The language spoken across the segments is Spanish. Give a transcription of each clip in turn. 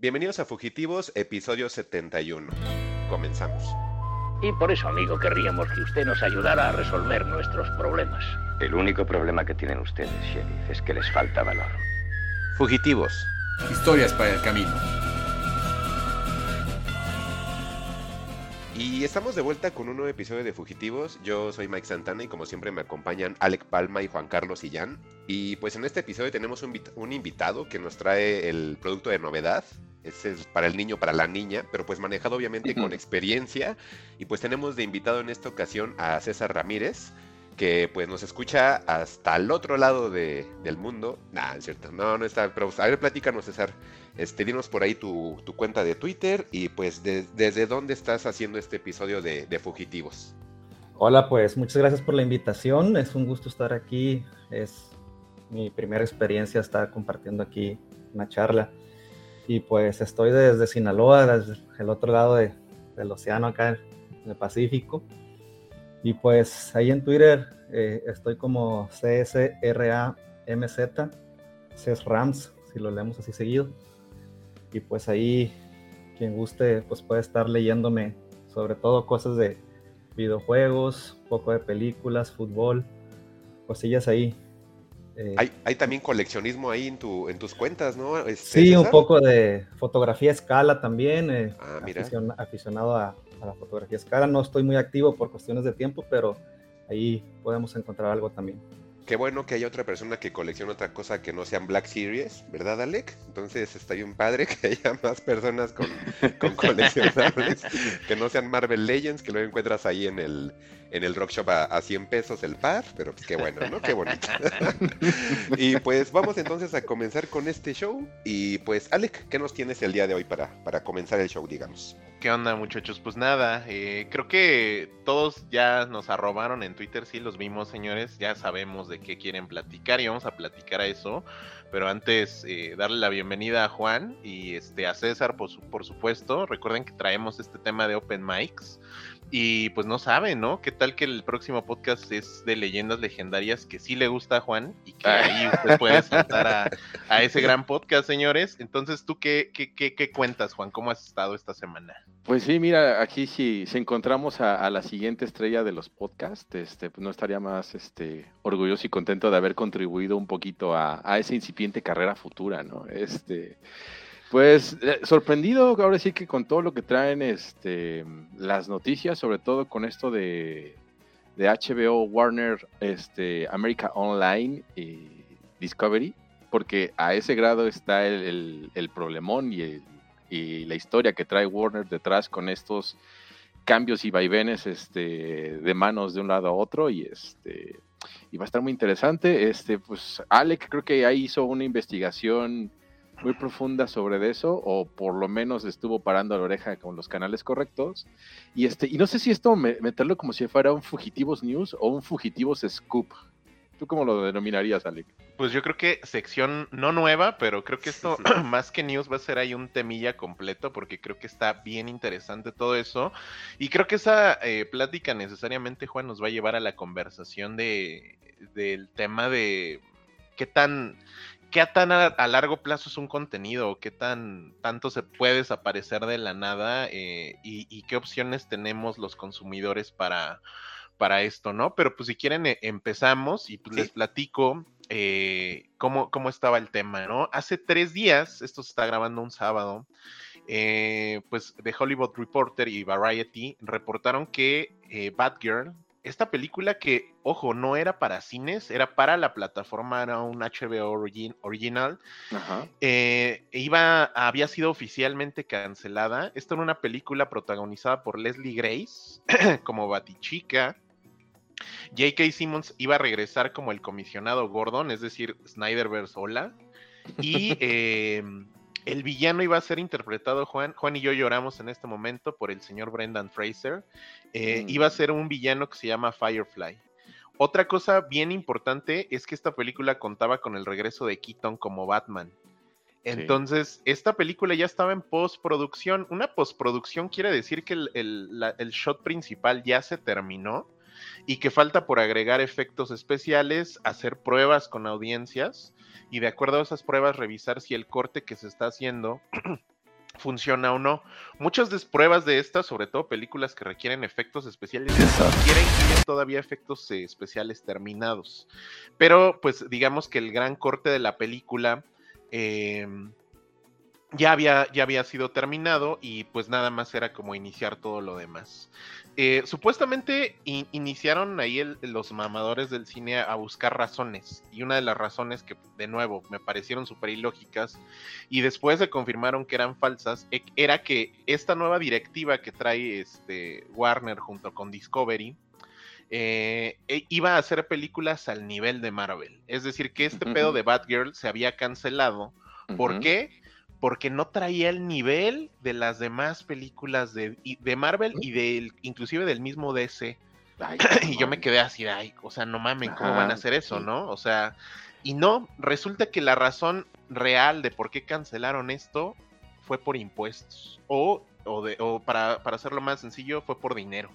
Bienvenidos a Fugitivos, episodio 71. Comenzamos. Y por eso, amigo, querríamos que usted nos ayudara a resolver nuestros problemas. El único problema que tienen ustedes, sheriff, es que les falta valor. Fugitivos. Historias para el camino. Y estamos de vuelta con un nuevo episodio de Fugitivos. Yo soy Mike Santana y como siempre me acompañan Alec Palma y Juan Carlos Illán. Y pues en este episodio tenemos un, un invitado que nos trae el producto de novedad. Ese es para el niño, para la niña, pero pues manejado obviamente con experiencia. Y pues tenemos de invitado en esta ocasión a César Ramírez, que pues nos escucha hasta el otro lado de, del mundo. Nah, es cierto, no, no está. Pero a ver, platícanos, César. Este, dinos por ahí tu, tu cuenta de Twitter y pues de- desde dónde estás haciendo este episodio de, de Fugitivos. Hola, pues muchas gracias por la invitación. Es un gusto estar aquí. Es mi primera experiencia estar compartiendo aquí una charla. Y pues estoy desde Sinaloa, desde el otro lado de- del océano acá en el Pacífico. Y pues ahí en Twitter eh, estoy como CSRAMZ, CSRAMS, si lo leemos así seguido. Y pues ahí quien guste pues puede estar leyéndome sobre todo cosas de videojuegos, poco de películas, fútbol, cosillas ahí. Eh, Hay, hay también coleccionismo ahí en, tu, en tus cuentas, ¿no? Este, sí, un César? poco de fotografía a escala también. eh, Ah, mira. aficion- aficionado a, a la fotografía a escala. No estoy muy activo por cuestiones de tiempo, pero ahí podemos encontrar algo también. Qué bueno que haya otra persona que coleccione otra cosa que no sean Black Series, ¿verdad, Alec? Entonces está bien padre que haya más personas con, con coleccionables que no sean Marvel Legends, que lo encuentras ahí en el, en el Rock Shop a, a 100 pesos el par, pero pues qué bueno, ¿no? Qué bonito. y pues vamos entonces a comenzar con este show. Y pues, Alec, ¿qué nos tienes el día de hoy para, para comenzar el show, digamos? ¿Qué onda muchachos? Pues nada, eh, creo que todos ya nos arrobaron en Twitter, sí, los vimos señores, ya sabemos de qué quieren platicar y vamos a platicar a eso, pero antes eh, darle la bienvenida a Juan y este a César por, su- por supuesto, recuerden que traemos este tema de Open Mics y pues no saben, ¿no? ¿Qué tal que el próximo podcast es de leyendas legendarias que sí le gusta a Juan y que ahí usted puede saltar a, a ese gran podcast, señores? Entonces, ¿tú qué, qué, qué, qué cuentas, Juan? ¿Cómo has estado esta semana? Pues sí, mira, aquí si, si encontramos a, a la siguiente estrella de los podcasts, este, pues no estaría más este, orgulloso y contento de haber contribuido un poquito a, a esa incipiente carrera futura, ¿no? Este, pues eh, sorprendido ahora sí que con todo lo que traen este, las noticias, sobre todo con esto de, de HBO, Warner, este, America Online y Discovery, porque a ese grado está el, el- el problemón y, el- y la historia que trae Warner detrás con estos cambios y vaivenes este, de manos de un lado a otro y este y va a estar muy interesante. Este, pues Alec creo que ahí hizo una investigación muy profunda sobre de eso, o por lo menos estuvo parando la oreja con los canales correctos. Y este, y no sé si esto me- meterlo como si fuera un Fugitivos News o un Fugitivos Scoop. ¿Tú cómo lo denominarías, Alec? Pues yo creo que sección no nueva, pero creo que esto más que news va a ser ahí un temilla completo porque creo que está bien interesante todo eso. Y creo que esa eh, plática necesariamente, Juan, nos va a llevar a la conversación de, del tema de qué tan, qué tan a, a largo plazo es un contenido, qué tan tanto se puede desaparecer de la nada eh, y, y qué opciones tenemos los consumidores para para esto, ¿no? Pero pues si quieren eh, empezamos y pues Sí. les platico eh, cómo, cómo estaba el tema, ¿no? Hace tres días, esto se está grabando un sábado, pues The Hollywood Reporter y Variety reportaron que Batgirl, esta película que, ojo, no era para cines, era para la plataforma, era un HBO origi- original, Ajá. eh, iba, había sido oficialmente cancelada. Esta era una película protagonizada por Leslie Grace como Batichica. J.K. Simmons iba a regresar como el comisionado Gordon, es decir, Snyderverse hola. Y eh, el villano iba a ser interpretado, Juan. Juan y yo lloramos en este momento por el señor Brendan Fraser. Eh, Mm. Iba a ser un villano que se llama Firefly. Otra cosa bien importante es que esta película contaba con el regreso de Keaton como Batman. Entonces, esta película ya estaba en postproducción. Una postproducción quiere decir que el, el- la- el shot principal ya se terminó y que falta por agregar efectos especiales, hacer pruebas con audiencias y de acuerdo a esas pruebas revisar si el corte que se está haciendo funciona o no. Muchas des- pruebas de estas, sobre todo películas que requieren efectos especiales, incluyen todavía efectos eh, especiales terminados. Pero, pues, digamos que el gran corte de la película eh, ya, había, ya había sido terminado y pues nada más era como iniciar todo lo demás. Eh, supuestamente in- iniciaron ahí el- los mamadores del cine a buscar razones y una de las razones que de nuevo me parecieron súper ilógicas y después se confirmaron que eran falsas e- era que esta nueva directiva que trae este Warner junto con Discovery eh, e- iba a hacer películas al nivel de Marvel. Es decir, que este pedo de Batgirl se había cancelado. ¿Por qué? Porque no traía el nivel de las demás películas de, de Marvel y del, inclusive del mismo DC. Ay, Y yo me quedé así, de, ay, o sea, no mamen, ¿cómo van a hacer eso, sí. no? O sea, y no, resulta que la razón real de por qué cancelaron esto fue por impuestos. O, o, de, o para, para hacerlo más sencillo, fue por dinero.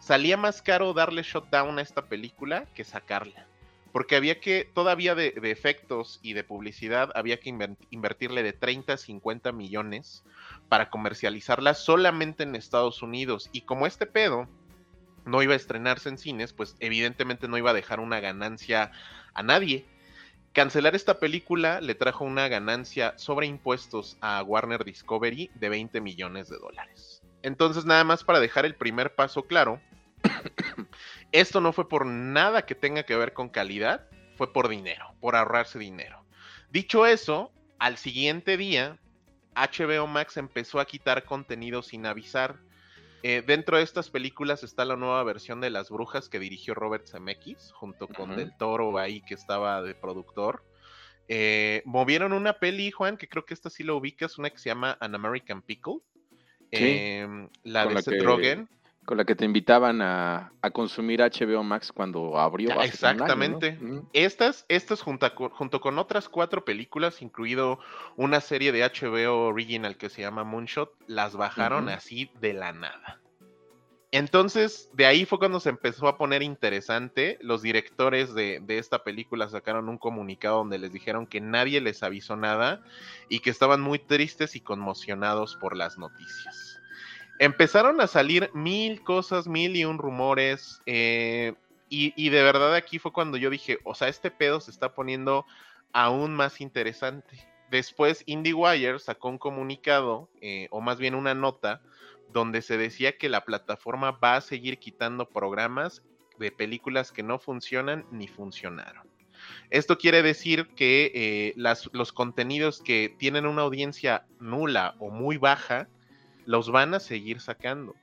Salía más caro darle shutdown a esta película que sacarla. Porque había que, todavía de, efectos y de publicidad, había que inver- invertirle de 30 a 50 millones para comercializarla solamente en Estados Unidos. Y como este pedo no iba a estrenarse en cines, pues evidentemente no iba a dejar una ganancia a nadie. Cancelar esta película le trajo una ganancia sobre impuestos a Warner Discovery de 20 millones de dólares. Entonces, nada más para dejar el primer paso claro, esto no fue por nada que tenga que ver con calidad, fue por dinero, por ahorrarse dinero. Dicho eso, al siguiente día, HBO Max empezó a quitar contenido sin avisar. Eh, dentro de estas películas está la nueva versión de Las Brujas que dirigió Robert Zemeckis, junto con Ujú. Del Toro ahí que estaba de productor. Eh, movieron una peli, Juan, que creo que esta sí la ubicas, una que se llama An American Pickle. Em, la de Seth que- Rogen. Con la que te invitaban a, a consumir HBO Max cuando abrió. Exactamente. Estas, estas junto, con, junto con otras cuatro películas, incluido una serie de HBO original que se llama Moonshot, las bajaron así de la nada. Entonces, de ahí fue cuando se empezó a poner interesante. Los directores de, de esta película sacaron un comunicado donde les dijeron que nadie les avisó nada y que estaban muy tristes y conmocionados por las noticias. Empezaron a salir mil cosas, mil y un rumores. eh, y, y de verdad aquí fue cuando yo dije, o sea, este pedo se está poniendo aún más interesante. Después IndieWire sacó un comunicado, eh, o más bien una nota, donde se decía que la plataforma va a seguir quitando programas de películas que no funcionan ni funcionaron. Esto quiere decir que eh, las- los contenidos que tienen una audiencia nula o muy baja, los van a seguir sacando.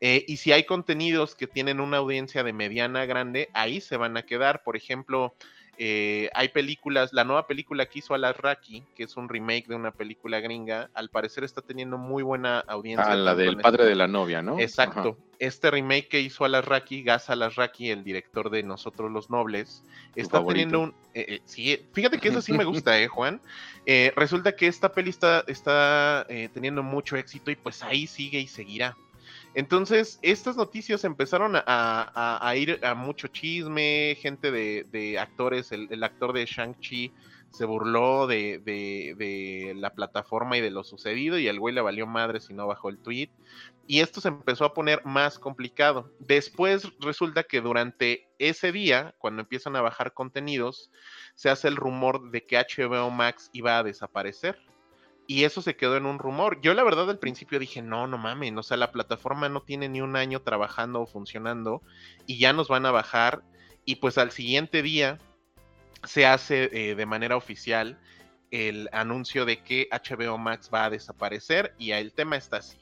Eh, y si hay contenidos que tienen una audiencia de mediana a grande, ahí se van a quedar. Por ejemplo, eh, hay películas, la nueva película que hizo Alasraki, que es un remake de una película gringa, al parecer está teniendo muy buena audiencia. Ah, la del padre de la novia, ¿no? Exacto. Este remake que hizo Alasraki, Gas Alasraki, el director de Nosotros los Nobles, está teniendo un... eh, eh, sí, fíjate que eso sí me gusta, ¿eh, Juan? Eh, resulta que esta peli está, está eh, teniendo mucho éxito y pues ahí sigue y seguirá. Entonces, estas noticias empezaron a, ir a mucho chisme, gente de, actores, el, actor de Shang-Chi se burló de, de- de la plataforma y de lo sucedido y al güey le valió madre si no bajó el tweet. Y esto se empezó a poner más complicado. Después resulta que durante ese día, cuando empiezan a bajar contenidos, se hace el rumor de que HBO Max iba a desaparecer. Y eso se quedó en un rumor. Yo la verdad al principio dije, no, no mames, o sea, la plataforma no tiene ni un año trabajando o funcionando y ya nos van a bajar. Y pues al siguiente día se hace eh, de manera oficial el anuncio de que HBO Max va a desaparecer y el tema está así.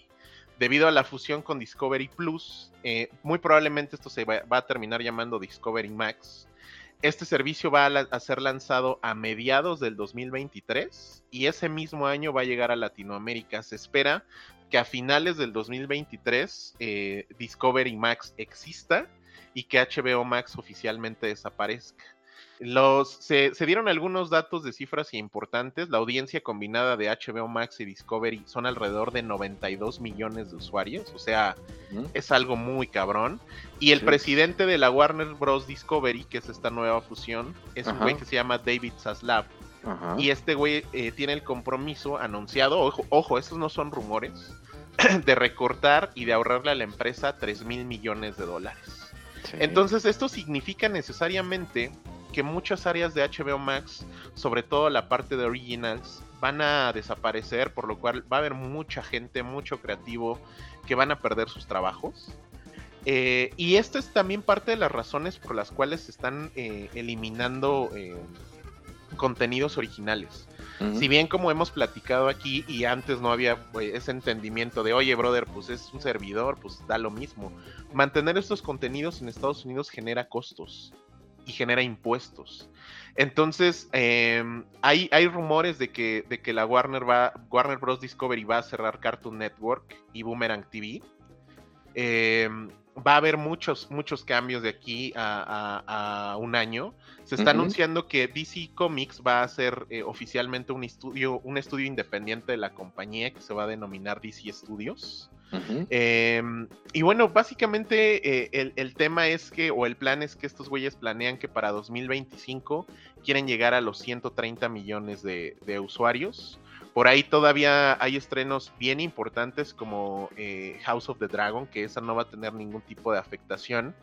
Debido a la fusión con Discovery Plus, eh, muy probablemente esto se va, va a terminar llamando Discovery Max. Este servicio va a, ser lanzado a mediados del 2023 y ese mismo año va a llegar a Latinoamérica. Se espera que a finales del 2023 eh, Discovery Max exista y que HBO Max oficialmente desaparezca. Los, se, se dieron algunos datos de cifras importantes. La audiencia combinada de HBO Max y Discovery son alrededor de 92 millones de usuarios, o sea, es algo muy cabrón. Y el Sí. presidente de la Warner Bros. Discovery, que es esta nueva fusión, es un güey que se llama David Zaslav. Ajá. Y este güey eh, tiene el compromiso anunciado, ojo, ojo, estos no son rumores, de recortar y de ahorrarle a la empresa 3 mil millones de dólares. Sí. Entonces, esto significa necesariamente que muchas áreas de HBO Max, sobre todo la parte de originals, van a desaparecer, por lo cual va a haber mucha gente, mucho creativo que van a perder sus trabajos. Eh, y esto es también parte de las razones por las cuales se están eh, eliminando eh, contenidos originales. Si bien como hemos platicado aquí y antes no había pues, ese entendimiento de, oye, brother, pues es un servidor, pues da lo mismo. Mantener estos contenidos en Estados Unidos genera costos y genera impuestos. Entonces, eh, hay, hay rumores de que, de que la Warner, va, Warner Bros. Discovery va a cerrar Cartoon Network y Boomerang TV. Eh, va a haber muchos, muchos cambios de aquí a, a- a un año. Se está anunciando que DC Comics va a ser eh, oficialmente un estudio, un estudio independiente de la compañía que se va a denominar DC Studios. Eh, y bueno, básicamente eh, el, el tema es que, o el plan es que estos güeyes planean que para 2025 quieren llegar a los 130 millones de, de usuarios. Por ahí todavía hay estrenos bien importantes como eh, House of the Dragon, que esa no va a tener ningún tipo de afectación.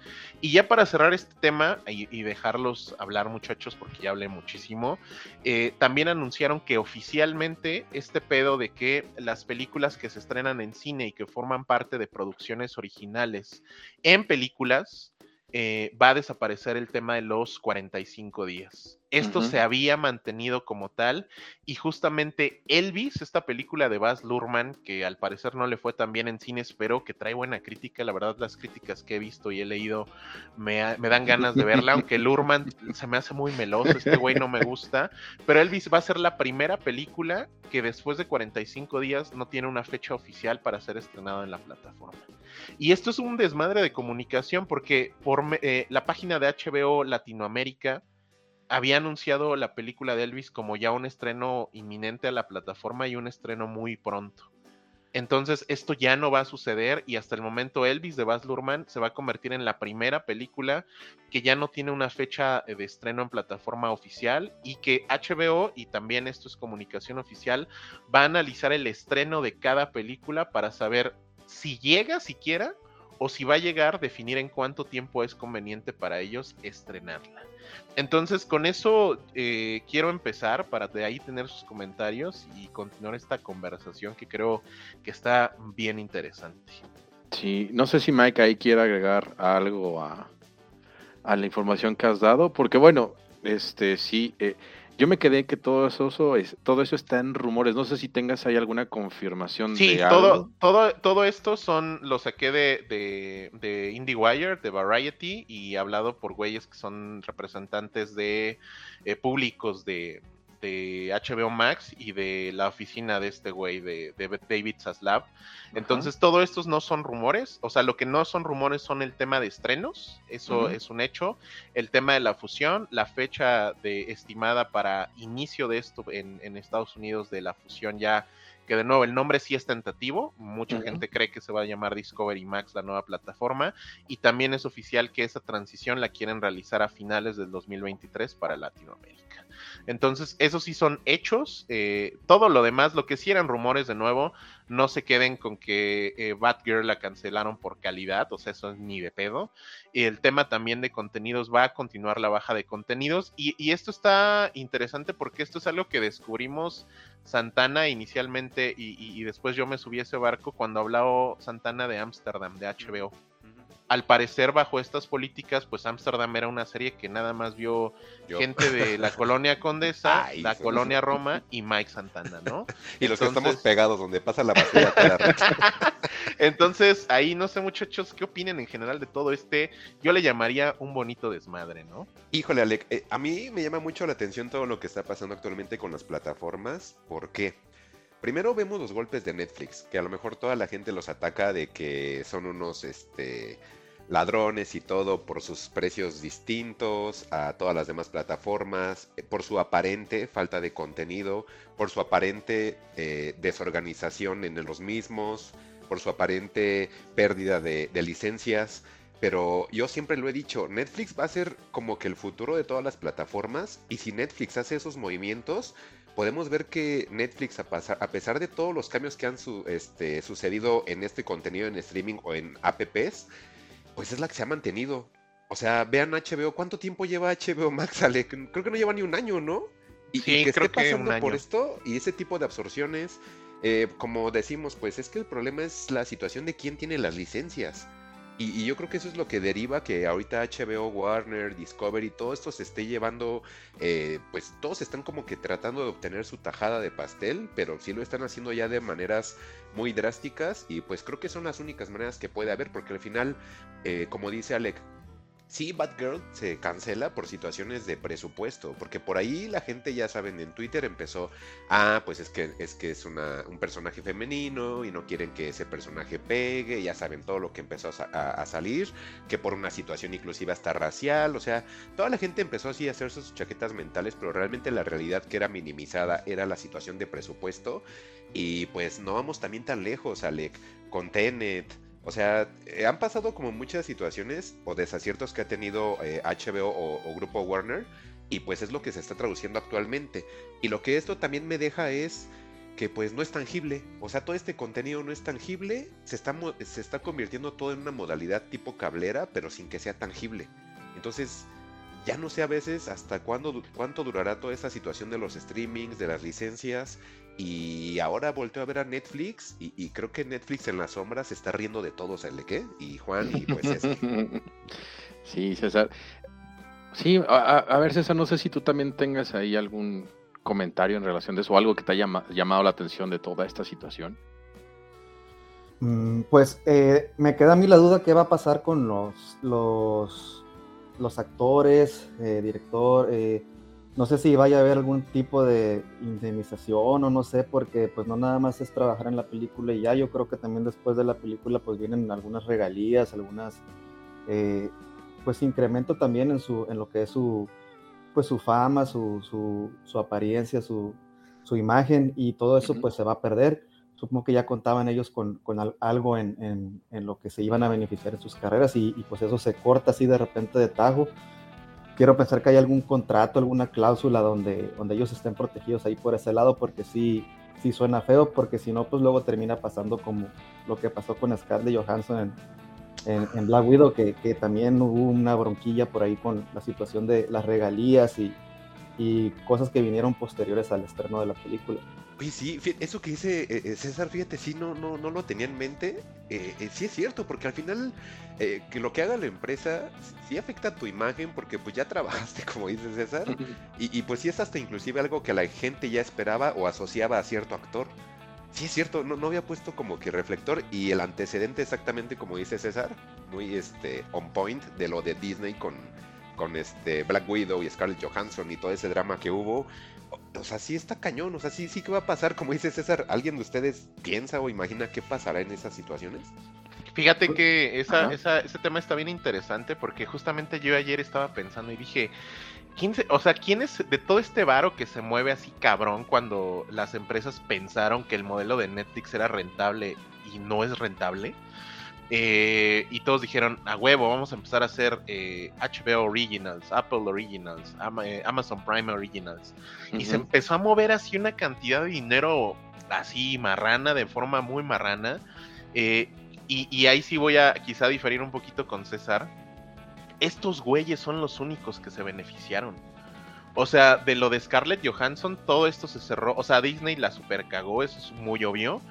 Y ya para cerrar este tema y, dejarlos hablar muchachos, porque ya hablé muchísimo, eh, también anunciaron que oficialmente este pedo de que las películas que se estrenan en cine y que forman parte de producciones originales en películas, eh, va a desaparecer el tema de los 45 días. Esto se había mantenido como tal y justamente Elvis, esta película de Baz Luhrmann, que al parecer no le fue tan bien en cines, pero que trae buena crítica, la verdad las críticas que he visto y he leído me, ha- me dan ganas de verla, aunque Luhrmann se me hace muy meloso, este güey no me gusta, pero Elvis va a ser la primera película que después de 45 días no tiene una fecha oficial para ser estrenada en la plataforma. Y esto es un desmadre de comunicación porque por eh, la página de HBO Latinoamérica había anunciado la película de Elvis como ya un estreno inminente a la plataforma y un estreno muy pronto. Entonces esto ya no va a suceder y hasta el momento Elvis de Baz Luhrmann se va a convertir en la primera película que ya no tiene una fecha eh, de estreno en plataforma oficial y que HBO y también esto es comunicación oficial va a analizar el estreno de cada película para saber si llega siquiera o si va a llegar, definir en cuánto tiempo es conveniente para ellos estrenarla. Entonces, con eso eh, quiero empezar para de ahí tener sus comentarios y continuar esta conversación que creo que está bien interesante. Sí, no sé si Mike ahí quiere agregar algo a, a la información que has dado, porque bueno, este sí, eh, yo me quedé que todo eso, es, todo eso está en rumores. No sé si tengas ahí alguna confirmación Sí, de todo, algo. todo, todo esto son, lo saqué de, de, de IndieWire, de Variety, y hablado por güeyes que son representantes de eh, públicos de, de HBO Max y de la oficina de este güey, de, de David Zaslav. Entonces, todo estos no son rumores, o sea, lo que no son rumores son el tema de estrenos, eso es un hecho, el tema de la fusión, la fecha de estimada para inicio de esto en, en Estados Unidos de la fusión ya que de nuevo el nombre sí es tentativo, mucha gente cree que se va a llamar Discovery Max la nueva plataforma. Y también es oficial que esa transición la quieren realizar a finales del 2023 para Latinoamérica. Entonces, esos sí son hechos, eh, todo lo demás, lo que sí eran rumores de nuevo, no se queden con que eh, Batgirl la cancelaron por calidad, o sea, eso es ni de pedo. Y el tema también de contenidos va a continuar la baja de contenidos y, esto está interesante porque esto es algo que descubrimos Santana inicialmente y después yo me subí a ese barco cuando hablaba Santana de Ámsterdam, de HBO. Al parecer, bajo estas políticas, pues Ámsterdam era una serie que nada más vio Yo. gente de la colonia Condesa, Ay, la colonia Roma y Mike Santana, ¿no? Y los que estamos pegados donde pasa la basura. Entonces, ahí no sé, muchachos, qué opinen en general de todo este. Yo le llamaría un bonito desmadre, ¿no? Híjole, Alec, eh, a mí me llama mucho la atención todo lo que está pasando actualmente con las plataformas. ¿Por qué? Primero vemos los golpes de Netflix, que a lo mejor toda la gente los ataca de que son unos este, ladrones y todo por sus precios distintos a todas las demás plataformas, eh, por su aparente falta de contenido, por su aparente eh, desorganización en los mismos, por su aparente pérdida de, de licencias. pero yo siempre lo he dicho, Netflix va a ser como que el futuro de todas las plataformas y si Netflix hace esos movimientos, podemos ver que Netflix, a, a pesar de todos los cambios que han este, sucedido en este contenido en streaming o en apps, pues es la que se ha mantenido. O sea, vean HBO, ¿cuánto tiempo lleva HBO Max? Ale? Creo que no lleva ni un año, ¿no? Y, sí, que creo esté pasando que un por esto y ese tipo de absorciones, eh, como decimos, pues es que el problema es la situación de quién tiene las licencias. Y, yo creo que eso es lo que deriva que ahorita HBO, Warner, Discovery, todo esto se esté llevando, eh, pues todos están como que tratando de obtener su tajada de pastel, pero sí lo están haciendo ya de maneras muy drásticas y pues creo que son las únicas maneras que puede haber, porque al final, eh, como dice Alec, Sí, Batgirl se cancela por situaciones de presupuesto, porque por ahí la gente, ya saben, en Twitter empezó, ah, pues es que es, que es una, un personaje femenino y no quieren que ese personaje pegue, ya saben todo lo que empezó a, salir, que por una situación inclusive hasta racial, o sea, toda la gente empezó así a hacer sus chaquetas mentales, pero realmente la realidad que era minimizada era la situación de presupuesto y pues no vamos también tan lejos, Alec, con Tenet, o sea, eh, han pasado como muchas situaciones o desaciertos que ha tenido eh, HBO o, o, Grupo Warner y pues es lo que se está traduciendo actualmente. Y lo que esto también me deja es que pues no es tangible. O sea, todo este contenido no es tangible, se está, se está convirtiendo todo en una modalidad tipo cablera, pero sin que sea tangible. Entonces, ya no sé a veces hasta cuándo, cuánto durará toda esta situación de los streamings, de las licencias. Y ahora volteo a ver a Netflix y, y, creo que Netflix en las sombras se está riendo de todos, ¿el qué? Y Juan y pues ese. Sí, César. Sí, a, a, ver César, no sé si tú también tengas ahí algún comentario en relación de eso o algo que te haya llamado la atención de toda esta situación. Mm, pues eh, me queda a mí la duda qué va a pasar con los, los, los actores, eh, director, eh, no sé si vaya a haber algún tipo de indemnización o no sé, porque pues no nada más es trabajar en la película y ya, yo creo que también después de la película pues vienen algunas regalías, algunas, eh, pues incremento también en, su, en lo que es su, pues su fama, su, su, su apariencia, su, su, imagen y todo eso pues se va a perder. Supongo que ya contaban ellos con, con algo en, en, en, lo que se iban a beneficiar en sus carreras y, y pues eso se corta así de repente de tajo quiero pensar que hay algún contrato, alguna cláusula donde, donde ellos estén protegidos ahí por ese lado, porque sí, sí suena feo, porque si no, pues luego termina pasando como lo que pasó con Scarlett Johansson en, en, en Black Widow, que, que, también hubo una bronquilla por ahí con la situación de las regalías y, y cosas que vinieron posteriores al estreno de la película. Oye, sí, eso que dice eh, César, fíjate, sí, no, no, no lo tenía en mente. Eh, eh, sí es cierto, porque al final eh, que lo que haga la empresa sí afecta a tu imagen, porque pues ya trabajaste, como dice César, y, y, pues sí es hasta inclusive algo que la gente ya esperaba o asociaba a cierto actor. Sí es cierto, no, no había puesto como que reflector y el antecedente exactamente como dice César, muy este on point de lo de Disney con, con este Black Widow y Scarlett Johansson y todo ese drama que hubo o sea, sí está cañón, o sea, sí, sí que va a pasar, como dice César, ¿alguien de ustedes piensa o imagina qué pasará en esas situaciones? Fíjate que esa, esa, ese tema está bien interesante porque justamente yo ayer estaba pensando y dije, ¿quién se, o sea, ¿quién es de todo este varo que se mueve así cabrón cuando las empresas pensaron que el modelo de Netflix era rentable y no es rentable? Eh, y todos dijeron, a huevo, vamos a empezar a hacer eh, HBO Originals, Apple Originals, Ama, eh, Amazon Prime Originals. Uh -huh. Y se empezó a mover así una cantidad de dinero así marrana, de forma muy marrana. Y, y, ahí sí voy a quizá diferir un poquito con César. Estos güeyes son los únicos que se beneficiaron. O sea, de lo de Scarlett Johansson, todo esto se cerró. O sea, Disney la super cagó, eso es muy obvio.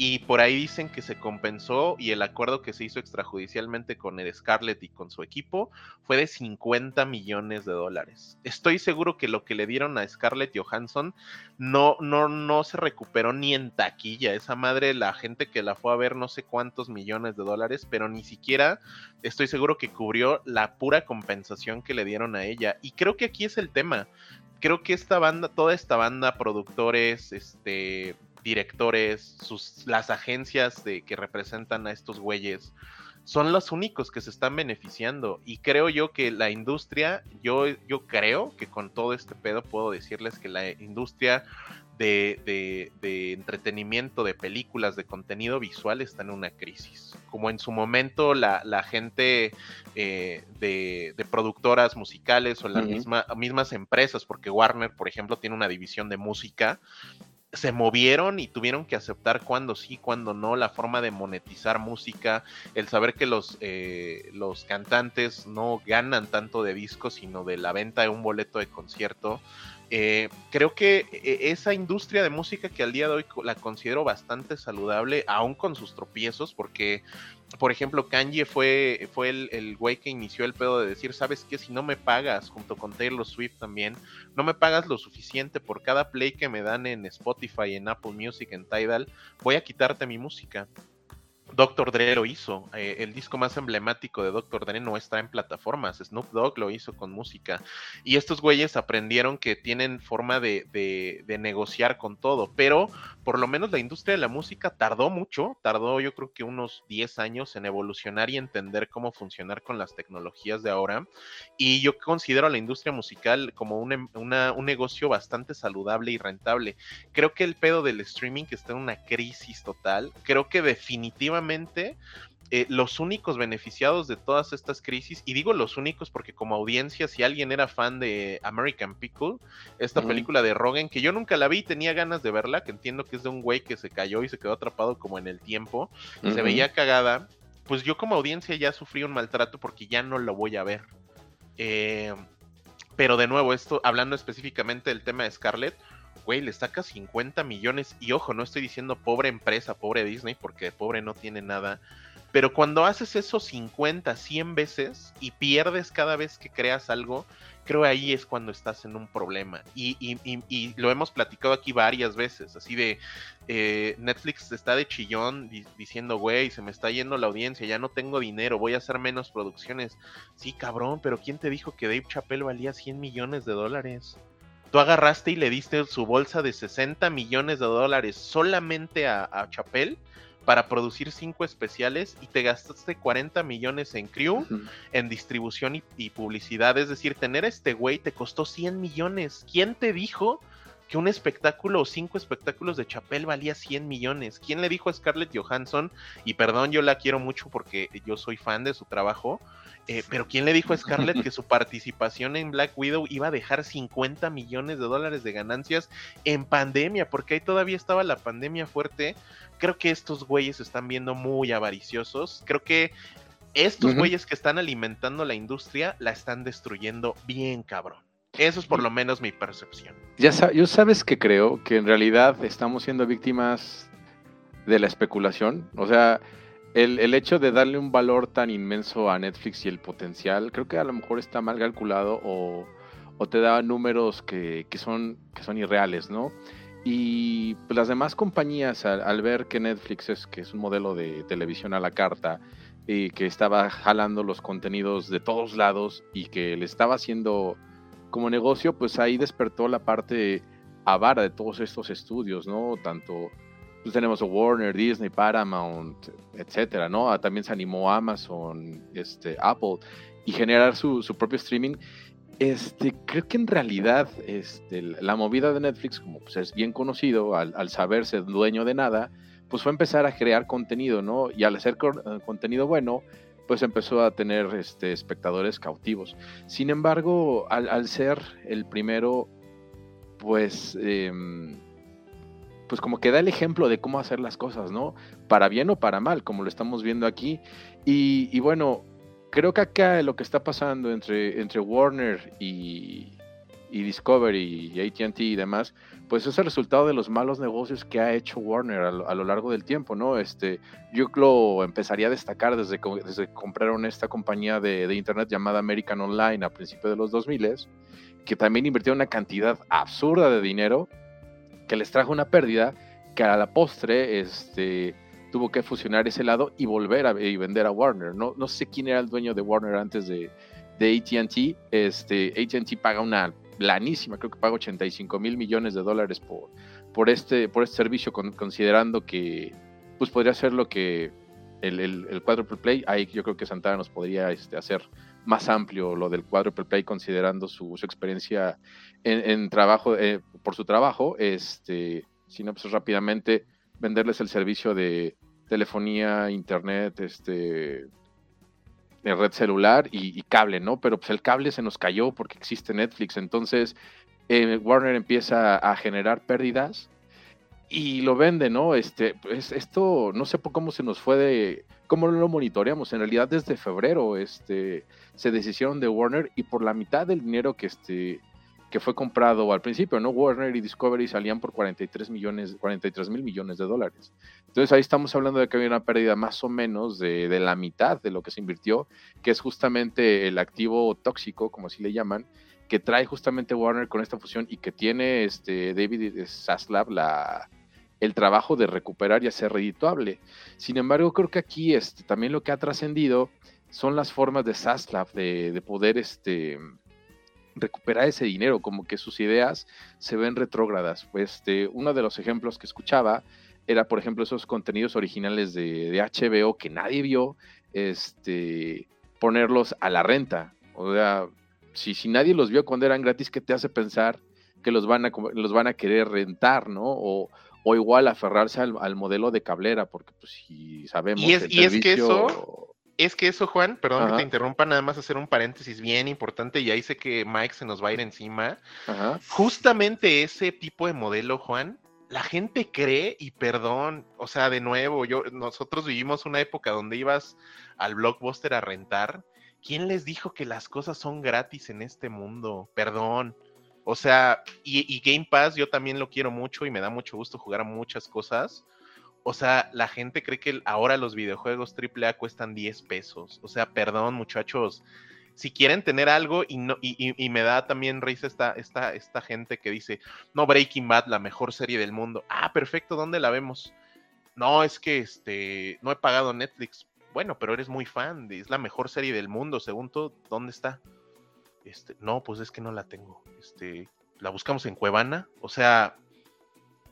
Y por ahí dicen que se compensó y el acuerdo que se hizo extrajudicialmente con el Scarlett y con su equipo fue de 50 millones de dólares. Estoy seguro que lo que le dieron a Scarlett Johansson no, no, no se recuperó ni en taquilla. Esa madre, la gente que la fue a ver no sé cuántos millones de dólares, pero ni siquiera estoy seguro que cubrió la pura compensación que le dieron a ella. Y creo que aquí es el tema. Creo que esta banda, toda esta banda, productores, este, directores, sus, las agencias de, que representan a estos güeyes, son los únicos que se están beneficiando. Y creo yo que la industria, yo, yo creo que con todo este pedo puedo decirles que la industria de, de- de entretenimiento, de películas, de contenido visual está en una crisis. Como en su momento la, la gente eh, de, de productoras musicales o las misma- mismas empresas, porque Warner, por ejemplo, tiene una división de música, se movieron y tuvieron que aceptar cuándo sí, cuándo no, la forma de monetizar música, el saber que los, eh, los cantantes no ganan tanto de discos, sino de la venta de un boleto de concierto. Eh, creo que eh, esa industria de música que al día de hoy la considero bastante saludable, aún con sus tropiezos, porque, por ejemplo, Kanye fue, fue el, el güey que inició el pedo de decir, ¿sabes qué? Si no me pagas, junto con Taylor Swift también, no me pagas lo suficiente por cada play que me dan en Spotify, en Apple Music, en Tidal, voy a quitarte mi música. Dr. Dre lo hizo. eh, el disco más emblemático de Dr. Dre no está en plataformas. Snoop Dogg lo hizo con música. Y estos güeyes aprendieron que tienen forma de, de- negociar con todo. Pero por lo menos la industria de la música tardó mucho. Tardó yo creo que unos 10 años en evolucionar y entender cómo funcionar con las tecnologías de ahora. Y yo considero a la industria musical como un, em- un negocio bastante saludable y rentable. Creo que el pedo del streaming está en una crisis total, creo que definitivamente eh, los únicos beneficiados de todas estas crisis, y digo los únicos porque como audiencia, si alguien era fan de American Pickle, esta película de Rogan, que yo nunca la vi y tenía ganas de verla, que entiendo que es de un güey que se cayó y se quedó atrapado como en el tiempo, se veía cagada, pues yo como audiencia ya sufrí un maltrato porque ya no lo voy a ver. Eh, pero de nuevo, esto, hablando específicamente del tema de Scarlett, güey, le saca 50 millones. Y ojo, no estoy diciendo pobre empresa, pobre Disney, porque pobre no tiene nada. Pero cuando haces eso 50, 100 veces y pierdes cada vez que creas algo, creo ahí es cuando estás en un problema. Y, lo hemos platicado aquí varias veces, así de eh, Netflix está de chillón di- diciendo, güey, se me está yendo la audiencia, ya no tengo dinero, voy a hacer menos producciones. Sí, cabrón, pero ¿quién te dijo que Dave Chappelle valía 100 millones de dólares? Tú agarraste y le diste su bolsa de 60 millones de dólares solamente a, a Chappelle para producir cinco especiales y te gastaste 40 millones en crew, en distribución y, y publicidad. Es decir, tener a este güey te costó 100 millones. ¿Quién te dijo que un espectáculo o cinco espectáculos de Chappelle valía 100 millones? ¿Quién le dijo a Scarlett Johansson? Y perdón, yo la quiero mucho porque yo soy fan de su trabajo. Eh, pero ¿quién le dijo a Scarlett que su participación en Black Widow iba a dejar 50 millones de dólares de ganancias en pandemia? Porque ahí todavía estaba la pandemia fuerte. Creo que estos güeyes se están viendo muy avariciosos. Creo que estos güeyes que están alimentando la industria la están destruyendo bien cabrón. Eso es por lo menos mi percepción. Ya yo sabes que creo que en realidad estamos siendo víctimas de la especulación. O sea, el, el hecho de darle un valor tan inmenso a Netflix y el potencial, creo que a lo mejor está mal calculado o, o te da números que, que son, que son irreales, ¿no? Y pues, las demás compañías, al, al ver que Netflix es, que es un modelo de televisión a la carta, y que estaba jalando los contenidos de todos lados y que le estaba haciendo como negocio, pues ahí despertó la parte avara de todos estos estudios, ¿no? Tanto pues tenemos a Warner, Disney, Paramount, etcétera, ¿no? Ah, También se animó Amazon, este, Apple y generar su, su propio streaming. Este, creo que en realidad este, la movida de Netflix, como pues, es bien conocido, al, al saberse dueño de nada, pues fue empezar a crear contenido, ¿no? Y al hacer eh, contenido bueno, pues empezó a tener este, espectadores cautivos. Sin embargo, al, al ser el primero, pues, em, pues como que da el ejemplo de cómo hacer las cosas, ¿no? Para bien o para mal, como lo estamos viendo aquí. Y, bueno, creo que acá lo que está pasando entre, entre Warner y, Discovery y ATT y demás, pues es el resultado de los malos negocios que ha hecho Warner a lo, largo del tiempo, ¿no? Este, yo lo empezaría a destacar desde desde que compraron esta compañía de, internet llamada American Online a principios de los 2000 que también invirtieron una cantidad absurda de dinero que les trajo una pérdida que a la postre este, tuvo que fusionar ese lado y volver a vender a Warner. No, no sé quién era el dueño de Warner antes de, de ATT. Este, ATT paga una lanísima, creo que paga 85 mil millones de dólares por, por, este, por este servicio, con- considerando que pues podría ser lo que el, el, el quadruple play, ahí yo creo que Santana nos podría este, hacer más amplio lo del Quadruple Play, considerando su experiencia en, trabajo, eh, por su trabajo, este, sino pues rápidamente venderles el servicio de telefonía, internet, este, red celular y, cable, ¿no? Pero pues el cable se nos cayó porque existe Netflix, entonces eh, Warner empieza a generar pérdidas y lo vende, ¿no? Este, pues esto no sé cómo se nos fue de, cómo lo monitoreamos. En realidad desde febrero, este, se deshicieron de Warner y por la mitad del dinero que este, que fue comprado al principio, ¿no? Warner y Discovery salían por 43 millones, 43 mil millones de dólares. Entonces ahí estamos hablando de que había una pérdida más o menos de, de, la mitad de lo que se invirtió, que es justamente el activo tóxico, como así le llaman, que trae justamente Warner con esta fusión y que tiene este David Zaslav la, el trabajo de recuperar y hacer redituable. Sin embargo, creo que aquí este, también lo que ha trascendido son las formas de Zaslav de, de poder este, recuperar ese dinero, como que sus ideas se ven retrógradas. Pues este, uno de los ejemplos que escuchaba era, por ejemplo, esos contenidos originales de, HBO que nadie vio, este, ponerlos a la renta. O sea, si, si nadie los vio cuando eran gratis, ¿qué te hace pensar que los van a, los van a querer rentar, ¿no? O, o igual aferrarse al, modelo de cablera, porque pues si sabemos... Y es, y es que eso es que eso, Juan, perdón que te interrumpa, nada más hacer un paréntesis bien importante, y ahí sé que Mike se nos va a ir encima. Justamente ese tipo de modelo, Juan, la gente cree, y perdón, o sea, de nuevo, yo, nosotros vivimos una época donde ibas al blockbuster a rentar. ¿Quién les dijo que las cosas son gratis en este mundo? Perdón. O sea, y, y Game Pass yo también lo quiero mucho y me da mucho gusto jugar a muchas cosas o sea, la gente cree que ahora los videojuegos AAA cuestan 10 pesos. O sea, perdón, muchachos. Si quieren tener algo y, no, y, me da también risa esta, esta, gente que dice, no, Breaking Bad, la mejor serie del mundo. Ah, perfecto, ¿dónde la vemos? No, es que este, no he pagado Netflix. Bueno, pero eres muy fan, es la mejor serie del mundo, según tú, ¿dónde está? Este, no, pues es que no la tengo. Este, la buscamos en Cuevana. O sea,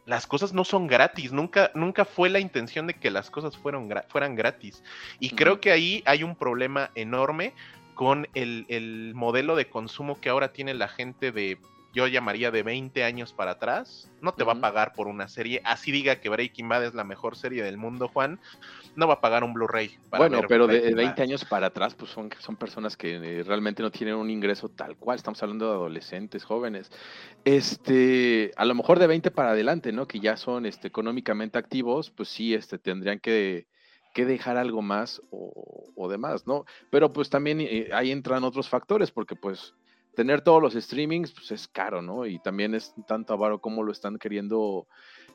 las cosas no son gratis, nunca, nunca fue la intención de que las cosas fueron fueran gratis. Y creo que ahí hay un problema enorme con el, el, modelo de consumo que ahora tiene la gente de yo llamaría de 20 años para atrás, no te va a pagar por una serie, así diga que Breaking Bad es la mejor serie del mundo, Juan, no va a pagar un Blu-ray. Bueno, pero de 20 años para atrás, pues son, son personas que eh, realmente no tienen un ingreso tal cual, estamos hablando de adolescentes, jóvenes, este, a lo mejor de 20 para adelante, ¿no? Que ya son este, económicamente activos, pues sí, este, tendrían que que dejar algo más o, o, demás, ¿no? Pero pues también eh, ahí entran otros factores, porque pues tener todos los streamings, pues es caro, ¿no? Y también es tanto avaro como lo están queriendo,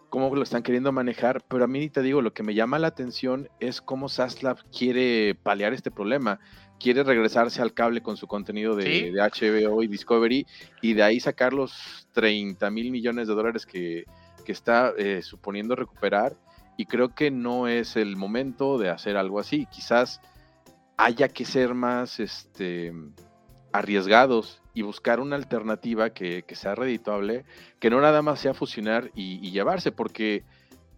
cómo lo están queriendo manejar. Pero a mí te digo, lo que me llama la atención es cómo Saslav quiere paliar este problema. Quiere regresarse al cable con su contenido de, HBO y Discovery y de ahí sacar los 30 mil millones de dólares que, que está eh, suponiendo recuperar. Y creo que no es el momento de hacer algo así. Quizás haya que ser más este, arriesgados y buscar una alternativa que, sea redituable, que no nada más sea fusionar y, llevarse, porque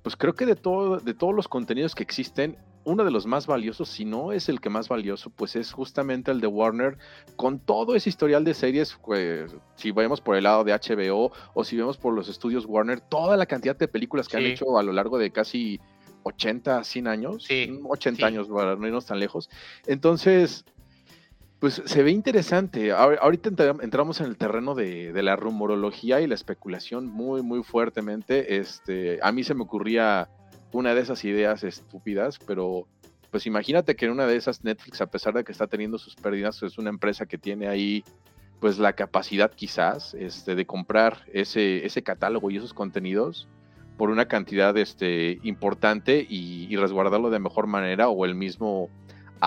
pues creo que de, todo, de todos los contenidos que existen, uno de los más valiosos, si no es el que más valioso, pues es justamente el de Warner, con todo ese historial de series, pues, si vemos por el lado de HBO o si vemos por los estudios Warner, toda la cantidad de películas que han hecho a lo largo de casi 80, 100 años, 80 años, para no irnos tan lejos. Entonces, pues se ve interesante. Ahorita entramos en el terreno de, la rumorología y la especulación muy, muy fuertemente. Este, a mí se me ocurría una de esas ideas estúpidas, pero pues imagínate que en una de esas Netflix, a pesar de que está teniendo sus pérdidas, es una empresa que tiene ahí pues la capacidad quizás este, de comprar ese, ese catálogo y esos contenidos por una cantidad este, importante y, y resguardarlo de mejor manera o el mismo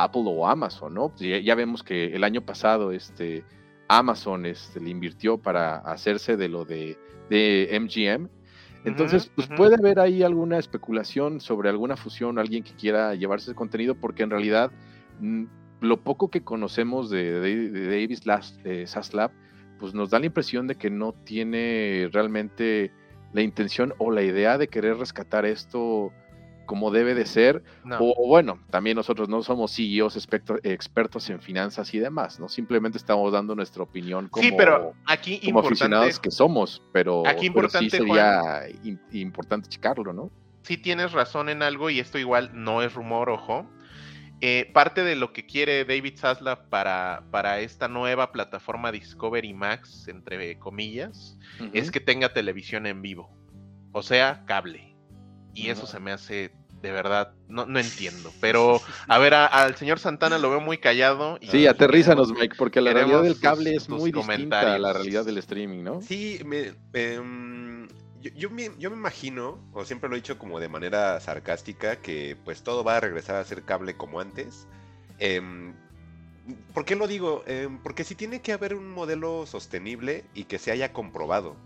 Apple o Amazon, ¿no? Pues, ya, vemos que el año pasado este, Amazon este, le invirtió para hacerse de lo de, MGM. Entonces, pues puede haber ahí alguna especulación sobre alguna fusión, alguien que quiera llevarse ese contenido, porque en realidad mm, lo poco que conocemos de, Davis eh, Saslab, pues nos da la impresión de que no tiene realmente la intención o la idea de querer rescatar esto como debe de ser. No. O bueno, también nosotros no somos CEOs experto- expertos en finanzas y demás, ¿no? Simplemente estamos dando nuestra opinión como, sí, pero aquí como importante, aficionados que somos, pero, Aquí pero sí importante, sería in- importante checarlo, ¿no? sí tienes razón en algo y esto igual no es rumor, ojo. Eh, parte de lo que quiere David Zaslav para, para esta nueva plataforma Discovery Max, entre comillas, es que tenga televisión en vivo. O sea, cable. Y eso se me hace de verdad, no, no entiendo. Pero, a ver, a- al señor Santana lo veo muy callado. y Sí, aterrízanos, Mike, porque la realidad del tus- cable es muy distinta a la realidad del streaming, ¿no? Sí, me, em, yo, yo me, yo me imagino, o siempre lo he dicho como de manera sarcástica, que pues todo va a regresar a ser cable como antes. Em, ¿Por qué lo digo? Em, porque si tiene que haber un modelo sostenible y que se haya comprobado.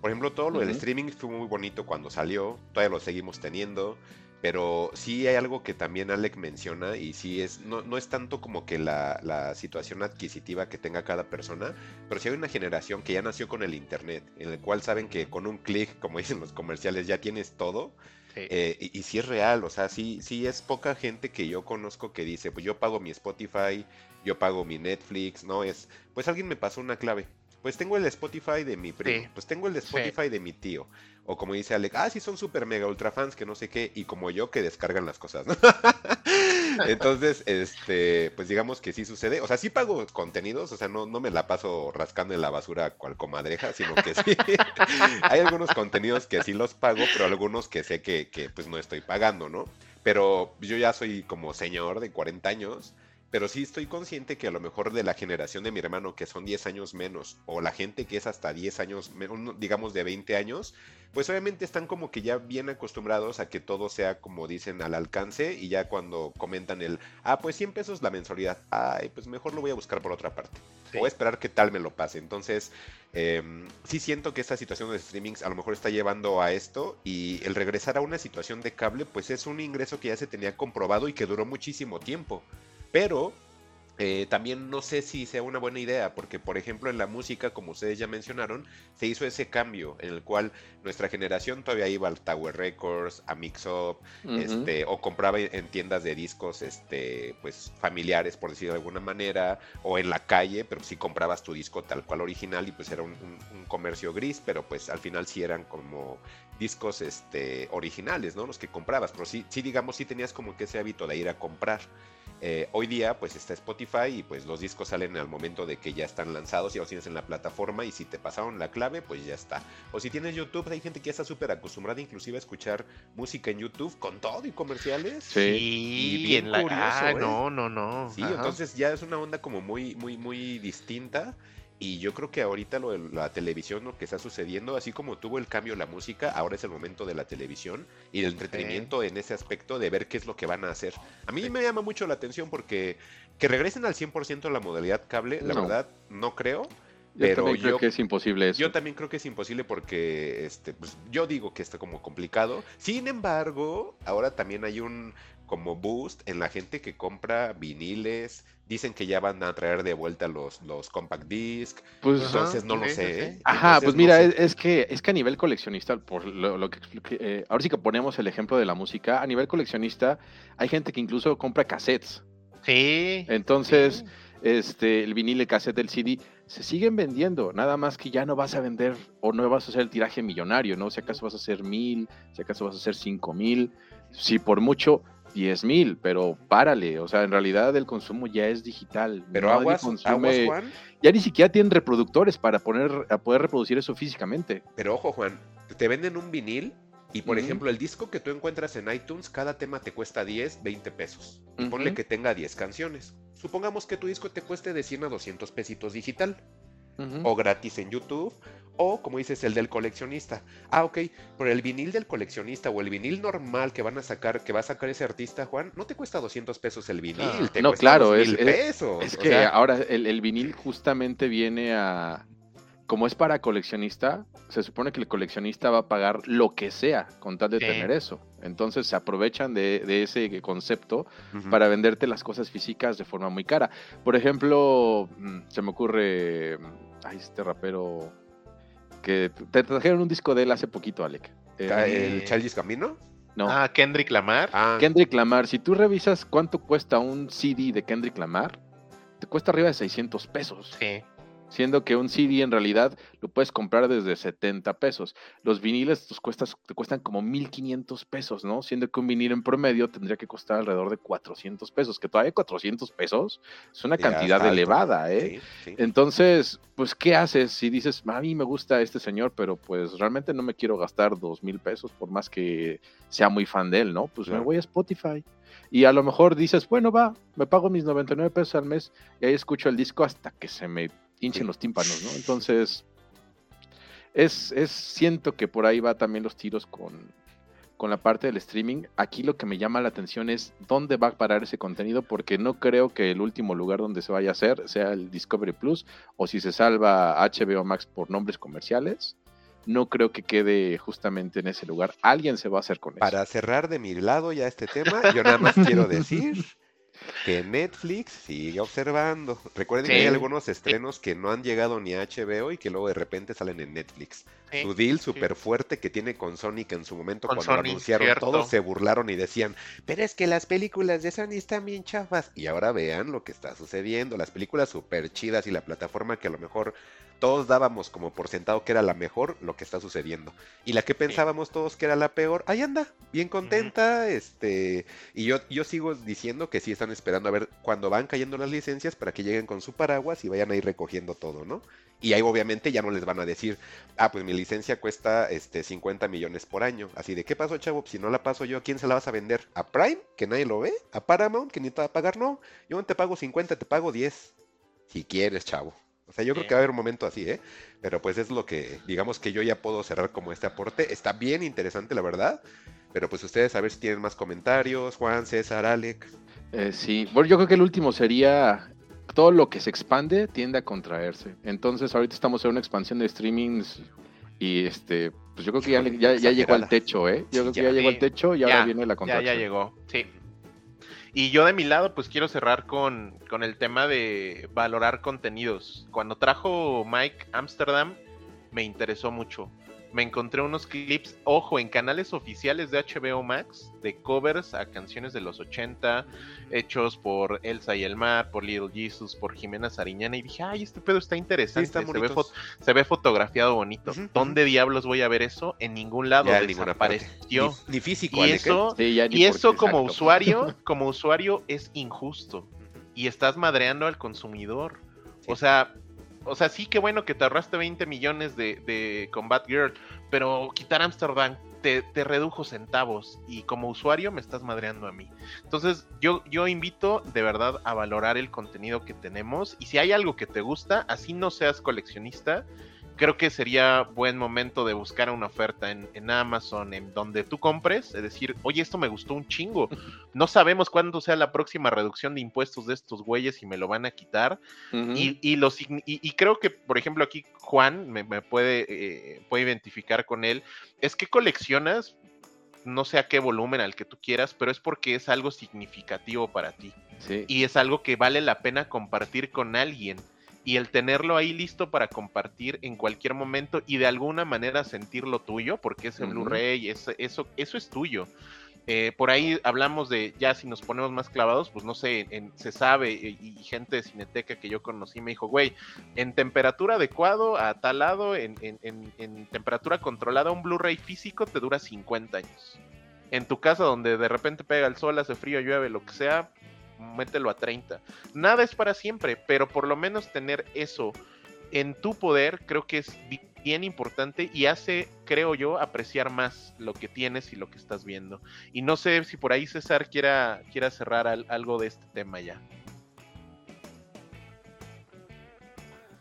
Por ejemplo, todo lo del streaming fue muy bonito cuando salió, todavía lo seguimos teniendo, pero sí hay algo que también Alec menciona y sí es, no, no es tanto como que la, la situación adquisitiva que tenga cada persona, pero sí hay una generación que ya nació con el Internet, en el cual saben que con un clic, como dicen los comerciales, ya tienes todo. Sí. eh, y, y sí es real, o sea, sí, sí es poca gente que yo conozco que dice, pues yo pago mi Spotify, yo pago mi Netflix, ¿no? Es, pues alguien me pasó una clave. Pues tengo el Spotify de mi primo, Sí. pues tengo el Sí. Spotify de mi tío. O como dice Alec, ah, sí son super mega ultra fans que no sé qué, y como yo que descargan las cosas, ¿no? Entonces, este, pues digamos que sí sucede. O sea, sí pago contenidos, o sea, no, no me la paso rascando en la basura cual comadreja, sino que sí. Hay algunos contenidos que sí los pago, pero algunos que sé que, que pues no estoy pagando, ¿no? Pero yo ya soy como señor de 40 años, pero sí estoy consciente que a lo mejor de la generación de mi hermano, que son 10 años menos, o la gente que es hasta 10 años, menos, digamos de 20 años, pues obviamente están como que ya bien acostumbrados a que todo sea como dicen al alcance y ya cuando comentan el, ah, pues 100 pesos la mensualidad, ay, pues mejor lo voy a buscar por otra parte. Sí. O esperar que tal me lo pase. Entonces, eh, sí siento que esta situación de streamings a lo mejor está llevando a esto y el regresar a una situación de cable, pues es un ingreso que ya se tenía comprobado y que duró muchísimo tiempo. Pero eh, también no sé si sea una buena idea, porque por ejemplo en la música, como ustedes ya mencionaron, se hizo ese cambio en el cual nuestra generación todavía iba al Tower Records, a Mix Up, este, o compraba en tiendas de discos, este, pues familiares, por decirlo de alguna manera, o en la calle, pero sí comprabas tu disco tal cual original y pues era un, un- un comercio gris, pero pues al final sí eran como discos, este, originales, ¿no? Los que comprabas, pero sí, sí digamos, sí tenías como que ese hábito de ir a comprar. Eh, hoy día pues está Spotify y pues los discos salen al momento de que ya están lanzados, ya los tienes en la plataforma y si te pasaron la clave pues ya está. O si tienes YouTube, hay gente que ya está súper acostumbrada inclusive a escuchar música en YouTube con todo y comerciales. Sí. Y bien en la... curioso, ah, ¿eh? no, no, no. Sí, Ajá. entonces ya es una onda como muy, muy, muy distinta. Y yo creo que ahorita lo de la televisión, lo que está sucediendo, así como tuvo el cambio la música, ahora es el momento de la televisión y el entretenimiento en ese aspecto de ver qué es lo que van a hacer. A mí me llama mucho la atención porque que regresen al 100% a la modalidad cable, la No. verdad, no creo. Yo Pero también creo yo, que es imposible eso. yo también creo que es imposible porque este, pues, yo digo que está como complicado. Sin embargo, ahora también hay un como boost en la gente que compra viniles. Dicen que ya van a traer de vuelta los, los compact disc. Pues, Ajá. Entonces no lo sí, sé. sí. ¿eh? Ajá, Entonces, pues no mira, sé. es, es que es que a nivel coleccionista, por lo, lo que expliqué, eh, ahora sí que ponemos el ejemplo de la música, a nivel coleccionista hay gente que incluso compra cassettes. Sí. Entonces, sí. este, el vinil, el cassette, el CD, se siguen vendiendo, nada más que ya no vas a vender o no vas a hacer el tiraje millonario, ¿no? Si acaso vas a hacer mil, si acaso vas a hacer cinco mil, si por mucho diez mil, pero párale, o sea, en realidad el consumo ya es digital. Pero nadie aguas, consume- aguas, Juan. ya ni siquiera tienen reproductores para poner, a poder reproducir eso físicamente. Pero ojo, Juan, te venden un vinil y, por ejemplo, el disco que tú encuentras en iTunes, cada tema te cuesta 10, 20 pesos. Y ponle Ujú. que tenga 10 canciones. Supongamos que tu disco te cueste de 100 a 200 pesitos digital. O gratis en YouTube, o como dices, el del coleccionista. Ah, ok, pero el vinil del coleccionista o el vinil normal que van a sacar, que va a sacar ese artista, Juan, no te cuesta 200 pesos el vinil, Ah. te No, cuesta claro, 2000 es- es- pesos. Es o que sea, ahora el, el vinil justamente viene a. Como es para coleccionista, se supone que el coleccionista va a pagar lo que sea con tal de Sí. tener eso. Entonces se aprovechan de, de ese concepto para venderte las cosas físicas de forma muy cara. Por ejemplo, mm, se me ocurre. mm, Ay, este rapero. Que te trajeron un disco de él hace poquito, Alec. Ah, Eh, ¿El Childish Gambino? No. Ah, Kendrick Lamar. Ah, Kendrick Lamar, si tú revisas cuánto cuesta un CD de Kendrick Lamar, te cuesta arriba de 600 pesos. Sí. Siendo que un CD en realidad lo puedes comprar desde 70 pesos. Los viniles tus cuestas, te cuestan como 1500 pesos, ¿no? Siendo que un vinil en promedio tendría que costar alrededor de 400 pesos, que todavía 400 pesos es una cantidad alto. elevada, ¿eh? Sí, sí. Entonces, pues, ¿qué haces si dices, a mí me gusta este señor, pero pues realmente no me quiero gastar dos mil pesos por más que sea muy fan de él, ¿no? Pues me voy a Spotify. Y a lo mejor dices, bueno, va, me pago mis 99 pesos al mes y ahí escucho el disco hasta que se me hinchen los tímpanos, ¿no? Entonces, es, es, siento que por ahí va también los tiros con, con la parte del streaming. Aquí lo que me llama la atención es dónde va a parar ese contenido, porque no creo que el último lugar donde se vaya a hacer sea el Discovery Plus, o si se salva HBO Max por nombres comerciales, no creo que quede justamente en ese lugar. Alguien se va a hacer con eso. Para cerrar de mi lado ya este tema, yo nada más quiero decir que Netflix sigue observando. Recuerden que hay algunos estrenos que no han llegado ni a HBO y que luego de repente salen en Netflix. Sí, Su deal sí. súper fuerte que tiene con Sony, que en su momento Con cuando lo anunciaron cierto. todos se burlaron y decían, pero es que las películas de Sony están bien chafas. Y ahora vean lo que está sucediendo. Las películas súper chidas y la plataforma que a lo mejor todos dábamos como por sentado que era la mejor, lo que está sucediendo. Y la que pensábamos todos que era la peor, ahí anda, bien contenta, este, y yo, yo sigo diciendo que sí están esperando a ver cuando van cayendo las licencias para que lleguen con su paraguas y vayan a ir recogiendo todo, ¿no? Y ahí obviamente ya no les van a decir, ah, pues mi licencia cuesta este 50 millones por año. Así de, ¿qué pasó, chavo? Si no la paso yo, ¿a quién se la vas a vender? ¿A Prime? Que nadie lo ve. ¿A Paramount? Que ni te va a pagar. No, yo no te pago 50, te pago 10. Si quieres, chavo. O sea, yo creo que va a haber un momento así, ¿eh? Pero pues es lo que, digamos que yo ya puedo cerrar como este aporte. Está bien interesante, la verdad. Pero pues ustedes a ver si tienen más comentarios. Juan, César, Alec. Eh, sí, bueno, yo creo que el último sería todo lo que se expande tiende a contraerse. Entonces, ahorita estamos en una expansión de streamings y este, pues yo creo que ya, le- ya, ya llegó al techo, ¿eh? Yo Sí, creo que ya. ya llegó al techo y ya, ahora viene la Ya, contracción. ya llegó, sí. Y yo de mi lado, pues quiero cerrar con, con el tema de valorar contenidos. Cuando trajo Mike Amsterdam, me interesó mucho. Me encontré unos clips, ojo, en canales oficiales de HBO Max, de covers a canciones de los 80, hechos por Elsa y el Mar, por Little Jesus, por Jimena Sariñana, y dije, ay, este pedo está Sí, interesante, se, ve se fotografiado bonito. ¿Dónde diablos voy a ver eso? En ningún lado, Ya desapareció. Ni, ni físico, Y eso, Sí, ya ni y eso como exacto. usuario, como usuario es injusto. Y estás madreando al consumidor. Sí. O sea, o sea, sí que bueno que te ahorraste 20 millones de, de Combat Girl, pero quitar Amsterdam te, te redujo centavos y como usuario me estás madreando a mí. Entonces yo, yo invito de verdad a valorar el contenido que tenemos y si hay algo que te gusta, así no seas coleccionista, creo que sería buen momento de buscar una oferta en, en Amazon, en donde tú compres, es decir, oye, esto me gustó un chingo. No sabemos cuándo sea la próxima reducción de impuestos de estos güeyes y me lo van a quitar. Y, y, lo signi- y, y creo que, por ejemplo, aquí Juan me, me puede, eh, puede identificar con él. Es que coleccionas, no sé a qué volumen al que tú quieras, pero es porque es algo significativo para ti. Sí. Y es algo que vale la pena compartir con alguien. Y el tenerlo ahí listo para compartir en cualquier momento y de alguna manera sentirlo tuyo, porque ese Ujú. Blu-ray, eso, eso es tuyo. Eh, por ahí hablamos de, ya si nos ponemos más clavados, pues no sé, en- se sabe, y, y gente de Cineteca que yo conocí me dijo, güey, en temperatura adecuado, a tal lado, en, en- en- en temperatura controlada, un Blu-ray físico te dura 50 años. En tu casa donde de repente pega el sol, hace frío, llueve, lo que sea, mételo a 30. Nada es para siempre, pero por lo menos tener eso en tu poder creo que es bi- bien importante y hace, creo yo, apreciar más lo que tienes y lo que estás viendo. Y no sé si por ahí César quiera, quiera cerrar al- algo de este tema ya.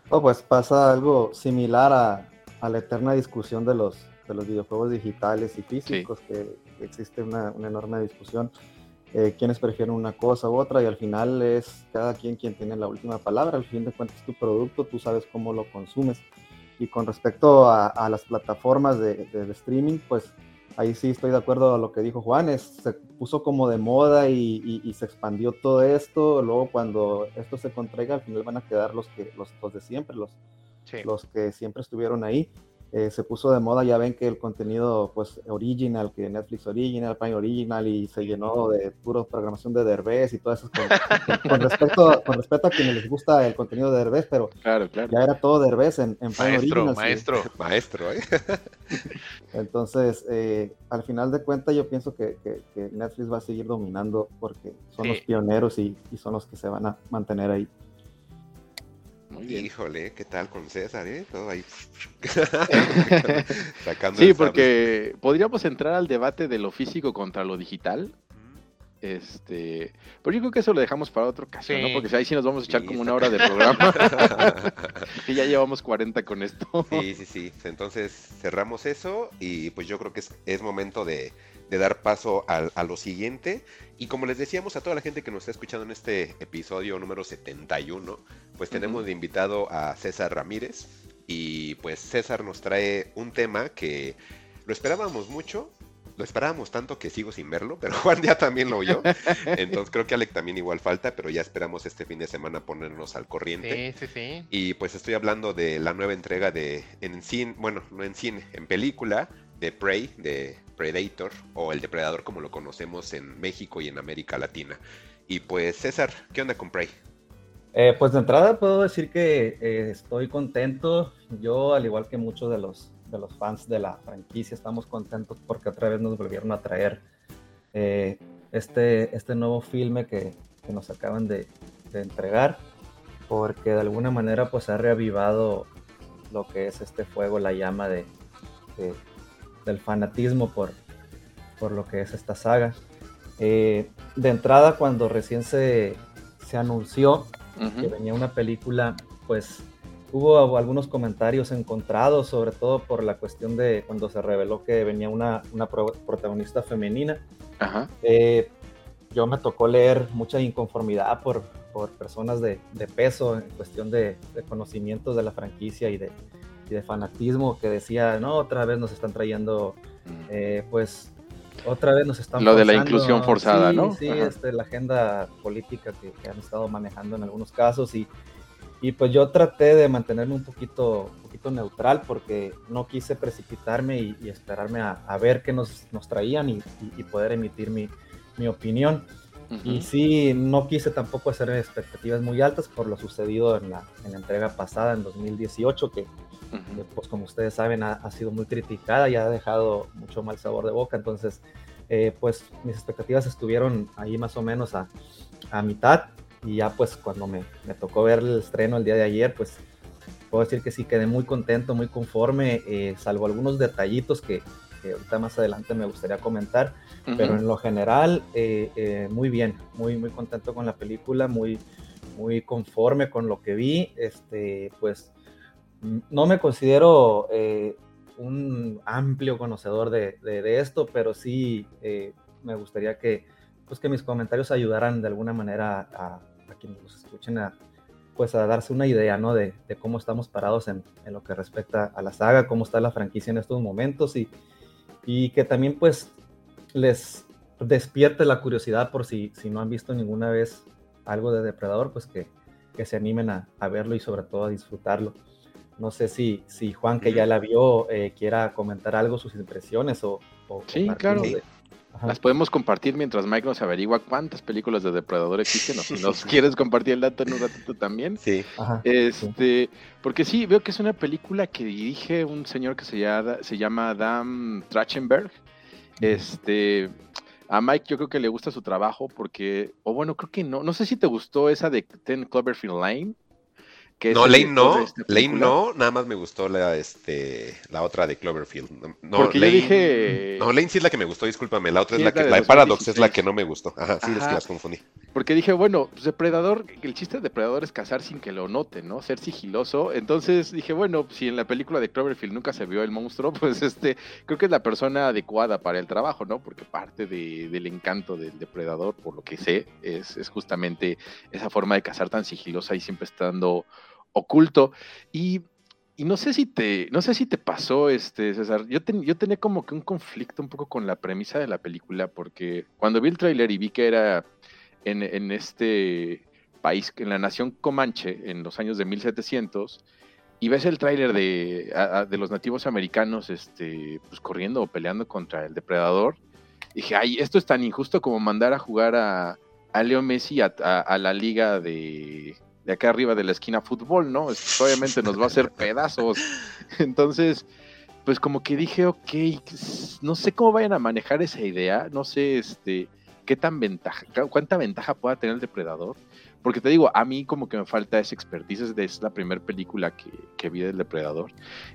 Oh, pues pasa algo similar a, a la eterna discusión de los, de los videojuegos digitales y físicos, que existe una, una enorme discusión. Eh, quienes prefieren una cosa u otra y al final es cada quien quien tiene la última palabra. Al fin de cuentas, tu producto, tú sabes cómo lo consumes. Y con respecto a, a las plataformas de, de- de streaming, pues ahí sí estoy de acuerdo a lo que dijo Juan, es, se puso como de moda y, y- y se expandió todo esto, luego cuando esto se contraiga al final van a quedar los, que, los, los de siempre, los, Sí. los que siempre estuvieron ahí. Eh, se puso de moda, ya ven que el contenido pues original, que Netflix original, Prime original y se llenó de puro programación de Derbez y todo eso con, respecto, con respecto a quienes les gusta el contenido de Derbez, pero claro, claro. ya era todo Derbez en, en Prime Maestro, original. maestro. Maestro, ¿eh? Entonces, eh, al final de cuentas yo pienso que, que- que Netflix va a seguir dominando porque son Sí. los pioneros y, y son los que se van a mantener ahí. Muy bien. Híjole, ¿qué tal con César, eh? Todo ahí. Sacando Sí, porque podríamos entrar al debate de lo físico contra lo digital. Este, pero yo creo que eso lo dejamos para otra ocasión, ¿no? Porque ahí sí nos vamos a echar Sí, como una hora de programa. y ya llevamos 40 con esto. Sí, sí, sí. Entonces cerramos eso y pues yo creo que es, es momento de, de dar paso al- a, lo siguiente. Y como les decíamos a toda la gente que nos está escuchando en este episodio número 71, pues tenemos de invitado a César Ramírez. Y pues César nos trae un tema que lo esperábamos mucho. Lo esperábamos tanto que sigo sin verlo, pero Juan ya también lo oyó. Entonces creo que Alec también igual falta, pero ya esperamos este fin de semana ponernos al corriente. Sí, sí, sí. Y pues estoy hablando de la nueva entrega de en cine, bueno, no en cine, en película de Prey, de Predator o el depredador como lo conocemos en México y en América Latina. Y pues César, ¿qué onda con Prey? Eh, pues de entrada puedo decir que eh, estoy contento. Yo, al igual que muchos de los, de los fans de la franquicia, estamos contentos porque otra vez nos volvieron a traer eh, este, este nuevo filme que, que nos acaban de, entregar, porque de alguna manera pues ha reavivado lo que es este fuego, la llama de- del fanatismo por, por lo que es esta saga. Eh, de entrada, cuando recién se, se anunció que venía una película, pues hubo algunos comentarios encontrados, sobre todo por la cuestión de cuando se reveló que venía una, una pro- protagonista femenina. Ajá. Eh, yo me tocó leer mucha inconformidad por, por personas de, de peso en cuestión de, de conocimientos de la franquicia y de, y de fanatismo que decía, no, otra vez nos están trayendo, eh, pues, otra vez nos están Lo de la forzando". inclusión forzada, Sí, ¿no? Sí, este, la agenda política que, que han estado manejando en algunos casos y, y pues yo traté de mantenerme un poquito, un poquito neutral porque no quise precipitarme y, y esperarme a, a ver qué nos, nos traían y, y- y poder emitir mi, mi opinión. Ujú. Y sí, no quise tampoco hacer expectativas muy altas por lo sucedido en la, en la entrega pasada, en 2018, que, que, Ujú. pues como ustedes saben ha, ha sido muy criticada y ha dejado mucho mal sabor de boca. Entonces, eh, pues mis expectativas estuvieron ahí más o menos a, a mitad y ya pues cuando me, me tocó ver el estreno el día de ayer, pues puedo decir que sí quedé muy contento, muy conforme, eh, salvo algunos detallitos que, que ahorita más adelante me gustaría comentar pero Ujú. en lo general eh, eh, muy bien, muy muy contento con la película, muy muy conforme con lo que vi, este pues mm, no me considero eh, un amplio conocedor de, de- de esto, pero sí me gustaría que pues que mis comentarios ayudaran de alguna manera a, a quienes los escuchen a pues a darse una idea, ¿no? De, de cómo estamos parados en, en lo que respecta a la saga, cómo está la franquicia en estos momentos y, y que también pues les despierte la curiosidad por si, si no han visto ninguna vez algo de Depredador, pues que, que se animen a, a verlo y sobre todo a disfrutarlo. No sé si, si Juan, que ya la vio, eh, quiera comentar algo, sus impresiones o... o Sí, claro. de- Ajá. Las podemos compartir mientras Mike nos averigua cuántas películas de Depredador existen. O si nos quieres compartir el dato en un ratito también. Sí, Ajá. Este, porque sí, veo que es una película que dirige un señor que se llama, se llama Adam Trachtenberg. Este, a Mike yo creo que le gusta su trabajo porque, o bueno, creo que no, no sé si te gustó esa de Ten Cloverfield Lane. Que no, Lane no, Lane no, nada más me gustó la, este, la otra de Cloverfield. No, no, Porque yo Lane- dije- No, Lane sí es la que me gustó, discúlpame, la otra Sí, es la es la que, de la de Paradox es la 2016. que no me gustó. Ajá, sí, es que las confundí. Porque dije, bueno, pues Depredador, el chiste de Depredador es cazar sin que lo noten, ¿no? Ser sigiloso. Entonces dije, bueno, si en la película de Cloverfield nunca se vio el monstruo, pues este, creo que es la persona adecuada para el trabajo, ¿no? Porque parte de- del encanto del Depredador, por lo que sé, es, es justamente esa forma de cazar tan sigilosa y siempre estando oculto. Y, y no sé si te, no sé si te pasó, este, César. Yo, ten- yo tenía como que un conflicto un poco con la premisa de la película, porque cuando vi el tráiler y vi que era en, en este país, en la nación Comanche, en los años de 1700, y ves el tráiler de, de los nativos americanos este, pues, corriendo o peleando contra el depredador, dije, ay, esto es tan injusto como mandar a jugar a, a Leo Messi a la liga de, de acá arriba de la esquina fútbol, ¿no? Obviamente nos va a hacer pedazos. Entonces, pues como que dije, ok, no sé cómo vayan a manejar esa idea, no sé este, qué tan ventaja, cuánta ventaja pueda tener el depredador. Porque te digo, a mí como que me falta esa expertise, es, la primera película que, que vi del depredador.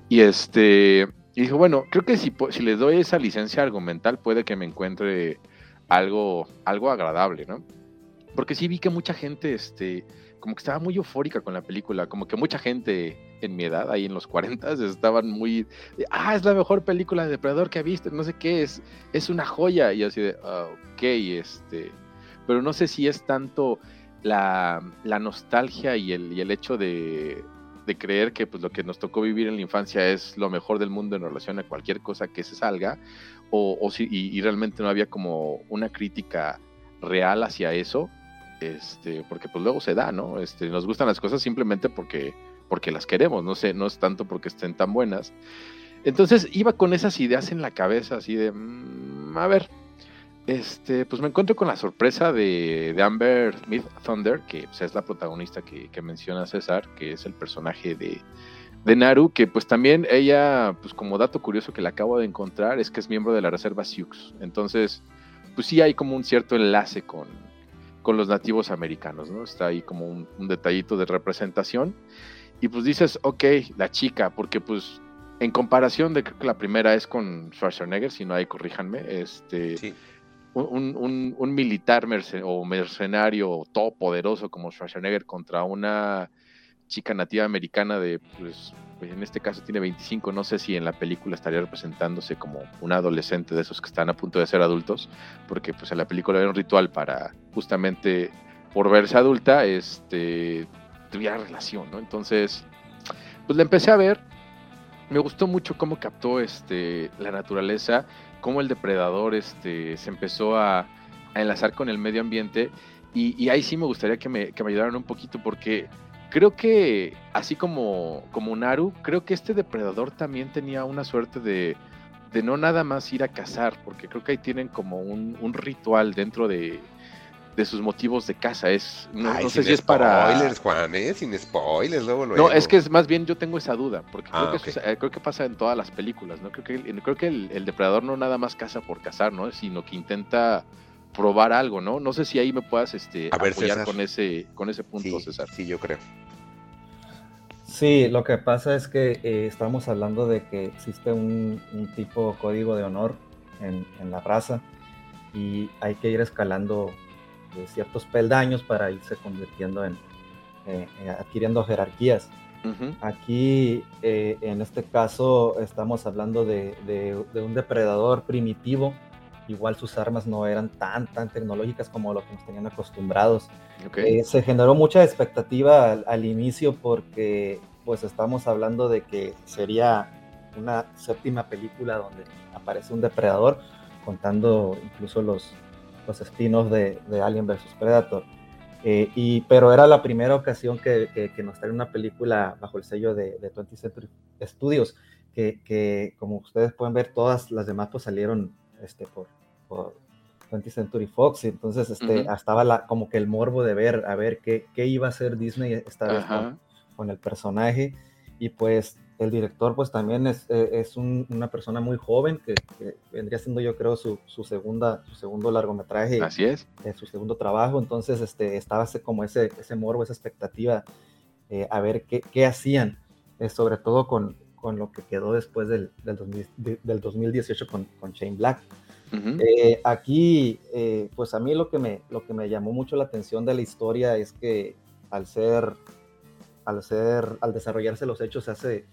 Y este, y dije, bueno, creo que si, si les doy esa licencia argumental puede que me encuentre algo, algo agradable, ¿no? Porque sí vi que mucha gente, este, como que estaba muy eufórica con la película, como que mucha gente en mi edad, ahí en los 40, estaban muy, ah, es la mejor película de depredador que he visto, no sé qué, es, es una joya, y así de, ah, ok, este, pero no sé si es tanto la, la nostalgia y el, el hecho de, de creer que pues, lo que nos tocó vivir en la infancia es lo mejor del mundo en relación a cualquier cosa que se salga, o, o si, y, y realmente no había como una crítica real hacia eso, este, porque pues luego se da, ¿no? Este, nos gustan las cosas simplemente porque, porque las queremos, no sé, no es tanto porque estén tan buenas. Entonces iba con esas ideas en la cabeza, así de, mm, a ver, este, pues me encuentro con la sorpresa de, Amber Smith Thunder, que pues, es la protagonista que, que menciona César, que es el personaje de, de Naru, que pues también ella, pues como dato curioso que la acabo de encontrar, es que es miembro de la Reserva Sioux. Entonces, pues sí hay como un cierto enlace con, con los nativos americanos, ¿no? Está ahí como un, un detallito de representación. Y pues dices, ok, la chica, porque pues en comparación de creo que la primera es con Schwarzenegger, si no hay, corríjanme, este, Sí. un, un- un militar merce- o mercenario todopoderoso como Schwarzenegger contra una chica nativa americana de, pues, pues, en este caso tiene 25, no sé si en la película estaría representándose como un adolescente de esos que están a punto de ser adultos, porque pues en la película era un ritual para justamente por verse adulta, este, tuviera relación, ¿no? Entonces, pues la empecé a ver, me gustó mucho cómo captó este, la naturaleza, cómo el depredador este, se empezó a, enlazar con el medio ambiente. Y, y ahí sí me gustaría que me, que me ayudaran un poquito porque creo que, así como, como Naru, creo que este depredador también tenía una suerte de, de no nada más ir a cazar, porque creo que ahí tienen como un, un ritual dentro de, de sus motivos de caza. Es, no, Ay, no sé si es para... spoilers, Juan, ¿eh? Sin spoilers, luego, luego. No, es que es más bien yo tengo esa duda, porque creo, Ah, que eso es- eh, creo que pasa en todas las películas, ¿no? Creo que, el- creo que el, el depredador no nada más caza por cazar, ¿no? Sino que intenta probar algo, ¿no? No sé si ahí me puedas este, A ver, apoyar César. con ese, con ese punto, sí, César. sí, yo creo. Sí, lo que pasa es que eh, estamos hablando de que existe un, un tipo código de honor en, en la raza y hay que ir escalando eh, ciertos peldaños para irse convirtiendo en, eh, eh, adquiriendo jerarquías. Aquí, eh, en este caso, estamos hablando de, de- de un depredador primitivo. Igual sus armas no eran tan, tan tecnológicas como lo que nos tenían acostumbrados. Eh, se generó mucha expectativa al, al inicio porque pues estamos hablando de que sería una séptima película donde aparece un depredador contando incluso los, los spin-offs de, de Alien vs Predator. Eh, y, pero era la primera ocasión que, que- que nos trae una película bajo el sello de, de 20th Century Studios, que, que, como ustedes pueden ver, todas las demás pues salieron este, por, por 20th Century Fox, y entonces este, Ujú. estaba la, como que el morbo de ver, a ver qué, qué iba a hacer Disney esta vez con, con el personaje, y pues el director pues también es, eh, es un- una persona muy joven, que, que vendría siendo yo creo su, su, segunda, su segundo largometraje Así es. en su segundo trabajo, entonces este, estaba ese, como ese, ese morbo, esa expectativa eh, a ver qué, qué hacían, eh, sobre todo con, con lo que quedó después del, del, 2000 de- del 2018 con, con Shane Black. Ujú, Eh, aquí, eh, pues a mí lo que, me, lo que me llamó mucho la atención de la historia es que al ser, al ser, al desarrollarse los hechos hace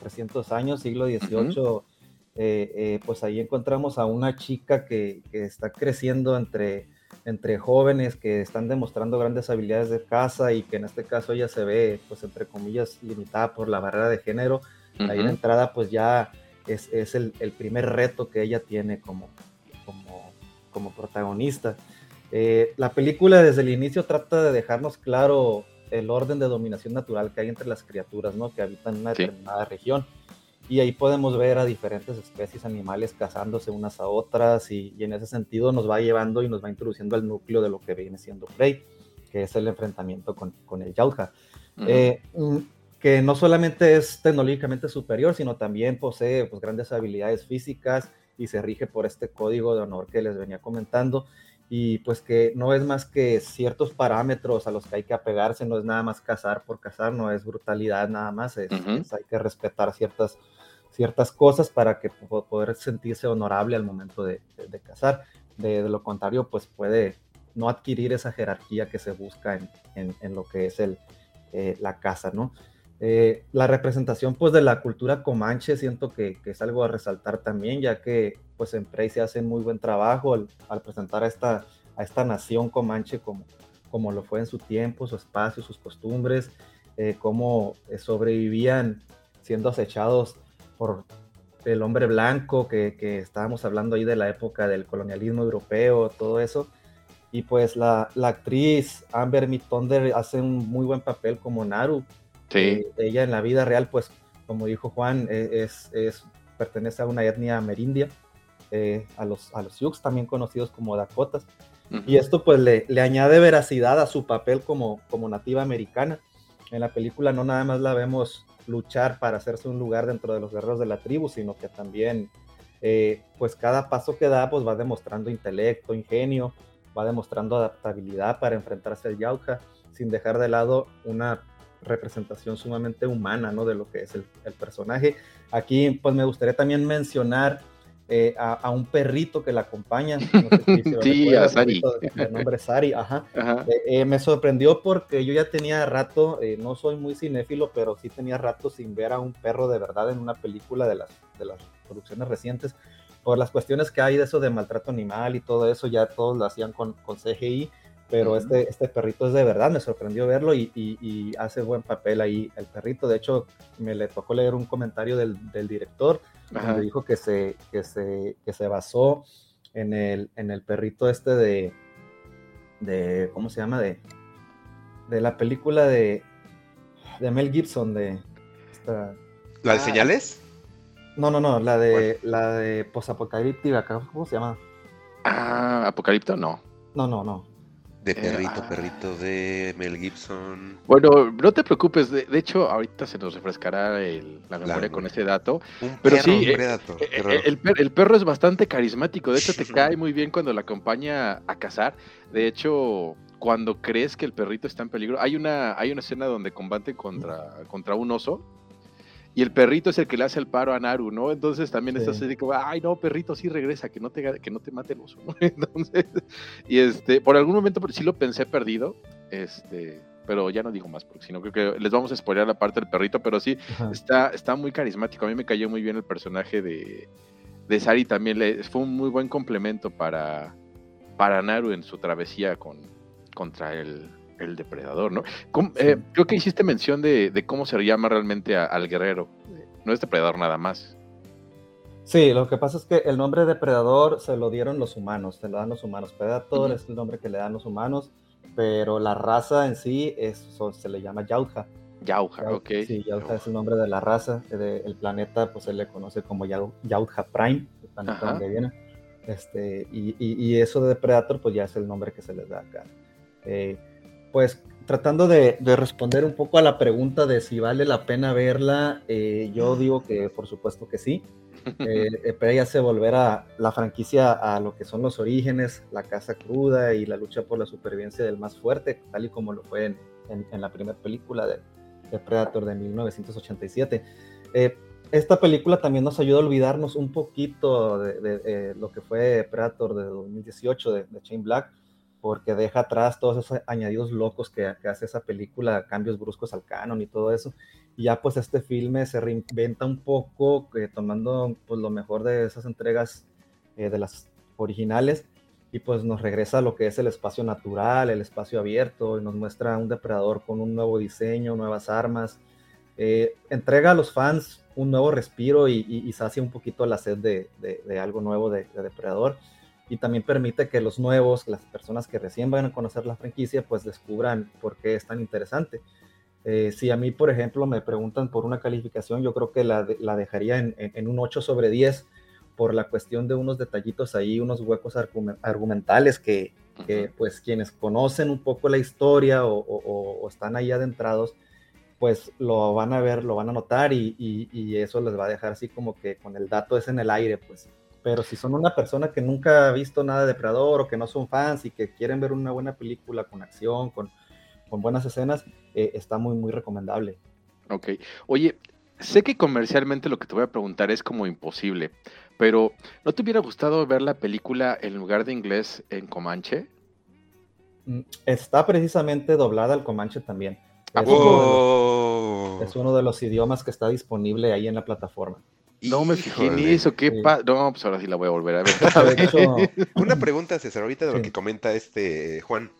300 años, siglo XVIII, eh, eh, pues ahí encontramos a una chica que, que está creciendo entre, entre jóvenes que están demostrando grandes habilidades de caza y que en este caso ella se ve, pues entre comillas, limitada por la barrera de género. Ahí de entrada, pues ya es, es el, el primer reto que ella tiene como, como, como protagonista. Eh, la película desde el inicio trata de dejarnos claro el orden de dominación natural que hay entre las criaturas, ¿no? Que habitan una determinada región. Y ahí podemos ver a diferentes especies animales cazándose unas a otras y, en ese sentido nos va llevando y nos va introduciendo al núcleo de lo que viene siendo Prey, que es el enfrentamiento con, con el Yautja. Eh, mm, que no solamente es tecnológicamente superior, sino también posee pues, grandes habilidades físicas y se rige por este código de honor que les venía comentando y pues que no es más que ciertos parámetros a los que hay que apegarse, no es nada más cazar por cazar, no es brutalidad nada más, es, hay que respetar ciertas, ciertas cosas para que poder sentirse honorable al momento de, de, cazar. De, lo contrario, pues puede no adquirir esa jerarquía que se busca en, en, lo que es el, eh, la caza, ¿no? Eh, la representación pues de la cultura comanche siento que, que, es algo a resaltar también, ya que pues en Prey se hace muy buen trabajo al, presentar a esta, a esta nación comanche como, como lo fue en su tiempo, su espacio, sus costumbres, eh, cómo eh, sobrevivían siendo acechados por el hombre blanco, que, que, estábamos hablando ahí de la época del colonialismo europeo, todo eso. Y pues la, la actriz Amber Thunder hace un muy buen papel como Naru, Sí. ella en la vida real, pues, como dijo Juan, e, es, es pertenece a una etnia merindia, eh, a, los, a los Sioux, también conocidos como Dakotas. Y esto pues le, le, añade veracidad a su papel como, como nativa americana. En la película no nada más la vemos luchar para hacerse un lugar dentro de los guerreros de la tribu, sino que también eh, pues cada paso que da pues va demostrando intelecto, ingenio, va demostrando adaptabilidad para enfrentarse al Yauja, sin dejar de lado una representación sumamente humana, ¿no? De lo que es el, personaje. Aquí, pues me gustaría también mencionar eh, a, un perrito que la acompaña. sí, a Sari. El nombre Sari, ajá. Eh, eh, me sorprendió porque yo ya tenía rato, no soy muy cinéfilo, pero sí tenía rato sin ver a un perro de verdad en una película de las, de las producciones recientes. Por las cuestiones que hay de eso de maltrato animal y todo eso, ya todos lo hacían con, con CGI pero este, este perrito es de verdad, me sorprendió verlo y, y, hace buen papel ahí el perrito. De hecho, me le tocó leer un comentario del, del director, donde dijo que se, que, se, que se basó en el, en el perrito este de, de, ¿cómo se llama? De, de la película de, de Mel Gibson, de... Esta, ¿La de ah, señales? No, no, no, la de, la de posapocalíptica, ¿cómo se llama? Ah, Apocalipto, no. No, no, no. De eh, perrito, ah. perrito de Mel Gibson. Bueno, no te preocupes, de, hecho ahorita se nos refrescará la memoria con ese dato. pero sí, eh, eh, el, perro es bastante carismático, de hecho te cae muy bien cuando la acompaña a cazar. De hecho, cuando crees que el perrito está en peligro, hay una, hay una escena donde combate contra, contra un oso y el perrito es el que le hace el paro a Naru, ¿no? Entonces también sí. estás así como, ay, no, perrito, sí regresa, que no te, que no te mate el oso, ¿no? Entonces, y este, por algún momento sí lo pensé perdido, este, pero ya no digo más, porque si no creo que les vamos a spoiler la parte del perrito, pero sí, está, está muy carismático. A mí me cayó muy bien el personaje de, de Sari también, le, fue un muy buen complemento para, para Naru en su travesía con, contra el, el depredador, ¿no? Eh, creo que hiciste mención de, cómo se llama realmente al guerrero. No es depredador nada más. Sí, lo que pasa es que el nombre depredador se lo dieron los humanos, se lo dan los humanos. Predator es el nombre que le dan los humanos, pero la raza en sí es, se le llama Yautja. Yautja, ok. Sí, Yautja es el nombre de la raza. el planeta, pues se le conoce como Yautja Prime, el planeta donde viene. Este, y, eso de Predator, pues ya es el nombre que se les da acá. Eh, pues tratando de, responder un poco a la pregunta de si vale la pena verla, eh, yo digo que por supuesto que sí. Eh, pero ya se volverá la franquicia a lo que son los orígenes, la casa cruda y la lucha por la supervivencia del más fuerte, tal y como lo fue en, la primera película de, Predator de 1987. Eh, esta película también nos ayuda a olvidarnos un poquito de, lo que fue Predator de 2018 de, de Shane Black porque deja atrás todos esos añadidos locos que, hace esa película, cambios bruscos al canon y todo eso. Y ya pues este filme se reinventa un poco, eh, tomando pues lo mejor de esas entregas eh, de las originales y pues nos regresa a lo que es el espacio natural, el espacio abierto, y nos muestra un depredador con un nuevo diseño, nuevas armas. Eh, entrega a los fans un nuevo respiro y, sacia un poquito la sed de, de algo nuevo de, depredador y también permite que los nuevos, las personas que recién van a conocer la franquicia, pues descubran por qué es tan interesante. Eh, si a mí, por ejemplo, me preguntan por una calificación, yo creo que la, la dejaría en, en, un 8 sobre 10 por la cuestión de unos detallitos ahí, unos huecos argumentales que, que pues quienes conocen un poco la historia o, o, o, están ahí adentrados, pues lo van a ver, lo van a notar y, y, y, eso les va a dejar así como que con el dato es en el aire, pues pero si son una persona que nunca ha visto nada de Depredador o que no son fans y que quieren ver una buena película con acción, con, con buenas escenas, eh, está muy, muy recomendable. Ok. Oye, sé que comercialmente lo que te voy a preguntar es como imposible, pero ¿no te hubiera gustado ver la película en lugar de inglés en Comanche? Mm, está precisamente doblada al Comanche también. Es, oh. uno, es uno de los idiomas que está disponible ahí en la plataforma. No me eso, qué sí. No, pues ahora sí la voy a volver a ver. Una pregunta, César, ahorita de lo que comenta este Juan.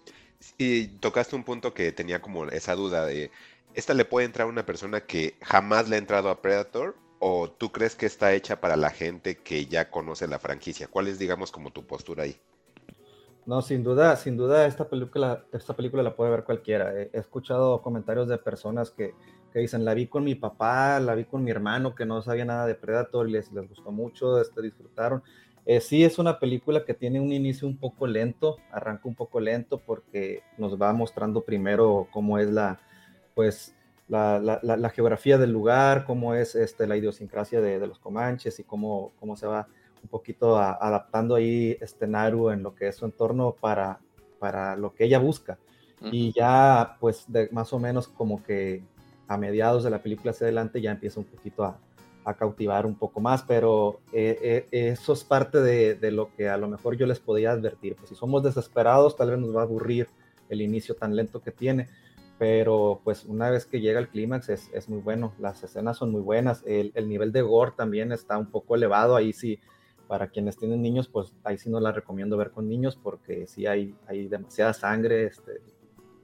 Y tocaste un punto que tenía como esa duda de, ¿esta le puede entrar a una persona que jamás le ha entrado a Predator? ¿O tú crees que está hecha para la gente que ya conoce la franquicia? ¿Cuál es, digamos, como tu postura ahí? No, sin duda, sin duda esta película, esta película la puede ver cualquiera. He, escuchado comentarios de personas que, que dicen, la vi con mi papá, la vi con mi hermano que no sabía nada de Predator y les, les gustó mucho, este, disfrutaron. Eh, sí, es una película que tiene un inicio un poco lento, arranca un poco lento porque nos va mostrando primero cómo es la, pues, la, la, la, la geografía del lugar, cómo es este, la idiosincrasia de, de, los comanches y cómo, cómo se va un poquito a, adaptando ahí este Naru en lo que es su entorno para, para lo que ella busca. Uh -huh. Y ya, pues, de, más o menos como que a mediados de la película hacia adelante ya empieza un poquito a, a cautivar un poco más, pero eh, eh, eso es parte de, de, lo que a lo mejor yo les podía advertir. Pues si somos desesperados, tal vez nos va a aburrir el inicio tan lento que tiene, pero pues una vez que llega el clímax es, es, muy bueno, las escenas son muy buenas, el, el, nivel de gore también está un poco elevado, ahí sí, para quienes tienen niños, pues ahí sí no la recomiendo ver con niños porque sí hay, hay demasiada sangre, este,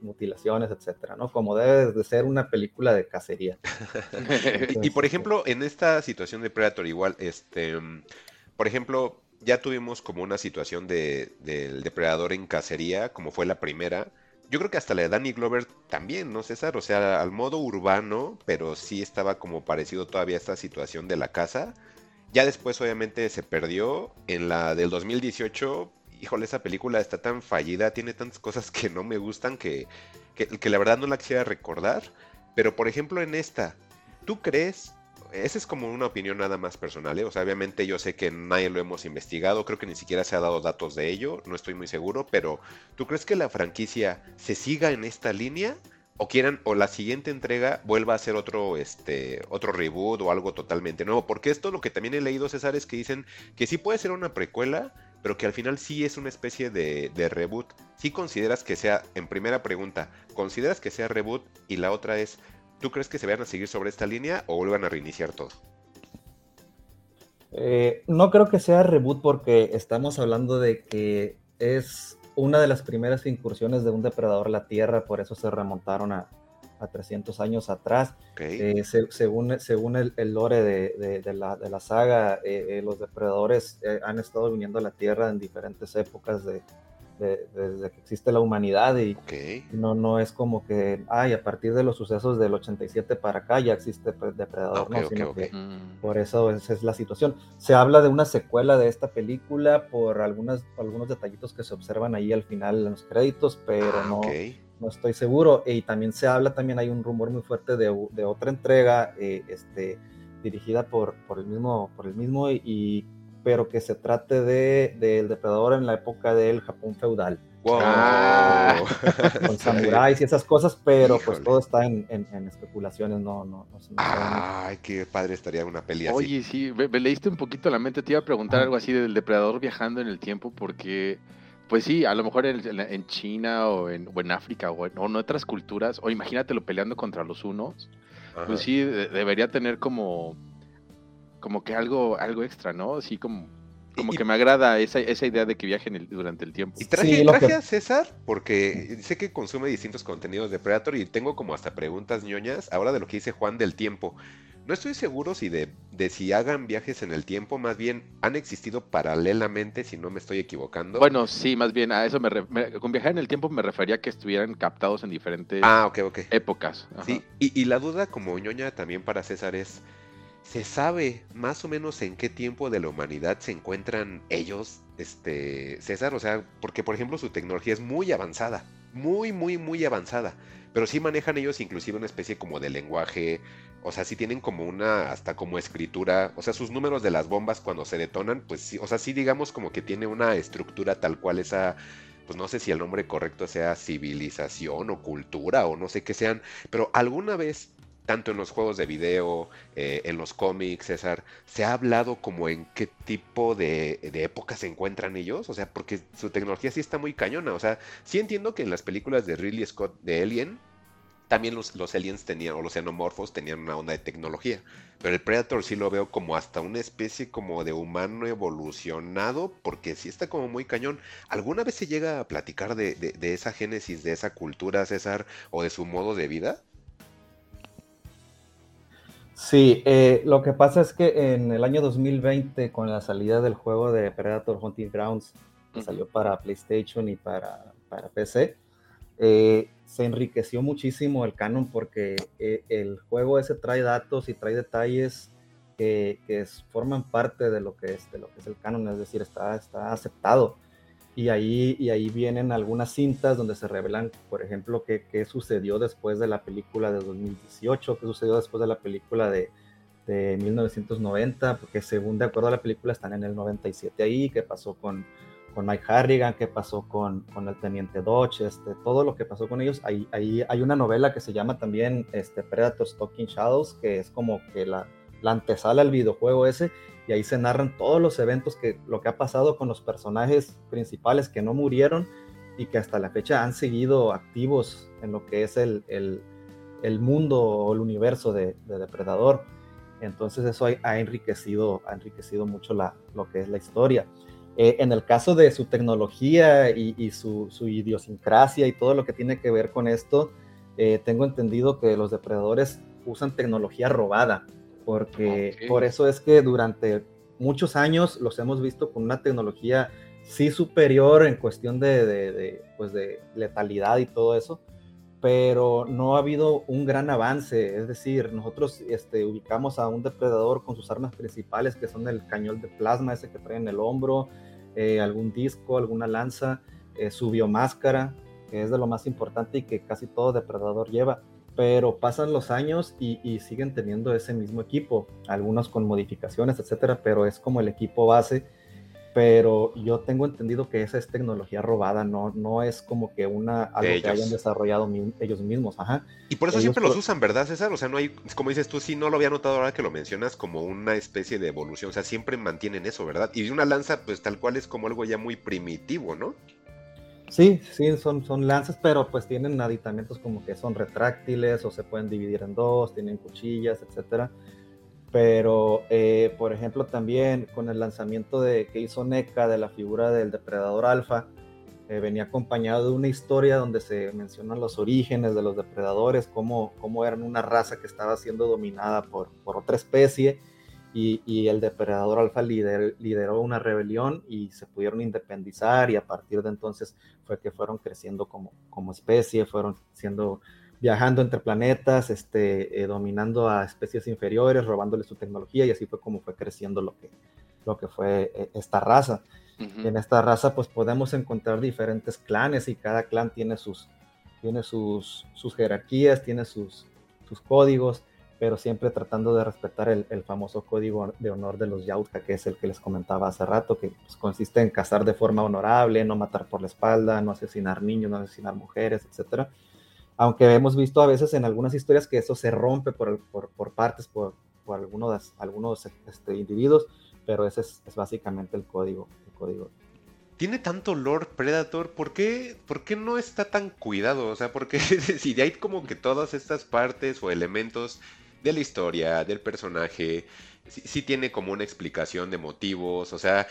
mutilaciones, etcétera, ¿no? Como debe de ser una película de cacería. y, y, por ejemplo, en esta situación de Predator igual, este, por ejemplo, ya tuvimos como una situación de, del depredador en cacería, como fue la primera. Yo creo que hasta la de Danny Glover también, ¿no, César? O sea, al modo urbano, pero sí estaba como parecido todavía a esta situación de la casa. Ya después, obviamente, se perdió. En la del 2018, híjole, esa película está tan fallida, tiene tantas cosas que no me gustan que, que, la verdad no la quisiera recordar. Pero por ejemplo en esta, ¿tú crees? Esa es como una opinión nada más personal, ¿eh? O sea, obviamente yo sé que nadie lo hemos investigado, creo que ni siquiera se ha dado datos de ello, no estoy muy seguro, pero ¿tú crees que la franquicia se siga en esta línea? O quieran o la siguiente entrega vuelva a ser otro este otro reboot o algo totalmente nuevo porque esto lo que también he leído César es que dicen que sí puede ser una precuela pero que al final sí es una especie de, reboot si ¿Sí consideras que sea en primera pregunta consideras que sea reboot y la otra es ¿tú crees que se vayan a seguir sobre esta línea o vuelvan a reiniciar todo? Eh, no creo que sea reboot porque estamos hablando de que es una de las primeras incursiones de un depredador a la Tierra, por eso se remontaron a, a 300 años atrás. Okay. Eh, se, según, según el, el lore de, de, de, la, de, la, saga, eh, eh los depredadores han estado viniendo a la Tierra en diferentes épocas de, desde que existe la humanidad y okay. no, no es como que, ay, a partir de los sucesos del 87 para acá ya existe depredador, okay, no, sino que mm. por eso esa es la situación. Se habla de una secuela de esta película por algunas, algunos detallitos que se observan ahí al final en los créditos, pero ah, no, no estoy seguro. Y también se habla, también hay un rumor muy fuerte de, de otra entrega eh, este, dirigida por, por, el mismo, por el mismo y pero que se trate de del depredador en la época del Japón feudal. Wow. Ah. Con samuráis y esas cosas, pero Híjole. pues todo está en, en, en especulaciones, no, no, no, no Ay, qué padre estaría una peli así. Oye, sí, me, me, leíste un poquito la mente, te iba a preguntar algo así del depredador viajando en el tiempo, porque, pues sí, a lo mejor en, en China o en, o en África o en, o en, otras culturas, o imagínatelo peleando contra los unos, Ajá. pues sí, de, debería tener como como que algo, algo extra, ¿no? Así como, como y, que me agrada esa, esa idea de que viajen el, durante el tiempo. Y traje, sí, traje que... a César porque sé que consume distintos contenidos de Predator y tengo como hasta preguntas ñoñas ahora de lo que dice Juan del tiempo. No estoy seguro si de, de si hagan viajes en el tiempo, más bien han existido paralelamente, si no me estoy equivocando. Bueno, sí, más bien a eso me, re- me- con viajar en el tiempo me refería a que estuvieran captados en diferentes ah, ok, ok. épocas. Ajá. Sí, y, y la duda como ñoña también para César es, ¿se sabe más o menos en qué tiempo de la humanidad se encuentran ellos, este, César? O sea, porque por ejemplo su tecnología es muy avanzada, muy, muy, muy avanzada, pero sí manejan ellos inclusive una especie como de lenguaje, o sea, sí tienen como una, hasta como escritura, o sea, sus números de las bombas cuando se detonan, pues sí, o sea, sí digamos como que tiene una estructura tal cual esa... Pues no sé si el nombre correcto sea civilización o cultura o no sé qué sean, pero alguna vez tanto en los juegos de video, eh, en los cómics, César, ¿se ha hablado como en qué tipo de, época se encuentran ellos? O sea, porque su tecnología sí está muy cañona. O sea, sí entiendo que en las películas de Ridley Scott de Alien, también los, los aliens tenían, o los xenomorfos tenían una onda de tecnología. Pero el Predator sí lo veo como hasta una especie como de humano evolucionado, porque sí está como muy cañón. ¿Alguna vez se llega a platicar de, de- de esa génesis, de esa cultura, César, o de su modo de vida? Sí, eh, lo que pasa es que en el año 2020, con la salida del juego de Predator Hunting Grounds, que salió para PlayStation y para, para PC, eh, se enriqueció muchísimo el canon porque eh, el juego ese trae datos y trae detalles que, que es- forman parte de lo, que es, de lo que es el canon, es decir, está, está aceptado. Y ahí, y ahí vienen algunas cintas donde se revelan, por ejemplo, qué, qué sucedió después de la película de 2018, qué sucedió después de la película de, de 1990, porque según de acuerdo a la película están en el 97 ahí, qué pasó con, con Mike Harrigan, qué pasó con, con el Teniente Dodge, este, todo lo que pasó con ellos. Ahí, ahí hay una novela que se llama también este, Predator Stalking Shadows, que es como que la, la antesala al videojuego ese, y ahí se narran todos los eventos que lo que ha pasado con los personajes principales que no murieron y que hasta la fecha han seguido activos en lo que es el, el, el mundo o el universo de, de Depredador. Entonces eso ha, enriquecido, ha enriquecido mucho la, lo que es la historia. Eh, en el caso de su tecnología y, y su, su, idiosincrasia y todo lo que tiene que ver con esto, eh, tengo entendido que los depredadores usan tecnología robada porque por eso es que durante muchos años los hemos visto con una tecnología sí superior en cuestión de, de, de, pues de letalidad y todo eso, pero no ha habido un gran avance, es decir, nosotros este, ubicamos a un depredador con sus armas principales, que son el cañón de plasma ese que trae en el hombro, eh, algún disco, alguna lanza, eh, su biomáscara, que es de lo más importante y que casi todo depredador lleva pero pasan los años y, y, siguen teniendo ese mismo equipo, algunos con modificaciones, etcétera, pero es como el equipo base. Pero yo tengo entendido que esa es tecnología robada, no, no es como que una algo que hayan desarrollado mi, ellos mismos. Ajá. Y por eso ellos siempre los usan, ¿verdad, César? O sea, no hay, como dices tú, sí, no lo había notado ahora que lo mencionas como una especie de evolución. O sea, siempre mantienen eso, ¿verdad? Y una lanza, pues tal cual es como algo ya muy primitivo, ¿no? Sí, sí, son, son lanzas, pero pues tienen aditamentos como que son retráctiles o se pueden dividir en dos, tienen cuchillas, etcétera. Pero, eh, por ejemplo, también con el lanzamiento de, que hizo NECA de la figura del depredador alfa, eh, venía acompañado de una historia donde se mencionan los orígenes de los depredadores, cómo, cómo eran una raza que estaba siendo dominada por, por otra especie y, y, el depredador alfa lider, lideró una rebelión y se pudieron independizar y a partir de entonces fue que fueron creciendo como, como especie, fueron siendo viajando entre planetas, este, eh, dominando a especies inferiores, robándole su tecnología y así fue como fue creciendo lo que, lo que fue eh, esta raza. Uh -huh. En esta raza pues podemos encontrar diferentes clanes y cada clan tiene sus, tiene sus, sus jerarquías, tiene sus, sus códigos pero siempre tratando de respetar el, el, famoso código de honor de los Yautja, que es el que les comentaba hace rato, que pues, consiste en cazar de forma honorable, no matar por la espalda, no asesinar niños, no asesinar mujeres, etc. Aunque hemos visto a veces en algunas historias que eso se rompe por, por, por, partes, por, por algunos, algunos este, individuos, pero ese es, es básicamente el código, el código tiene tanto Lord Predator, ¿por qué, ¿por qué no está tan cuidado? O sea, porque si hay como que todas estas partes o elementos de la historia, del personaje, sí, tiene como una explicación de motivos, o sea,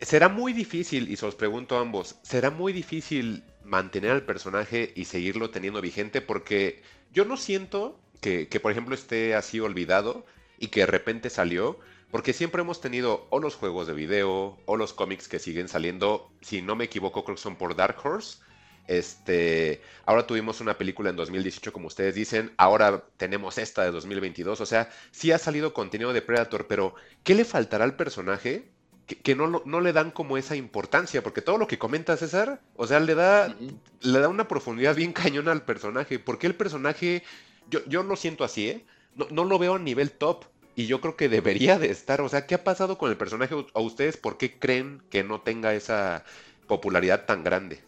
será muy difícil, y se los pregunto a ambos, será muy difícil mantener al personaje y seguirlo teniendo vigente porque yo no siento que, que, por ejemplo, esté así olvidado y que de repente salió. Porque siempre hemos tenido o los juegos de video o los cómics que siguen saliendo, si no me equivoco, creo que son por Dark Horse. Este, ahora tuvimos una película en 2018, como ustedes dicen, ahora tenemos esta de 2022, o sea, sí ha salido contenido de Predator, pero ¿qué le faltará al personaje que, no, no, le dan como esa importancia, porque todo lo que comenta César, o sea, le da, le da una profundidad bien cañona al personaje, porque el personaje, yo, yo lo siento así, ¿eh? No, no, lo veo a nivel top, y yo creo que debería de estar, o sea, ¿qué ha pasado con el personaje a ustedes? ¿Por qué creen que no tenga esa popularidad tan grande?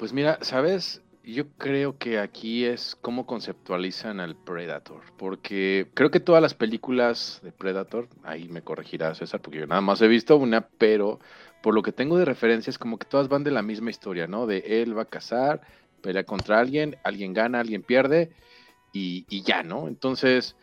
Pues mira, ¿sabes? Yo creo que aquí es cómo conceptualizan al Predator, porque creo que todas las películas de Predator, ahí me corregirá César, porque yo nada más he visto una, pero por lo que tengo de referencia es como que todas van de la misma historia, ¿no? De él va a cazar, pelea contra alguien, alguien gana, alguien pierde y, ya, ¿no? Entonces,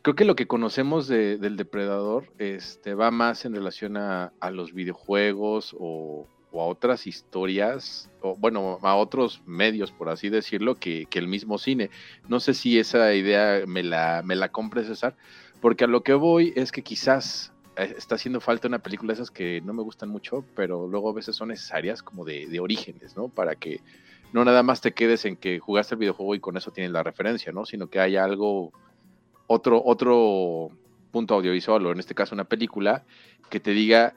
creo que lo que conocemos del depredador este, va más en relación a los videojuegos o, a otras historias, o bueno, a otros medios, por así decirlo, que, el mismo cine. No sé si esa idea me la, me la compre César, porque a lo que voy es que quizás eh, está haciendo falta una película de esas que no me gustan mucho, pero luego a veces son necesarias como de, de orígenes, ¿no? Para que no nada más te quedes en que jugaste el videojuego y con eso tienes la referencia, ¿no? Sino que haya algo, otro, otro punto audiovisual, o en este caso una película, que te diga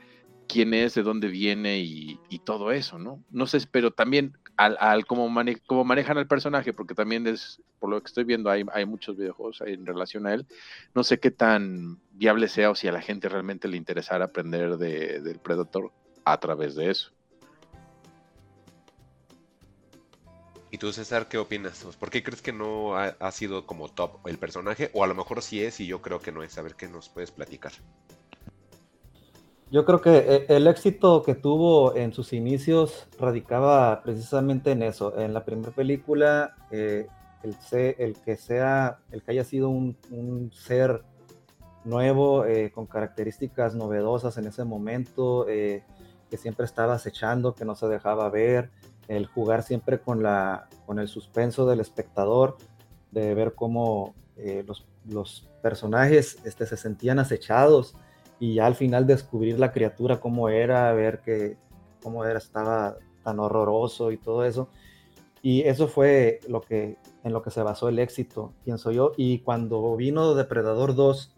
quién es, de dónde viene y, todo eso, ¿no? No sé, pero también al, cómo, manejan al personaje, porque también es, por lo que estoy viendo, hay, muchos videojuegos en relación a él. No sé qué tan viable sea o si a la gente realmente le interesara aprender de, del Predator a través de eso. ¿Y tú, César, qué opinas? ¿Por qué crees que no ha, sido como top el personaje? O a lo mejor sí es y yo creo que no es. A ver qué nos puedes platicar. Yo creo que eh, el éxito que tuvo en sus inicios radicaba precisamente en eso. En la primera película, eh, el, el, que sea, el que haya sido un, ser nuevo, eh, con características novedosas en ese momento, que siempre estaba acechando, que no se dejaba ver, el jugar siempre con, la, con el suspenso del espectador, de ver cómo los, los, personajes este, se sentían acechados y ya al final descubrir la criatura cómo era, ver que cómo era, estaba tan horroroso y todo eso. Y eso fue lo que, en lo que se basó el éxito, pienso yo. Y cuando vino Depredador 2,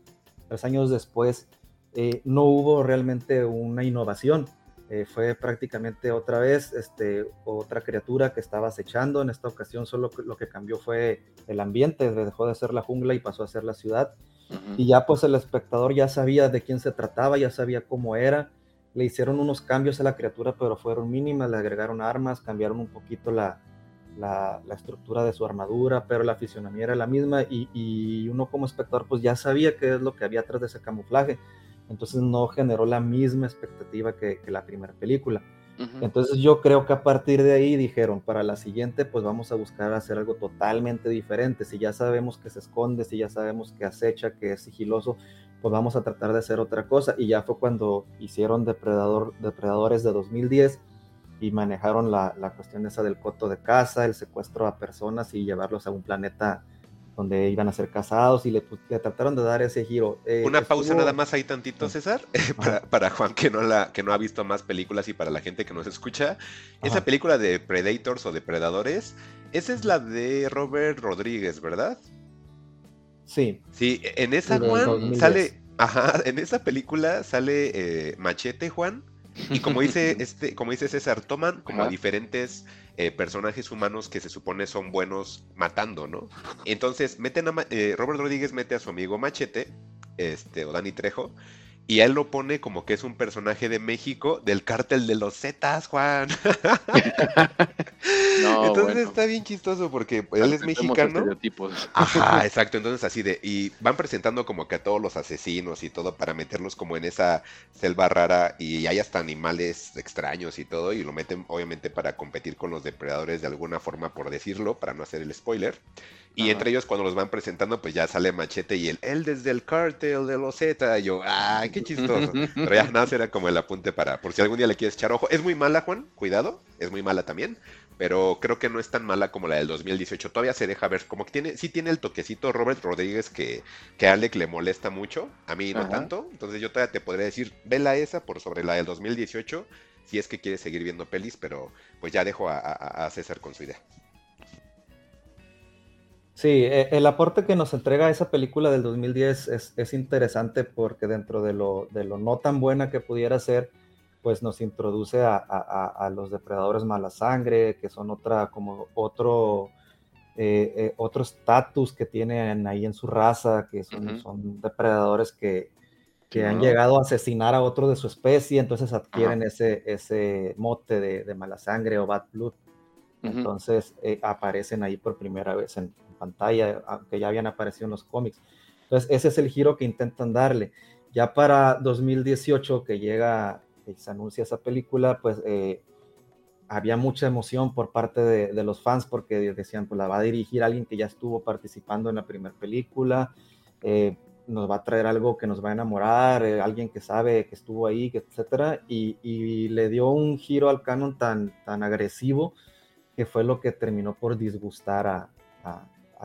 tres años después, eh, no hubo realmente una innovación. Eh, fue prácticamente otra vez este, otra criatura que estaba acechando. En esta ocasión solo lo que cambió fue el ambiente, dejó de ser la jungla y pasó a ser la ciudad. Y ya pues el espectador ya sabía de quién se trataba, ya sabía cómo era. Le hicieron unos cambios a la criatura, pero fueron mínimas, le agregaron armas, cambiaron un poquito la, la, estructura de su armadura, pero la fisionomía era la misma y, y, uno como espectador pues ya sabía qué es lo que había atrás de ese camuflaje. Entonces no generó la misma expectativa que, que la primera película. Entonces yo creo que a partir de ahí dijeron, para la siguiente pues vamos a buscar hacer algo totalmente diferente. Si ya sabemos que se esconde, si ya sabemos que acecha, que es sigiloso, pues vamos a tratar de hacer otra cosa. Y ya fue cuando hicieron Depredador, Depredadores de 2010 y manejaron la, la cuestión esa del coto de caza, el secuestro a personas y llevarlos a un planeta donde iban a ser casados y le, trataron de dar ese giro. Eh, Una pausa nada más ahí tantito, César, para, Juan que no, la, que no ha visto más películas y para la gente que nos escucha. Esa película de Predators o Depredadores, esa es la de Robert Rodríguez, ¿verdad? Sí. Sí, en esa, Juan, sale, ajá, en esa película sale eh, Machete, Juan, y como dice, este, como dice César, toman como diferentes eh, personajes humanos que se supone son buenos matando, ¿no? Entonces, meten a, eh, Robert Rodríguez mete a su amigo Machete, este, o Dani Trejo, y él lo pone como que es un personaje de México del cártel de los Zetas, Juan. entonces está bien chistoso porque él es mexicano. Ajá, exacto. Entonces así de, y van presentando como que a todos los asesinos y todo para meterlos como en esa selva rara y hay hasta animales extraños y todo y lo meten obviamente para competir con los depredadores de alguna forma por decirlo, para no hacer el spoiler. Y entre ellos cuando los van presentando pues ya sale Machete y él, él desde el cártel de los Z. Yo, ay, qué chistoso. Pero ya nada, era como el apunte para, por si algún día le quieres echar ojo. Es muy mala, Juan, cuidado, es muy mala también. pero creo que no es tan mala como la del 2018. Todavía se deja ver, como que tiene, sí tiene el toquecito Robert Rodríguez que, que a Alec le molesta mucho, a mí no tanto. Entonces yo todavía te podría decir, vela esa por sobre la del 2018, si es que quieres seguir viendo pelis, pero pues ya dejo a, César con su idea. Sí, e, el aporte que nos entrega esa película del 2010 es, es interesante porque dentro de lo, de lo no tan buena que pudiera ser, pues nos introduce a, los depredadores mala sangre, que son otra, como otro, eh, eh, otro estatus que tienen ahí en su raza, que son, son depredadores que, que han llegado a asesinar a otro de su especie, entonces adquieren ese, ese mote de, mala sangre o bad blood. Entonces eh, aparecen ahí por primera vez en, pantalla, aunque ya habían aparecido en los cómics. Entonces ese es el giro que intentan darle. Ya para 2018, que llega se anuncia esa película, pues eh, había mucha emoción por parte de, los fans porque decían, pues la va a dirigir alguien que ya estuvo participando en la primera película, eh, nos va a traer algo que nos va a enamorar, eh, alguien que sabe que estuvo ahí, etcétera, y, le dio un giro al canon tan, tan agresivo que fue lo que terminó por disgustar a,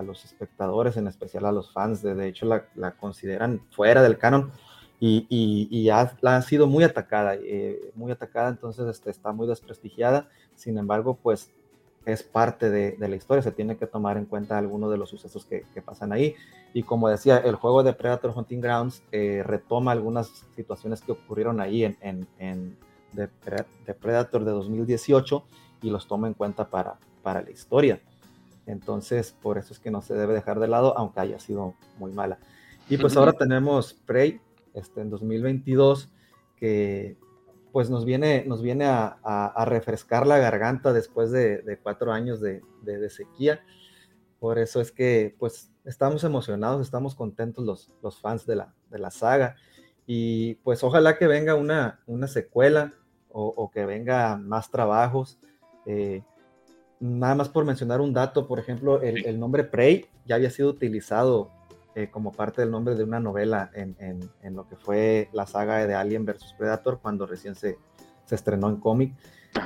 los espectadores, en especial a los fans, de, de hecho la, la consideran fuera del canon y, y, ha, sido muy atacada, eh, muy atacada, entonces este, está muy desprestigiada. Sin embargo, pues es parte de, la historia, se tiene que tomar en cuenta algunos de los sucesos que, pasan ahí. Y como decía, el juego de Predator Hunting Grounds eh, retoma algunas situaciones que ocurrieron ahí en, en, en de, Predator de 2018 y los toma en cuenta para, para la historia. Entonces, por eso es que no se debe dejar de lado, aunque haya sido muy mala. Y pues ahora tenemos Prey, este, en 2022, que pues nos viene, nos viene a, refrescar la garganta después de, cuatro años de, sequía. Por eso es que pues estamos emocionados, estamos contentos los, los fans de la, de la saga. Y pues ojalá que venga una, una secuela o, que venga más trabajos. Eh, nada más por mencionar un dato, por ejemplo, el, el nombre Prey ya había sido utilizado eh, como parte del nombre de una novela en, en, lo que fue la saga de Alien vs. Predator cuando recién se, se estrenó en cómic.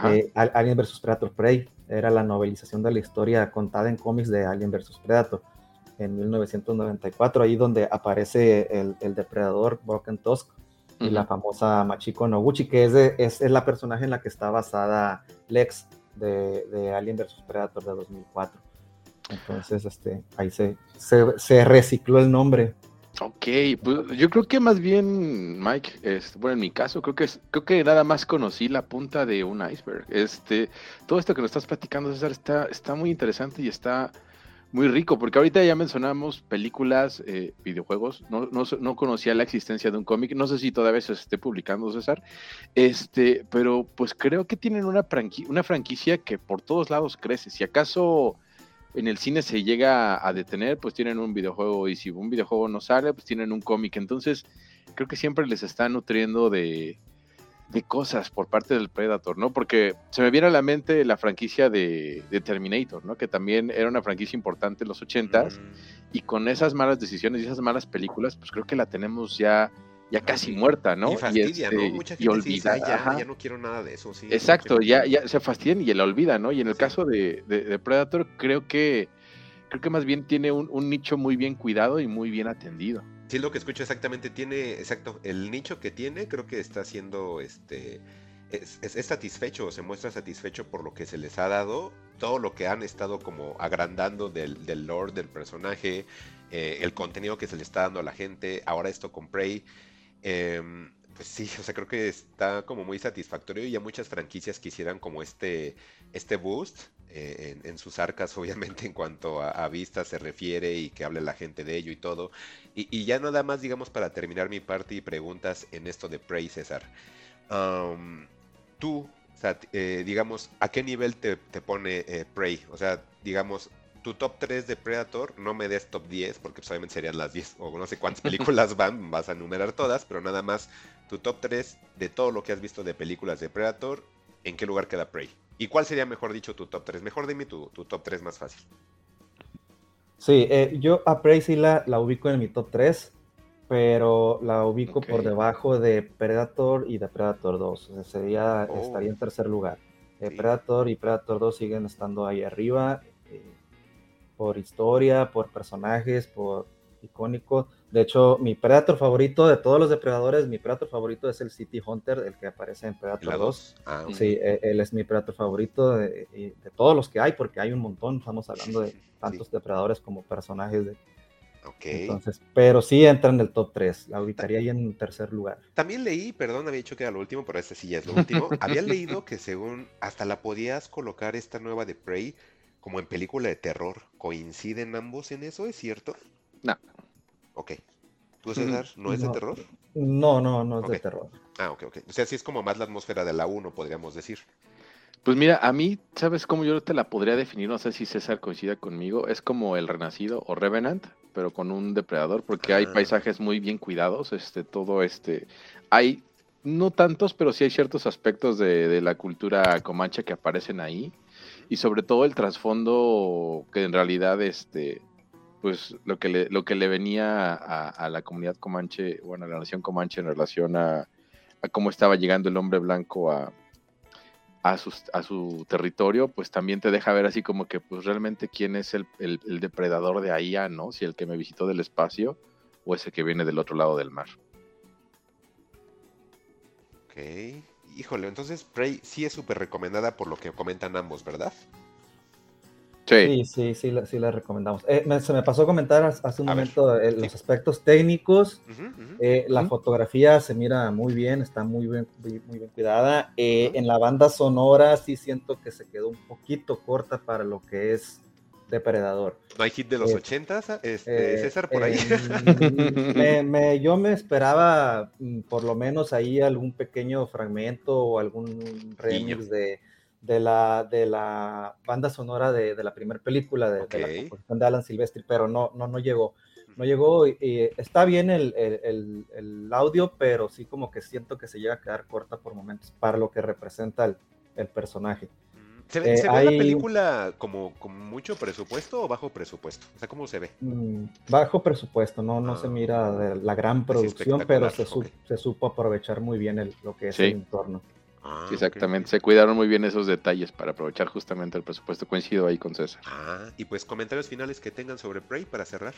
Eh, Alien vs. Predator Prey era la novelización de la historia contada en cómics de Alien vs. Predator en 1994, ahí donde aparece el, el depredador Broken Tusk y la famosa Machiko Noguchi, que es, es, es, la personaje en la que está basada Lex de, de Alien vs. Predator de 2004. Entonces, este, ahí se, se, recicló el nombre. Ok, pues yo creo que más bien, Mike, este, bueno, en mi caso, creo que creo que nada más conocí la punta de un iceberg. Este, todo esto que nos estás platicando, César, está, está muy interesante y está muy rico, porque ahorita ya mencionamos películas, eh, videojuegos, no, no, conocía la existencia de un cómic, no sé si todavía se esté publicando, César, este, pero pues creo que tienen una, una franquicia que por todos lados crece. Si acaso en el cine se llega a detener, pues tienen un videojuego y si un videojuego no sale, pues tienen un cómic. Entonces, creo que siempre les está nutriendo de, cosas por parte del Predator, ¿no? Porque se me viene a la mente la franquicia de, Terminator, ¿no? Que también era una franquicia importante en los ochentas mm. y con esas malas decisiones y esas malas películas, pues creo que la tenemos ya ya casi muerta, ¿no? Y. Este, Mucha gente olvida, ya, no quiero nada de eso, sí. Exacto, ya, ya se fastidian y la olvida, ¿no? Y en el caso de, Predator, creo que creo que más bien tiene un, nicho muy bien cuidado y muy bien atendido. Sí, lo que escucho exactamente tiene, exacto, el nicho que tiene, creo que está siendo este. Es, satisfecho, se muestra satisfecho por lo que se les ha dado, todo lo que han estado como agrandando del, del lore del personaje, eh, el contenido que se le está dando a la gente, ahora esto con Prey, Em, pues sí, o sea, creo que está como muy satisfactorio y ya muchas franquicias quisieran como este, este boost eh, en, sus arcas, obviamente en cuanto a, vista se refiere y que hable la gente de ello y todo. Y, ya nada más, digamos, para terminar mi parte y preguntas en esto de Prey, César. tú, o sea, eh, digamos, ¿a qué nivel te, pone eh, Prey? O sea, digamos, tu top 3 de Predator, no me des top 10, porque pues, obviamente serían las 10 o no sé cuántas películas van, vas a enumerar todas, pero nada más tu top 3 de todo lo que has visto de películas de Predator, ¿en qué lugar queda Prey? ¿Y cuál sería, mejor dicho, tu top 3? Mejor dime tu, tu top 3 más fácil. Sí, eh, yo a Prey sí la, la, ubico en mi top 3, pero la ubico por debajo de Predator y de Predator 2. O sea, sería, estaría en tercer lugar. Eh, Sí. Predator y Predator 2 siguen estando ahí arriba eh, por historia, por personajes, por icónico. De hecho, mi Predator favorito de todos los depredadores, mi Predator favorito es el City Hunter, el que aparece en ¿Y Predator la 2. 2? Ah, ok. Sí, eh, él es mi Predator favorito de, de- de todos los que hay, porque hay un montón. Estamos hablando de tantos depredadores como personajes. De, Ok. entonces, pero sí entra en el top 3. La ubicaría ahí en tercer lugar. También leí, perdón, había dicho que era lo último, pero este sí ya es lo último. había leído que según hasta la podías colocar esta nueva de Prey como en película de terror. ¿Coinciden ambos en eso? ¿Es cierto? No. Ok. ¿Tú, César, no es de terror? No, no, no es de terror. Ah, ok, ok. O sea, sí es como más la atmósfera de la 1, podríamos decir. Pues mira, a mí, ¿sabes cómo yo te la podría definir? No sé si César coincida conmigo. Es como el Renacido o Revenant, pero con un depredador, porque hay Ah. paisajes muy bien cuidados. Este, todo este. Hay, no tantos, pero sí hay ciertos aspectos de, de la cultura comanche que aparecen ahí. Y sobre todo el trasfondo que en realidad, este, pues lo que le, lo que le venía a, la comunidad comanche, bueno, a la nación comanche en relación a, cómo estaba llegando el hombre blanco a, a, sus- a su territorio, pues también te deja ver así como que pues realmente quién es el, el- depredador de ahí, ¿no? Si el que me visitó del espacio o ese que viene del otro lado del mar. Ok. Híjole, entonces Prey sí es súper recomendada por lo que comentan ambos, ¿verdad? Sí, Sí, sí, sí, la, sí la recomendamos. Eh, me- se me pasó a comentar hace- un A momento eh, los aspectos técnicos. Ujú, ujú. Eh, la Ujú. fotografía se mira muy bien, está muy bien, muy, muy bien cuidada. Eh. En la banda sonora sí siento que se quedó un poquito corta para lo que es Depredador. ¿No hay hit de los eh, ochentas, este, Eh, César, por ahí? me- me- yo me esperaba mm, por lo menos ahí algún pequeño fragmento o algún remix de, de, la, de la banda sonora de, de la primera película de, de la composición de Alan Silvestri, pero no, no, no llegó. No llegó y, y está bien el, el- el- el audio, pero sí como que siento que se llega a quedar corta por momentos para lo que representa el, el personaje. ¿Se ve, Eh, se ve la película como con mucho presupuesto o bajo presupuesto? O sea, ¿cómo se ve? Mm, Bajo presupuesto, no, no se Ah, mira de la gran producción, pero se, su- se supo aprovechar muy bien el- lo que es Sí. el entorno. Ah, sí, exactamente. Se cuidaron muy bien esos detalles para aprovechar justamente el presupuesto. Coincido ahí con César. Ah, y pues comentarios finales que tengan sobre Prey para cerrar.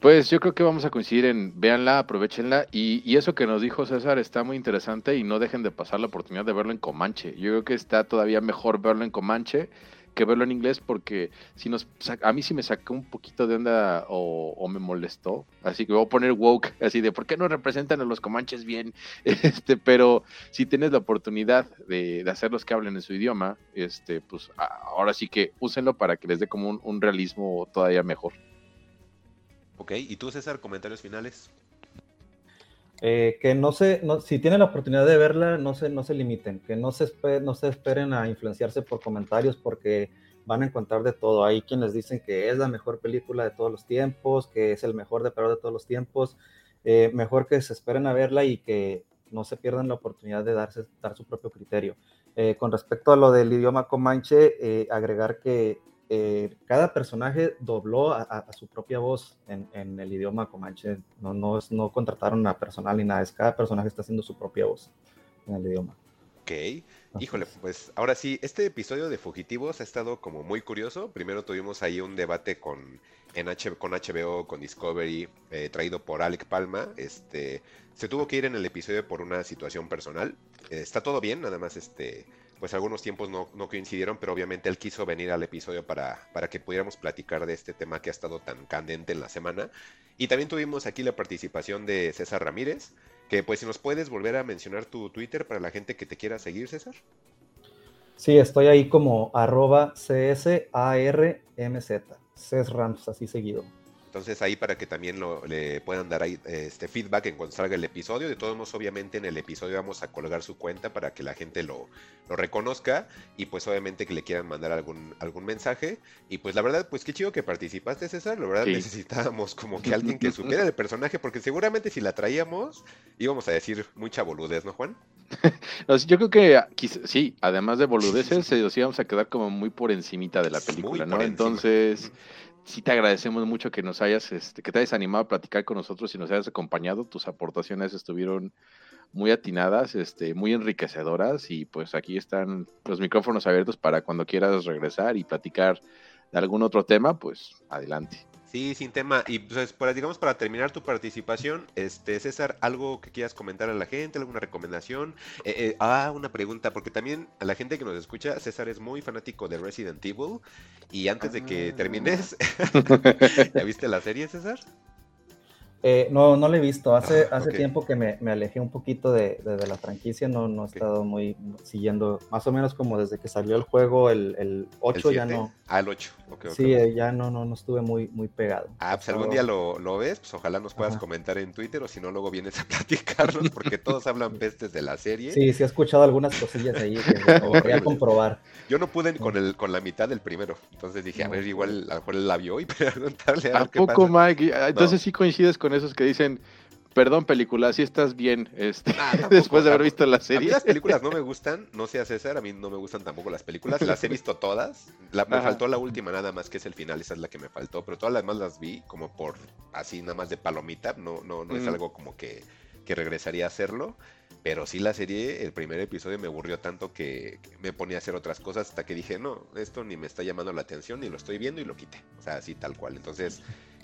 Pues yo creo que vamos a coincidir en véanla, aprovechenla y, y eso que nos dijo César está muy interesante y no dejen de pasar la oportunidad de verlo en Comanche. Yo creo que está todavía mejor verlo en Comanche que verlo en inglés porque si nos a mí sí me sacó un poquito de onda o, me molestó, así que voy a poner woke así de por qué no representan a los Comanches bien, este, pero si tienes la oportunidad de, de hacerlos que hablen en su idioma, este, pues ahora sí que úsenlo para que les dé como un, un realismo todavía mejor. Ok, ¿y tú, César, comentarios finales? Eh, que no se, no- si tienen la oportunidad de verla, no se, no se limiten, que no se, no se esperen a influenciarse por comentarios porque van a encontrar de todo. Hay quienes dicen que es la mejor película de todos los tiempos, que es el mejor depredador de todos los tiempos. Eh, mejor que se esperen a verla y que no se pierdan la oportunidad de darse, dar su propio criterio. Eh, con respecto a lo del idioma comanche, eh, agregar que eh, cada personaje dobló a, a- a su propia voz en, en el idioma comanche. No, no, contrataron a personal ni nada, es cada personaje está haciendo su propia voz en el idioma. Ok, híjole, es. pues ahora sí, este episodio de Fugitivos ha estado como muy curioso. Primero tuvimos ahí un debate con, en H- con HBO, con Discovery, eh, traído por Alec Palma. Este, se tuvo que ir en el episodio por una situación personal. Eh, está todo bien, nada más este, pues algunos tiempos no, coincidieron, pero obviamente él quiso venir al episodio para, para que pudiéramos platicar de este tema que ha estado tan candente en la semana. Y también tuvimos aquí la participación de César Ramírez, que pues si nos puedes volver a mencionar tu Twitter para la gente que te quiera seguir, César. Sí, estoy ahí como arroba CSARMZ, CESRAMS, así seguido. Entonces ahí para que también lo- le puedan dar ahí, este feedback en cuanto salga el episodio. De todos modos, obviamente en el episodio vamos a colgar su cuenta para que la gente lo, lo reconozca y pues obviamente que le quieran mandar algún, algún mensaje. Y pues la verdad, pues qué chido que participaste, César. La verdad Sí. necesitábamos como que alguien que supiera el personaje porque seguramente si la traíamos íbamos a decir mucha boludez, ¿no, Juan? Yo creo que ah, sí, además de boludeces, eh, nos íbamos a quedar como muy por encimita de la película, ¿no? Entonces, sí te agradecemos mucho que nos hayas, este, que te hayas animado a platicar con nosotros y nos hayas acompañado. Tus aportaciones estuvieron muy atinadas, este, muy enriquecedoras y pues aquí están los micrófonos abiertos para cuando quieras regresar y platicar de algún otro tema, pues adelante. Sí, sin tema. Y pues, para, digamos, para terminar tu participación, este César, algo que quieras comentar a la gente, alguna recomendación. Eh, eh, ah, una pregunta, porque también a la gente que nos escucha, César es muy fanático de Resident Evil. Y antes de que termines, ¿ya viste la serie, César? Eh, no, no lo he visto. Hace, ah, hace tiempo que me, me, alejé un poquito de, de, la franquicia. No, no he estado muy siguiendo, más o menos como desde que salió el juego, el, el 8 ya no. Ah, el 8. sí, eh, ya no, no, no estuve muy, muy pegado. Ah, pues algún día lo, lo, ves, pues ojalá nos puedas comentar en Twitter o si no, luego vienes a platicarnos porque todos hablan pestes de la serie. Sí, sí he escuchado algunas cosillas ahí que quería comprobar. Yo no pude con, el, con la mitad del primero, entonces dije, a ver, igual a lo mejor él la vio y preguntarle a, ¿A poco, Mike? Ah, entonces sí coincides con esos que dicen, perdón película, si estás bien, este, ah, después de haber visto la serie. las películas no me gustan, no sé a César, a mí no me gustan tampoco las películas, las he visto todas, me faltó la última nada más que es el final, esa es la que me faltó, pero todas las demás las vi como por así nada más de palomita, no, no, no es algo como que, que regresaría a hacerlo. Pero sí la serie, el primer episodio me aburrió tanto que me ponía a hacer otras cosas hasta que dije, no, esto ni me está llamando la atención, ni lo estoy viendo y lo quité. O sea, así tal cual. Entonces,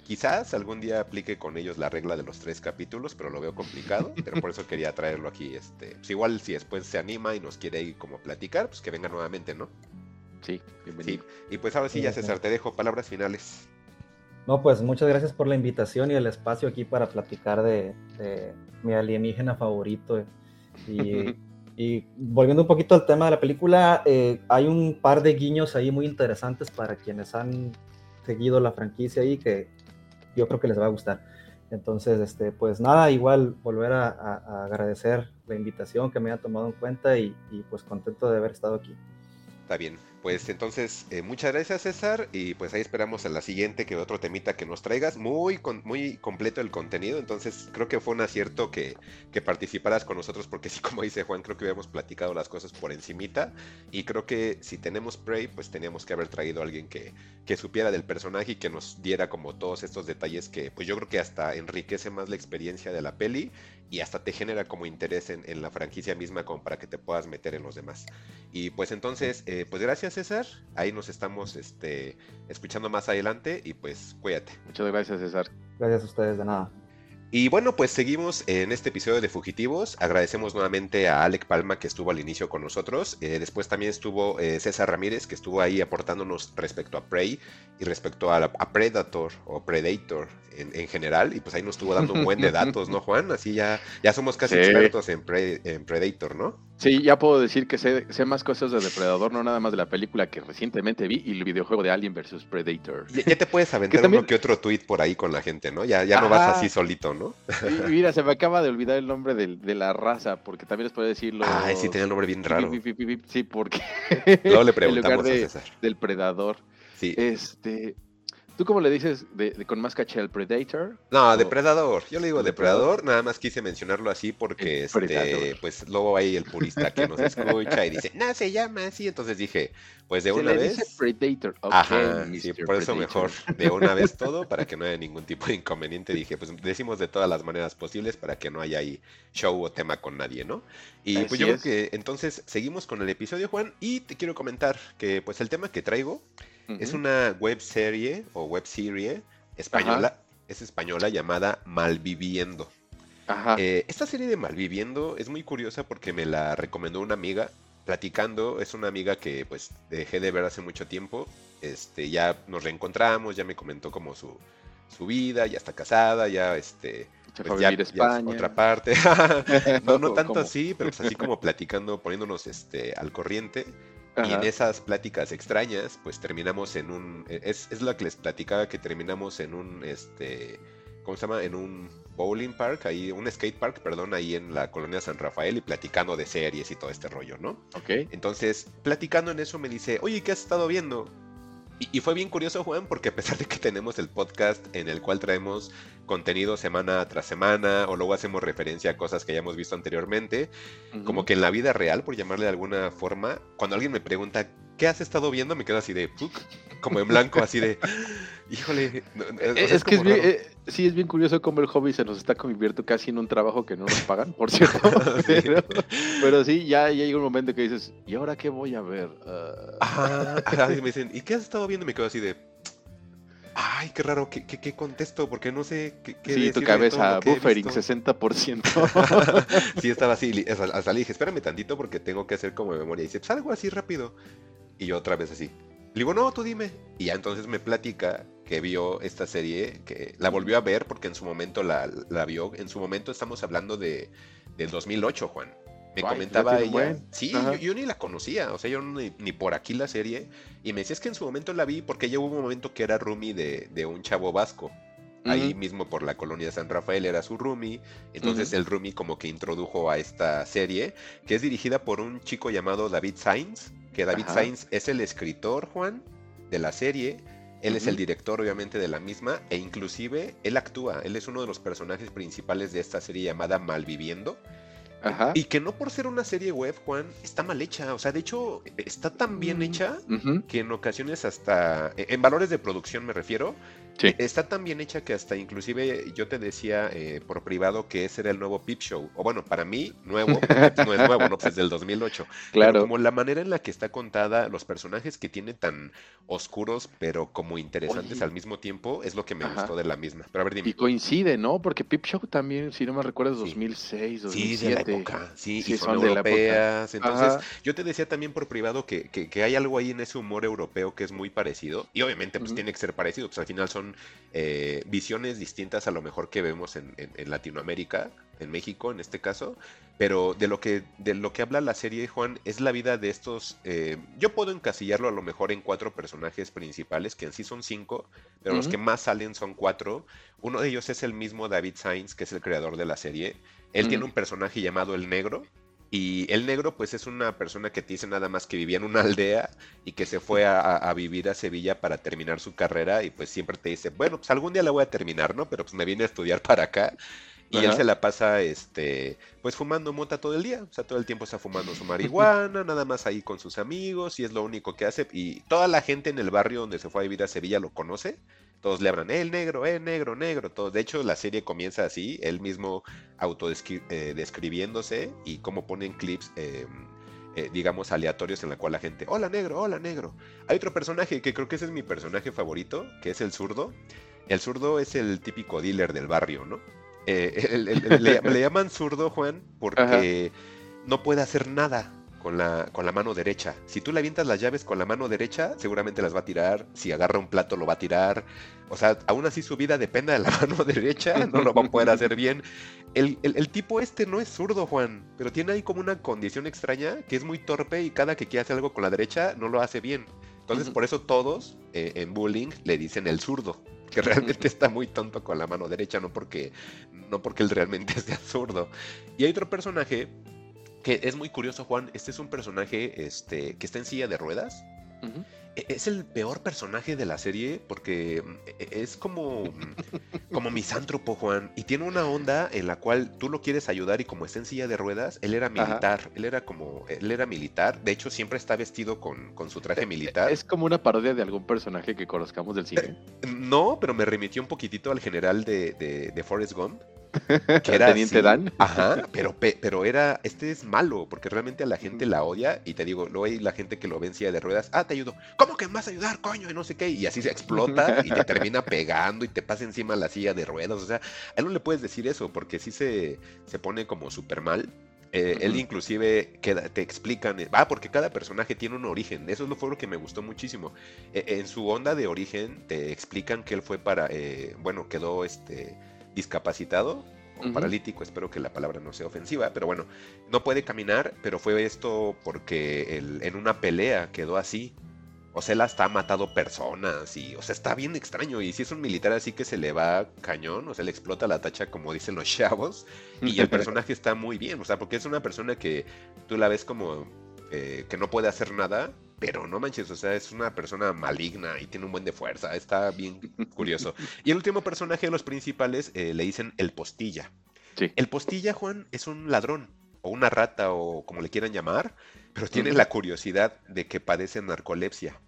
Quizás algún día aplique con ellos la regla de los tres capítulos, pero lo veo complicado, pero por eso quería traerlo aquí. Este, pues igual si después se anima y nos quiere ir como platicar, pues que venga nuevamente, ¿no? Sí, bienvenido. Y pues ahora sí, ya César, te dejo palabras finales. No, pues muchas gracias por la invitación y el espacio aquí para platicar de, mi alienígena favorito. Y, volviendo un poquito al tema de la película, eh, hay un par de guiños ahí muy interesantes para quienes han seguido la franquicia ahí que yo creo que les va a gustar. Entonces, este, pues nada, igual volver a, agradecer la invitación que me hayan tomado en cuenta y, y pues contento de haber estado aquí. Está bien. Pues entonces, eh, muchas gracias César y pues ahí esperamos a la siguiente que otro temita que nos traigas. Muy, muy completo el contenido, entonces creo que fue un acierto que, que, participaras con nosotros porque sí, como dice Juan, creo que habíamos platicado las cosas por encimita y creo que si tenemos Prey, pues teníamos que haber traído a alguien que, que supiera del personaje y que nos diera como todos estos detalles que pues yo creo que hasta enriquece más la experiencia de la peli y hasta te genera como interés en, en la franquicia misma como para que te puedas meter en los demás. Y pues entonces, eh, pues gracias César. Ahí nos estamos este, escuchando más adelante y pues cuídate. Muchas gracias, César. Gracias a ustedes, de nada. Y bueno, pues seguimos en este episodio de Fugitivos. Agradecemos nuevamente a Alec Palma que estuvo al inicio con nosotros. Eh, después también estuvo eh, César Ramírez que estuvo ahí aportándonos respecto a Prey y respecto a, a Predator o Predator en, general. Y pues ahí nos estuvo dando un buen de datos, ¿no, Juan? Así ya, ya somos casi expertos en, en, Predator, ¿no? Sí, ya puedo decir que sé, sé, más cosas de Depredador, no nada más de la película que recientemente vi y el videojuego de Alien vs Predator. Ya, te puedes aventar uno que otro tweet por ahí con la gente, ¿no? Ya, ya no vas así solito, ¿no? Mira, se me acaba de olvidar el nombre de, de la raza, porque también les puedo decirlo. Ay, sí, tiene un nombre bien raro. Sí, porque. Luego le preguntamos de, a César. Del Predador. Sí. Este. ¿Tú cómo le dices de, con más caché al Predator? No, Depredador. Yo le digo Depredador, nada más quise mencionarlo así porque este, pues luego hay el purista que nos escucha y dice, no, se llama así. Entonces dije, pues de una vez. Dice Predator. Ajá, sí, por eso mejor de una vez todo, para que no haya ningún tipo de inconveniente. Dije, pues decimos de todas las maneras posibles para que no haya ahí show o tema con nadie, ¿no? Y pues yo creo que entonces seguimos con el episodio, Juan, y te quiero comentar que pues el tema que traigo es una web serie o web serie española, es española llamada Malviviendo. Eh, esta serie de Malviviendo es muy curiosa porque me la recomendó una amiga platicando, es una amiga que pues dejé de ver hace mucho tiempo, este, ya nos reencontramos, ya me comentó como su, su vida, ya está casada, ya este... Pues, ya, España. otra parte. no, no tanto así, pero pues así como platicando, poniéndonos este al corriente. Y en esas pláticas extrañas, pues terminamos en un. E, es, es, la que les platicaba que terminamos en un. este ¿Cómo se llama? En un bowling park, ahí, un skate park, perdón, ahí en la colonia San Rafael y platicando de series y todo este rollo, ¿no? Ok. Entonces, platicando en eso me dice, oye, ¿qué has estado viendo? Y, fue bien curioso, Juan, porque a pesar de que tenemos el podcast en el cual traemos contenido semana tras semana, o luego hacemos referencia a cosas que hayamos visto anteriormente, como que en la vida real, por llamarle de alguna forma, cuando alguien me pregunta, ¿qué has estado viendo? Me quedo así de, como en blanco, así de, híjole. Es, que es bien, eh, sí, es bien curioso cómo el hobby se nos está convirtiendo casi en un trabajo que no nos pagan, por cierto. pero, pero sí, ya, ya llega un momento que dices, ¿y ahora qué voy a ver? Ah, Ajá, ajá, y me dicen, ¿y qué has estado viendo? Me quedo así de, ay, qué raro, ¿qué, qué, qué contesto? Porque no sé qué, qué sí, tu cabeza, buffering, visto". 60%. sí, estaba así, hasta le dije, espérame tantito porque tengo que hacer como memoria. Y dice, pues algo así rápido. Y yo otra vez así. Le digo, no, tú dime. Y ya entonces me platica que vio esta serie, que la volvió a ver porque en su momento la, la vio. En su momento estamos hablando de, del 2008, Juan. Me Ay, comentaba ya ella. buen. Sí, yo, yo ni la conocía, o sea, yo ni, ni por aquí la serie. Y me decía, es que en su momento la vi porque ella hubo un momento que era roomie de, de un chavo vasco. Ahí mismo por la colonia de San Rafael era su roomie. Entonces el roomie como que introdujo a esta serie, que es dirigida por un chico llamado David Sainz, que David Ajá. Sainz es el escritor, Juan, de la serie. Él es el director, obviamente, de la misma, e inclusive él actúa. Él es uno de los personajes principales de esta serie llamada Malviviendo. Ajá. Y que no por ser una serie web, Juan, está mal hecha. O sea, de hecho, está tan bien Mm. hecha que en ocasiones hasta, e, en valores de producción me refiero, Sí. está tan bien hecha que hasta inclusive yo te decía eh, por privado que ese era el nuevo Peep Show. O bueno, para mí, nuevo, no es nuevo, ¿no? Pues es del 2008. Pero Claro. como la manera en la que está contada, los personajes que tiene tan oscuros, pero como interesantes Oye. al mismo tiempo, es lo que me Ajá. gustó de la misma. Pero a ver, dime. Y coincide, ¿no? Porque Peep Show también, si no me recuerdo, es Sí. 2006, Sí, de la 2007. época, sí, Sí, y son, son de la época. europeas. Entonces, Ajá. yo te decía también por privado que, que- que hay algo ahí en ese humor europeo que es muy parecido. Y obviamente, pues tiene que ser parecido, pues al final son eh, visiones distintas a lo mejor que vemos en, en- en Latinoamérica, en México en este caso. Pero de lo que, de lo que habla la serie, Juan, es la vida de estos. eh, yo puedo encasillarlo a lo mejor en cuatro personajes principales, que en sí son cinco, pero los que más salen son cuatro. Uno de ellos es el mismo David Sainz, que es el creador de la serie. Él tiene un personaje llamado El Negro. Y el negro, pues es una persona que te dice nada más que vivía en una aldea y que se fue a, vivir a Sevilla para terminar su carrera. Y pues siempre te dice, bueno, pues algún día la voy a terminar, ¿no? Pero pues me vine a estudiar para acá. Y él se la pasa, este, pues fumando mota todo el día. O sea, todo el tiempo está fumando su marihuana, nada más ahí con sus amigos, y es lo único que hace. Y toda la gente en el barrio donde se fue a vivir a Sevilla lo conoce. Todos le hablan, eh, el negro, eh, negro, negro. Todos. De hecho, la serie comienza así, él mismo autodescribiéndose y cómo ponen clips, eh, eh, digamos, aleatorios en la cual la gente, hola negro, hola negro. Hay otro personaje que creo que ese es mi personaje favorito, que es el zurdo. El zurdo es el típico dealer del barrio, ¿no? Eh, el- el- el- le, le llaman zurdo, Juan, porque no puede hacer nada con la, con la mano derecha. Si tú le avientas las llaves con la mano derecha, seguramente las va a tirar. Si agarra un plato, lo va a tirar. O sea, aún así su vida depende de la mano derecha, no lo va a poder hacer bien. El, el- el tipo este no es zurdo, Juan, pero tiene ahí como una condición extraña que es muy torpe y cada que quiere hacer algo con la derecha no lo hace bien. Entonces, por eso todos eh, en bullying le dicen el zurdo, que realmente está muy tonto con la mano derecha, no porque, no porque él realmente sea zurdo. Y hay otro personaje que es muy curioso, Juan. Este es un personaje este, que está en silla de ruedas. E- Es el peor personaje de la serie porque e- es como, como misántropo, Juan. Y tiene una onda en la cual tú lo quieres ayudar y como está en silla de ruedas, él era militar. Él era como, él era militar. De hecho, siempre está vestido con, con su traje militar. Es como una parodia de algún personaje que conozcamos del cine. No, pero me remitió un poquitito al general de, de, de Forrest Gump. Que era Teniente así. Dan. Ajá, pero, pe- pero era, este es malo, porque realmente a la gente la odia, y te digo, luego hay la gente que lo ve en silla de ruedas, ah, te ayudo, ¿cómo que me vas a ayudar, coño? Y no sé qué, y así se explota y te termina pegando y te pasa encima la silla de ruedas, o sea, a él no le puedes decir eso, porque sí se, se pone como súper mal. Eh, Él inclusive queda- te explican, eh, ah, porque cada personaje tiene un origen, eso fue lo que me gustó muchísimo. Eh, en su onda de origen te explican que él fue para, eh, bueno, quedó este discapacitado o paralítico, espero que la palabra no sea ofensiva, pero bueno, no puede caminar, pero fue esto porque él, en una pelea quedó así. O sea, él hasta ha matado personas y, o sea, está bien extraño. Y si es un militar así que se le va cañón, o sea, le explota la tacha, como dicen los chavos. Y el personaje está muy bien, o sea, porque es una persona que tú la ves como eh, que no puede hacer nada, pero no manches, o sea, es una persona maligna y tiene un buen de fuerza, está bien curioso. Y el último personaje de los principales eh, le dicen el postilla. Sí. El postilla, Juan, es un ladrón, o una rata, o como le quieran llamar, pero tiene la curiosidad de que padece narcolepsia.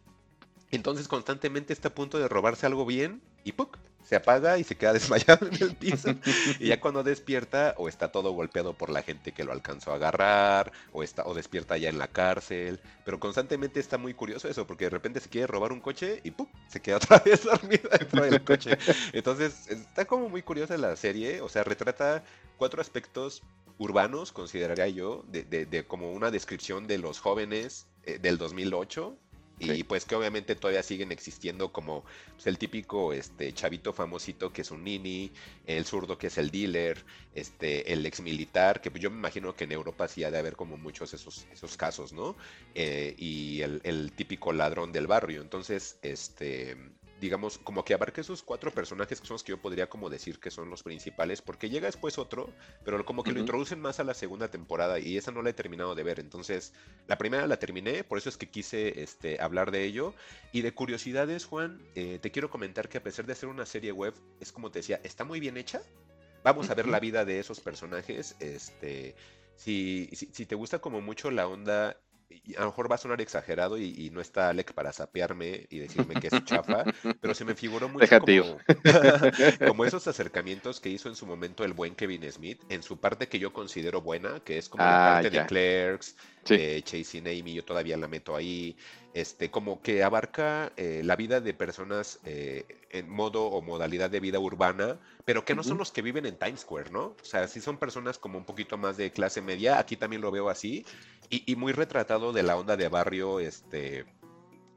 Entonces constantemente está a punto de robarse algo bien y ¡puc! Se apaga y se queda desmayado en el piso. y ya cuando despierta, o está todo golpeado por la gente que lo alcanzó a agarrar, o está, o despierta ya en la cárcel. Pero constantemente está muy curioso eso, porque de repente se quiere robar un coche y ¡pum! se queda otra vez dormido dentro del coche. Entonces, está como muy curiosa la serie. O sea, retrata cuatro aspectos urbanos, consideraría yo, de, de, de como una descripción de los jóvenes eh, del 2008 y pues que obviamente todavía siguen existiendo como pues, el típico este chavito famosito que es un nini, el zurdo que es el dealer, este el ex militar, que pues, yo me imagino que en Europa sí ha de haber como muchos esos, esos casos, ¿no? Eh, y el, el, típico ladrón del barrio. Entonces, este digamos, como que abarca esos cuatro personajes que son los que yo podría como decir que son los principales, porque llega después otro, pero como que lo introducen más a la segunda temporada y esa no la he terminado de ver. Entonces, la primera la terminé, por eso es que quise este, hablar de ello. Y de curiosidades, Juan, eh, te quiero comentar que a pesar de ser una serie web, es como te decía, está muy bien hecha. Vamos a ver la vida de esos personajes. Este, si, si, si te gusta como mucho la onda a lo mejor va a sonar exagerado y, no está Alec para sapearme y decirme que es chafa, pero se me figuró mucho como, como, esos acercamientos que hizo en su momento el buen Kevin Smith, en su parte que yo considero buena, que es como la ah, parte de Clerks, Chasing Amy, yo todavía la meto ahí, este, como que abarca eh, la vida de personas eh, en modo o modalidad de vida urbana, pero que no son los que viven en Times Square, ¿no? O sea, sí son personas como un poquito más de clase media, aquí también lo veo así, y, y muy retratado de la onda de barrio, este,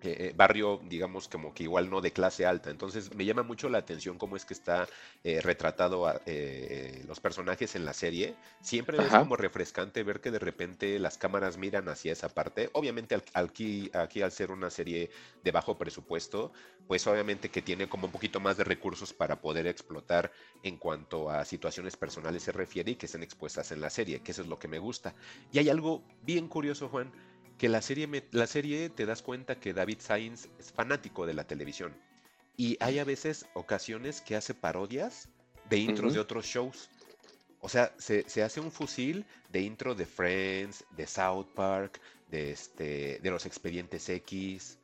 eh, barrio, digamos, como que igual no de clase alta. Entonces me llama mucho la atención cómo es que está eh, retratado a, eh, los personajes en la serie. Siempre es como refrescante ver que de repente las cámaras miran hacia esa parte. Obviamente aquí, aquí al ser una serie de bajo presupuesto, pues obviamente que tiene como un poquito más de recursos para poder explotar en cuanto a situaciones personales se refiere y que estén expuestas en la serie, que eso es lo que me gusta. Y hay algo bien curioso, Juan que la serie, la serie te das cuenta que David Sainz es fanático de la televisión. Y hay a veces ocasiones que hace parodias de intros de otros shows. O sea, se, hace un fusil de intro de Friends, de South Park, de, este, de los expedientes X,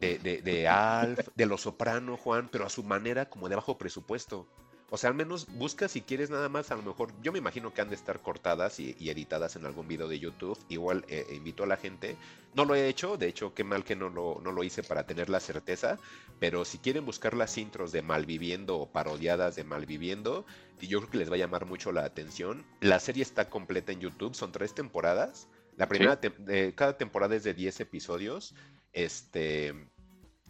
de, de, de Alf, de Los Soprano, Juan, pero a su manera como de bajo presupuesto. O sea, al menos busca si quieres nada más, a lo mejor, yo me imagino que han de estar cortadas y, editadas en algún video de YouTube. Igual eh, invito a la gente. No lo he hecho, de hecho, qué mal que no lo, no lo hice para tener la certeza. Pero si quieren buscar las intros de Malviviendo o parodiadas de Malviviendo, yo creo que les va a llamar mucho la atención. La serie está completa en YouTube, son tres temporadas. La primera, eh, cada temporada es de 10 episodios. Este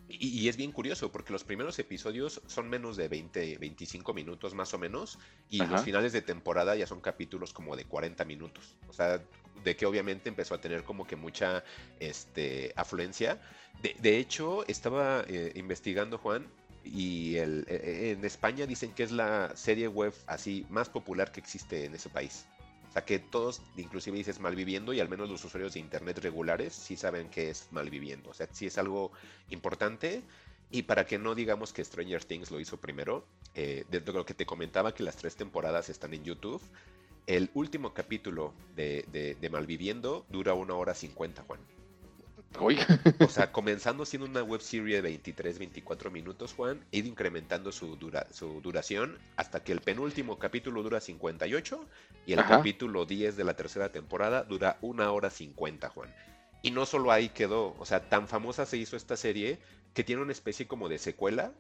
y, es bien curioso porque los primeros episodios son menos de 20, 25 minutos más o menos y los finales de temporada ya son capítulos como de 40 minutos. O sea, de que obviamente empezó a tener como que mucha este, afluencia. De, hecho, estaba eh, investigando Juan y el, e, e, en España dicen que es la serie web así más popular que existe en ese país que todos, inclusive dices malviviendo y al menos los usuarios de internet regulares sí saben que es malviviendo. O sea, sí es algo importante. Y para que no digamos que Stranger Things lo hizo primero, eh, de lo que te comentaba que las tres temporadas están en YouTube, el último capítulo de Malviviendo dura una hora cincuenta, Juan. O sea, comenzando siendo una web serie de 23, 24 minutos, Juan, e ido incrementando su, dura, su duración hasta que el penúltimo capítulo dura 58 y el capítulo 10 de la tercera temporada dura una hora 50, Juan. Y no solo ahí quedó, o sea, tan famosa se hizo esta serie que tiene una especie como de secuela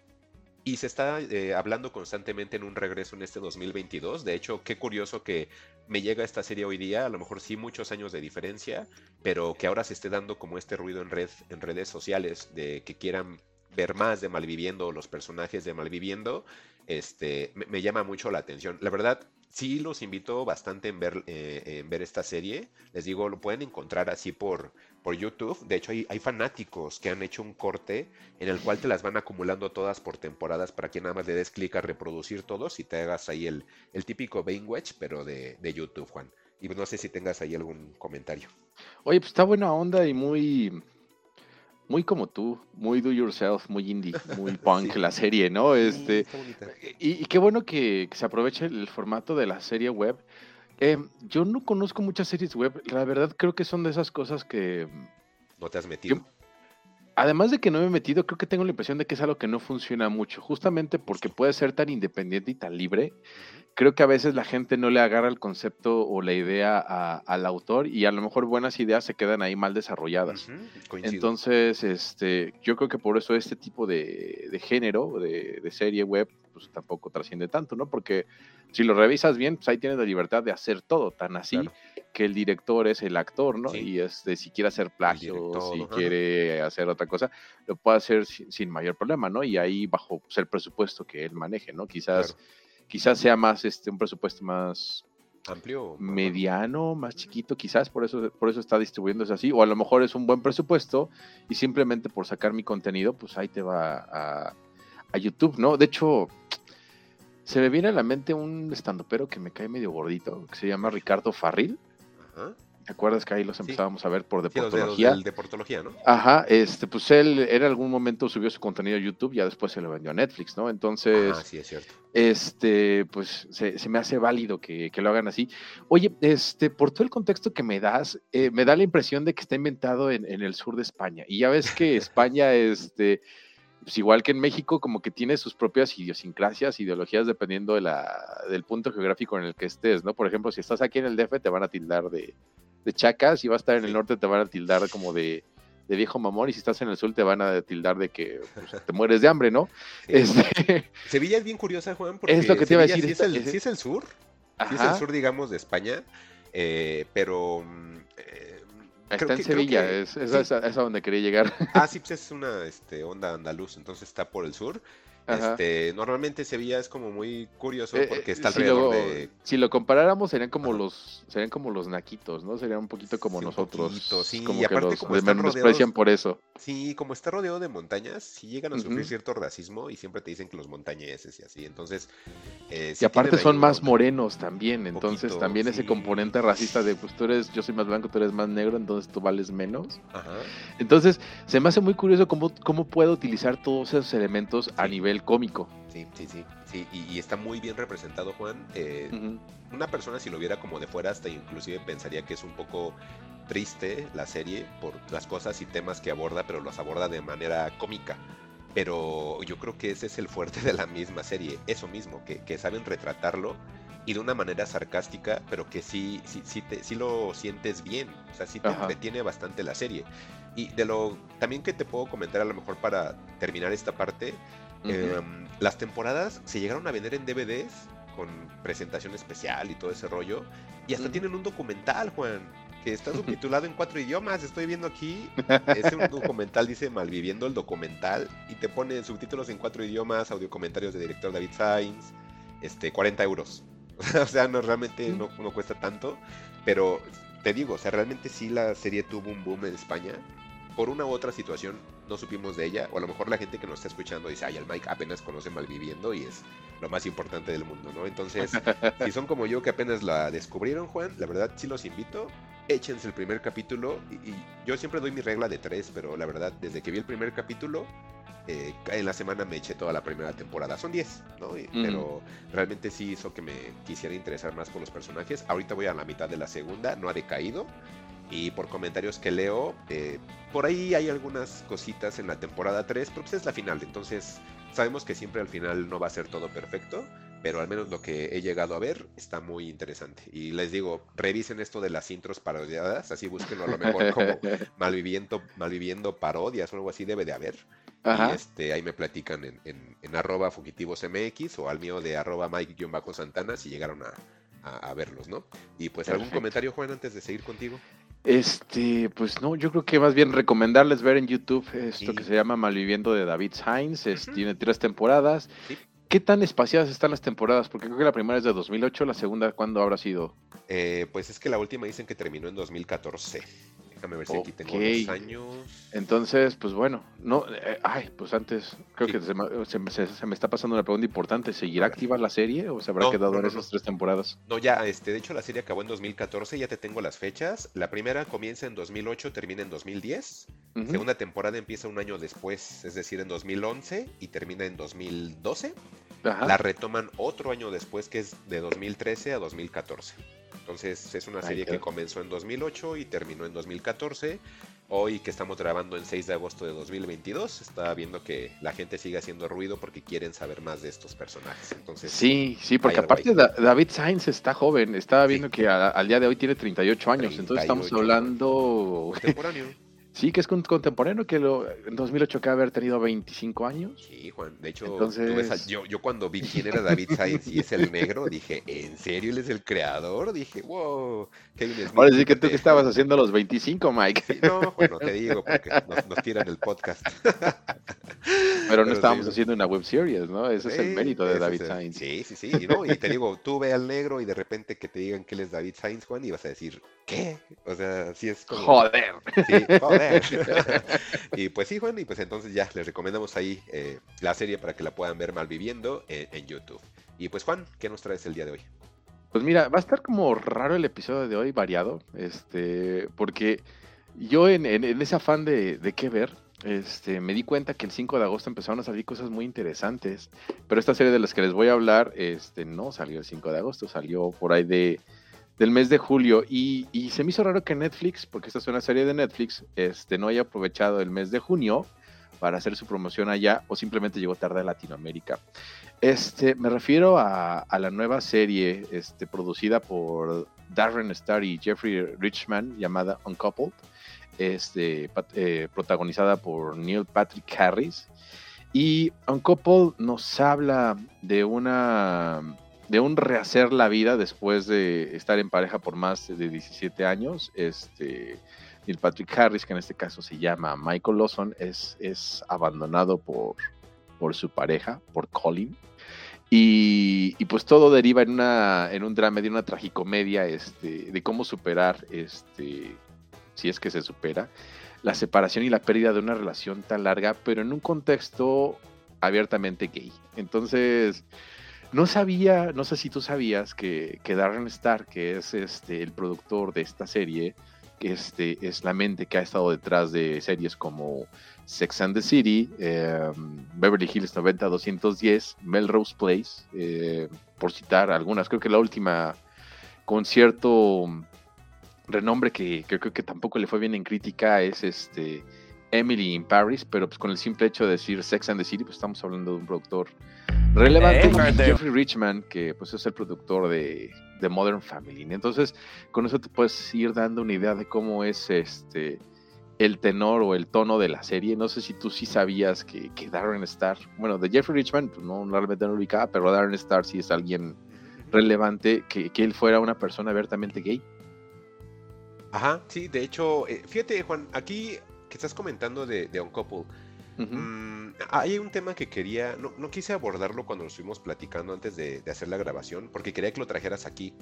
y se está eh, hablando constantemente en un regreso en este 2022. De hecho, qué curioso que me llega esta serie hoy día, a lo mejor sí muchos años de diferencia, pero que ahora se esté dando como este ruido en, red, en redes sociales de que quieran ver más de Malviviendo, los personajes de Malviviendo, este, me, llama mucho la atención. La verdad, sí los invito bastante en ver, eh, en ver esta serie. Les digo, lo pueden encontrar así por, por YouTube. De hecho, hay, hay, fanáticos que han hecho un corte en el cual te las van acumulando todas por temporadas para que nada más le des clic a reproducir todos y te hagas ahí el, el típico Bainwatch, pero de, de YouTube, Juan. Y no sé si tengas ahí algún comentario. Oye, pues está buena onda y muy, muy como tú, muy do yourself, muy indie, muy punk la serie, ¿no? Este, y, qué bueno que, se aproveche el formato de la serie web eh, yo no conozco muchas series web. La verdad creo que son de esas cosas que... ¿No te has metido? además de que no me he metido, creo que tengo la impresión de que es algo que no funciona mucho, justamente porque puede ser tan independiente y tan libre. Creo que a veces la gente no le agarra el concepto o la idea a- al autor y a lo mejor buenas ideas se quedan ahí mal desarrolladas. Entonces, este, yo creo que por eso este tipo de, de género, de, de serie web, pues tampoco trasciende tanto, ¿no? Porque si lo revisas bien, pues ahí tienes la libertad de hacer todo, tan así Claro. que el director es el actor, ¿no? Sí. Y este, si quiere hacer plagio, director, si quiere hacer otra cosa, lo puede hacer sin, sin mayor problema, ¿no? Y ahí bajo pues, el presupuesto que él maneje, ¿no? Quizás, Claro. Quizás sea más, este, un presupuesto más amplio. mediano, más chiquito, quizás por eso, por eso está distribuyéndose así, o a lo mejor es un buen presupuesto y simplemente por sacar mi contenido, pues ahí te va a, a YouTube, ¿no? De hecho, se me viene a la mente un estandopero que me cae medio gordito, que se llama Ricardo Farril. Ajá. ¿Te acuerdas que ahí los empezábamos a ver por Sí, deportología? deportología, ¿no? Ajá, este, pues él en algún momento subió su contenido a YouTube, ya después se lo vendió a Netflix, ¿no? Entonces, Ah, sí, es cierto. este, pues se, se me hace válido que, que lo hagan así. Oye, este, por todo el contexto que me das, eh, me da la impresión de que está inventado en, en el sur de España. Y ya ves que España, este, pues igual que en México, como que tiene sus propias idiosincrasias, ideologías, dependiendo de la, del punto geográfico en el que estés, ¿no? Por ejemplo, si estás aquí en el DF, te van a tildar de, de chacas, si vas a estar en el norte, te van a tildar como de, de viejo mamón, y si estás en el sur, te van a tildar de que pues, te mueres de hambre, ¿no? Sí. Este, Sevilla es bien curiosa, Juan, porque Es lo que te iba a decir, Sí es, el, esta- sí es el sur, sí es el sur, digamos, de España, eh, pero... mm, eh, Está en que- Sevilla, que- es, a, es a donde quería llegar. Ah, sí, pues es una este, onda andaluz, entonces está por el sur. Este, normalmente Sevilla es como muy curioso Eh, porque eh, está si, alrededor lo, de... si lo comparáramos, serían como Ajá. los serían como los naquitos, ¿no? Serían un poquito como Sí, nosotros. poquito, sí, como y que aparte los como están rodeados- por eso. Sí, como está rodeado de montañas, sí llegan a sufrir cierto racismo y siempre te dicen que los montañeses y así. Entonces, eh, Y aparte son más morenos también, entonces poquito, también ese componente racista de pues tú eres, yo soy más blanco, tú eres más negro, entonces tú vales menos. Ajá. Entonces, se me hace muy curioso cómo, cómo puedo utilizar todos esos elementos a Sí. Nivel cómico. Sí, sí, sí, sí, y, y está muy bien representado, Juan. Eh, Ujú. una persona si lo viera como de fuera hasta inclusive pensaría que es un poco triste la serie por las cosas y temas que aborda, pero los aborda de manera cómica. Pero yo creo que ese es el fuerte de la misma serie, eso mismo, que, que saben retratarlo y de una manera sarcástica, pero que sí, sí, sí, te, sí lo sientes bien, o sea, sí te entretiene bastante la serie. Y de lo también que te puedo comentar a lo mejor para terminar esta parte, Em, las temporadas se llegaron a vender en DVDs con presentación especial y todo ese rollo. Y hasta Ujú. tienen un documental, Juan, que está subtitulado en cuatro idiomas. Estoy viendo aquí. Es un documental, dice Malviviendo el documental. Y te pone subtítulos en cuatro idiomas, audio comentarios de director David Sainz. Este, 40 euros. o sea, no realmente no, no cuesta tanto. Pero te digo, o sea, realmente sí la serie tuvo un boom en España. Por una u otra situación no supimos de ella, o a lo mejor la gente que nos está escuchando dice, ay, el Mike apenas conoce Malviviendo y es lo más importante del mundo, ¿no? Entonces, si son como yo que apenas la descubrieron, Juan, la verdad sí los invito, échense el primer capítulo, y, y yo siempre doy mi regla de tres, pero la verdad, desde que vi el primer capítulo, eh, en la semana me eché toda la primera temporada, son 10, ¿no? Pero realmente sí hizo que me quisiera interesar más por los personajes, ahorita voy a la mitad de la segunda, no ha decaído, y por comentarios que leo, eh, por ahí hay algunas cositas en la temporada 3, pero pues es la final, entonces sabemos que siempre al final no va a ser todo perfecto, pero al menos lo que he llegado a ver está muy interesante. Y les digo, revisen esto de las intros parodiadas, así búsquenlo a lo mejor como malviviendo, malviviendo parodias o algo así debe de haber. Y Ajá. este, ahí me platican en, en, en arroba fugitivosmx o al mío de arroba mike-santana si llegaron a, a- a verlos, ¿no? Y pues algún Perfecto. comentario, Juan, antes de seguir contigo. Este, pues no, yo creo que más bien recomendarles ver en YouTube esto Sí. que se llama Malviviendo de David Sainz. es- Ujú. Tiene tres temporadas. Sí. ¿Qué tan espaciadas están las temporadas? Porque creo que la primera es de 2008, la segunda, ¿cuándo habrá sido? Eh, pues es que la última dicen que terminó en 2014. Déjame ver si aquí tengo los años. Entonces, pues bueno, no, eh, ay, pues antes, creo Sí. que se me, se me- se- se me está pasando una pregunta importante. ¿Seguirá activa la serie o se habrá No, quedado no, en esas tres temporadas? No, ya, este, de hecho la serie acabó en 2014, ya te tengo las fechas. La primera comienza en 2008, termina en 2010. Ujú. Segunda temporada empieza un año después, es decir, en 2011 y termina en 2012. Ajá. La retoman otro año después, que es de 2013 a 2014. Entonces es una serie que comenzó en 2008 y terminó en 2014. Hoy que estamos grabando en 6 de agosto de 2022, estaba viendo que la gente sigue haciendo ruido porque quieren saber más de estos personajes. Entonces, Sí, sí, porque aparte. Da- David Sainz está joven. Estaba Sí. viendo que a- al día de hoy tiene 38 años. Entonces estamos 38. hablando. contemporáneo. Sí, que es con- contemporáneo, que lo, en 2008 que haber tenido 25 años. Sí, Juan. De hecho, Entonces- a- yo, yo cuando vi quién era David Sainz y es el negro, dije, ¿en serio él es el creador? Dije, wow. Kevin Ahora sí que tú fíjate". que estabas haciendo a los 25, Mike. Sí, no, bueno, te digo, porque nos, nos tiran el podcast. Pero no Pero estábamos sí. haciendo una web series, ¿no? Ese es el mérito de David el- Sainz. Sí, sí, sí. Y, no, y te digo, tú ve al negro y de repente que te digan que él es David Sainz, Juan, y vas a decir, ¿qué? O sea, sí es como... Joder. Sí, joder. y pues sí, Juan, y pues entonces ya les recomendamos ahí eh, la serie para que la puedan ver malviviendo en, en YouTube. Y pues Juan, ¿qué nos traes el día de hoy? Pues mira, va a estar como raro el episodio de hoy, variado, este, porque yo en, en- en ese afán de, de qué ver, este, me di cuenta que el 5 de agosto empezaron a salir cosas muy interesantes, pero esta serie de las que les voy a hablar, este, no salió el 5 de agosto, salió por ahí de, del mes de julio, y, se me hizo raro que Netflix, porque esta es una serie de Netflix, este, no haya aprovechado el mes de junio para hacer su promoción allá, o simplemente llegó tarde a Latinoamérica. Este, me refiero a, la nueva serie este, producida por Darren Star y Jeffrey Richman llamada Uncoupled, este, eh, protagonizada por Neil Patrick Harris. Y Uncoupled nos habla de una de un rehacer la vida después de estar en pareja por más de 17 años. Este, Neil Patrick Harris, que en este caso se llama Michael Lawson, es, es abandonado por, por su pareja, por Colin. Y, y pues todo deriva en, una, en un drama, de una tragicomedia este, de cómo superar, este, si es que se supera, la separación y la pérdida de una relación tan larga, pero en un contexto abiertamente gay. Entonces, no sabía, no sé si tú sabías que, que Darren Star, que es este, el productor de esta serie, que este, es la mente que ha estado detrás de series como Sex and the City, eh, Beverly Hills 90210, Melrose Place, eh, por citar algunas. Creo que la última con cierto renombre que creo que tampoco le fue bien en crítica es este Emily in Paris, pero pues con el simple hecho de decir Sex and the City, pues estamos hablando de un productor relevante, Jeffrey Richman, que pues es el productor de, de Modern Family. Entonces, con eso te puedes ir dando una idea de cómo es este el tenor o el tono de la serie. No sé si tú sí sabías que, que Darren Star, bueno, de Jeffrey Richman, pues no realmente no lo ubicaba, pero Darren Star sí es alguien relevante, que, que él fuera una persona abiertamente gay. Ajá, sí, de hecho, eh, fíjate, Juan, aquí que estás comentando de, de Uncouple, Ujú. mm, hay un tema que quería, no, no quise abordarlo cuando lo estuvimos platicando antes de, de hacer la grabación, porque quería que lo trajeras aquí.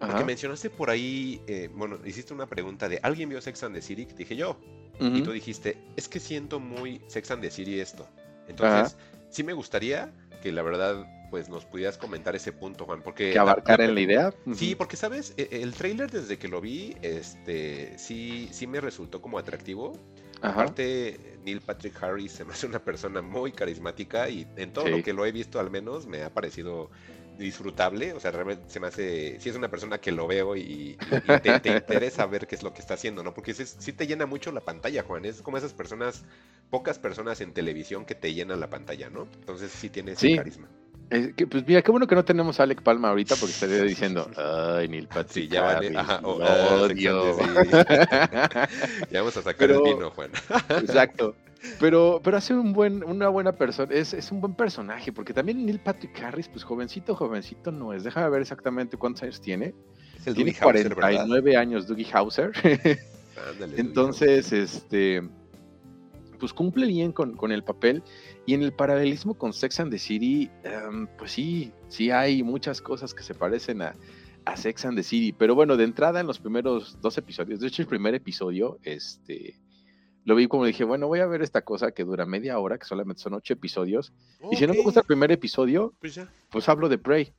Porque Ajá. mencionaste por ahí, eh, bueno, hiciste una pregunta de ¿alguien vio Sex and the City? Dije yo, y Ujú. tú dijiste, es que siento muy Sex and the City esto. Entonces, sí me gustaría que la verdad, pues nos pudieras comentar ese punto, Juan, porque... que abarcar la- en la idea. Sí, Ujú. porque sabes, E- el trailer desde que lo vi, este, sí, sí me resultó como atractivo. Ajá. Aparte, Neil Patrick Harris se me hace una persona muy carismática y en todo Sí. lo que lo he visto al menos me ha parecido disfrutable. O sea, realmente se me hace, sí es una persona que lo veo y, y te, te interesa ver qué es lo que está haciendo, ¿no? Porque sí, sí te llena mucho la pantalla, Juan. Es como esas personas, pocas personas en televisión que te llenan la pantalla, ¿no? Entonces sí tiene ese Sí. carisma. Eh, que, pues mira, qué bueno que no tenemos a Alec Palma ahorita porque estaría diciendo, ay, Neil Patrick Sí, ya Harris, ajá, ah, Sex and odio". the City. Ya vamos a sacar Pero- el vino, Juan. Exacto. Pero, pero hace un buen, una buena persona, es, es un buen personaje, porque también Neil Patrick Harris, pues jovencito, jovencito no es. Déjame ver exactamente cuántos años tiene. Es el tiene ¿verdad? 49 años Dougie Hauser. Ándale, Entonces, este, pues cumple bien con, con el papel. Y en el paralelismo con Sex and the City, em, pues sí, sí hay muchas cosas que se parecen a, a Sex and the City. Pero bueno, de entrada en los primeros dos episodios, de hecho el primer episodio, este, lo vi como dije, bueno, voy a ver esta cosa que dura media hora, que solamente son ocho episodios. Y si no me gusta el primer episodio, Pues ya. pues hablo de Prey.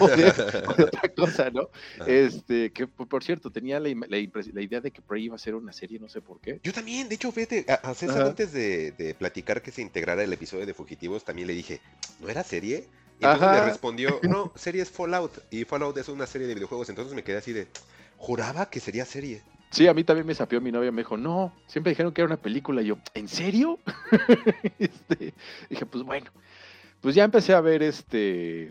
o, de, o de otra cosa, ¿no? Este, que por, cierto, tenía la, la idea de que Prey iba a ser una serie, no sé por qué. Yo también, de hecho, fíjate, a, a César antes de, de platicar que se integrara el episodio de Fugitivos, también le dije, ¿no era serie? Y entonces Ajá. me respondió, no, serie es Fallout. Y Fallout es una serie de videojuegos. Entonces me quedé así de, juraba que sería serie. Sí, a mí también me sapió mi novia, me dijo, no, siempre dijeron que era una película. Y yo, ¿en serio? Este, dije, pues bueno, pues ya empecé a ver este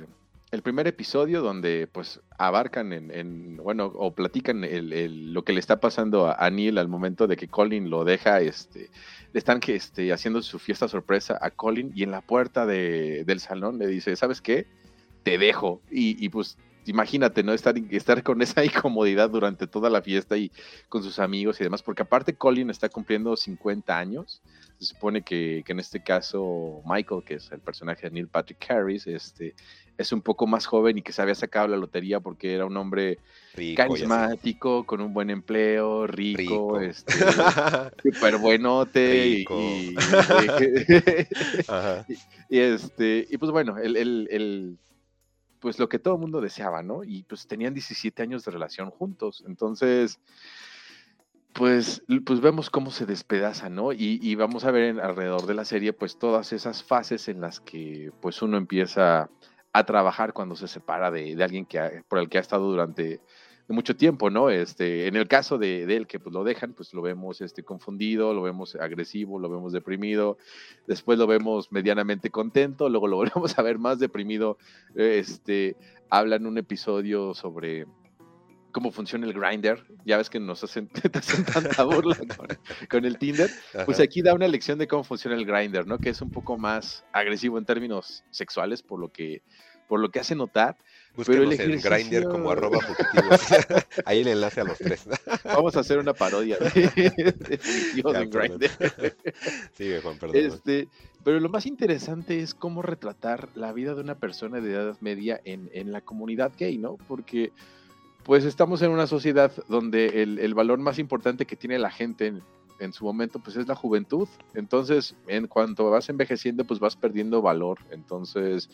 el primer episodio donde pues abarcan en, bueno, o platican el, lo que le está pasando a, Neil al momento de que Colin lo deja, este, le están que, este, haciendo su fiesta sorpresa a Colin y en la puerta del salón le dice, ¿sabes qué? Te dejo. Y pues imagínate, ¿no? Estar, estar con esa incomodidad durante toda la fiesta y con sus amigos y demás, porque aparte Colin está cumpliendo 50 años. Se supone que, que en este caso Michael, que es el personaje de Neil Patrick Harris, este, es un poco más joven y que se había sacado la lotería porque era un hombre carismático, con un buen empleo, rico, este, súper buenote y, y, este, y pues bueno, el, el, pues lo que todo el mundo deseaba, ¿no? Y pues tenían 17 años de relación juntos, entonces pues, pues vemos cómo se despedaza, ¿no? Y, vamos a ver alrededor de la serie, pues todas esas fases en las que pues uno empieza a trabajar cuando se separa de, alguien que por el que ha estado durante mucho tiempo, ¿no? Este, en el caso de, él que pues lo dejan, pues lo vemos este, confundido, lo vemos agresivo, lo vemos deprimido, después lo vemos medianamente contento, luego lo volvemos a ver más deprimido, este, habla en un episodio sobre cómo funciona el grinder, ya ves que nos hacen, tanta burla con, el Tinder, pues aquí da una lección de cómo funciona el grinder, ¿no? Que es un poco más agresivo en términos sexuales, por lo que, por lo que hace notar. Pero el, el grinder como arroba Ahí el enlace a los tres. Vamos a hacer una parodia de, Grindr. Sigue, Juan, perdón. Este, pero lo más interesante es cómo retratar la vida de una persona de edad media en, en la comunidad gay, ¿no? Porque pues estamos en una sociedad donde el, valor más importante que tiene la gente en, su momento, pues es la juventud. Entonces, en cuanto vas envejeciendo, pues vas perdiendo valor. Entonces,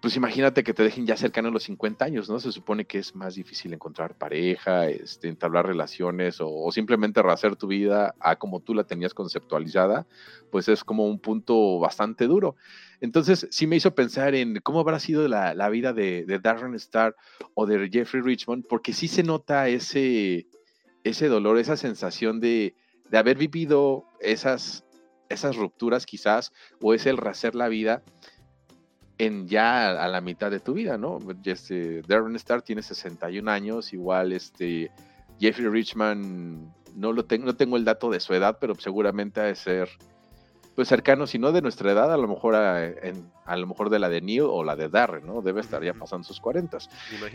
pues imagínate que te dejen ya cercano a los 50 años, ¿no? Se supone que es más difícil encontrar pareja, este, entablar relaciones o, simplemente rehacer tu vida a como tú la tenías conceptualizada, pues es como un punto bastante duro. Entonces, sí me hizo pensar en cómo habrá sido la, vida de, Darren Star o de Jeffrey Richmond, porque sí se nota ese, ese dolor, esa sensación de, de haber vivido esas, esas rupturas quizás, o es el rehacer la vida en ya a la mitad de tu vida, ¿no? Este, Darren Star tiene 61 años, igual este Jeffrey Richman, no lo tengo, no tengo el dato de su edad, pero seguramente ha de ser pues cercano, si no de nuestra edad, a lo mejor a, a lo mejor de la de Neil o la de Darren, ¿no? Debe estar ya pasando sus 40.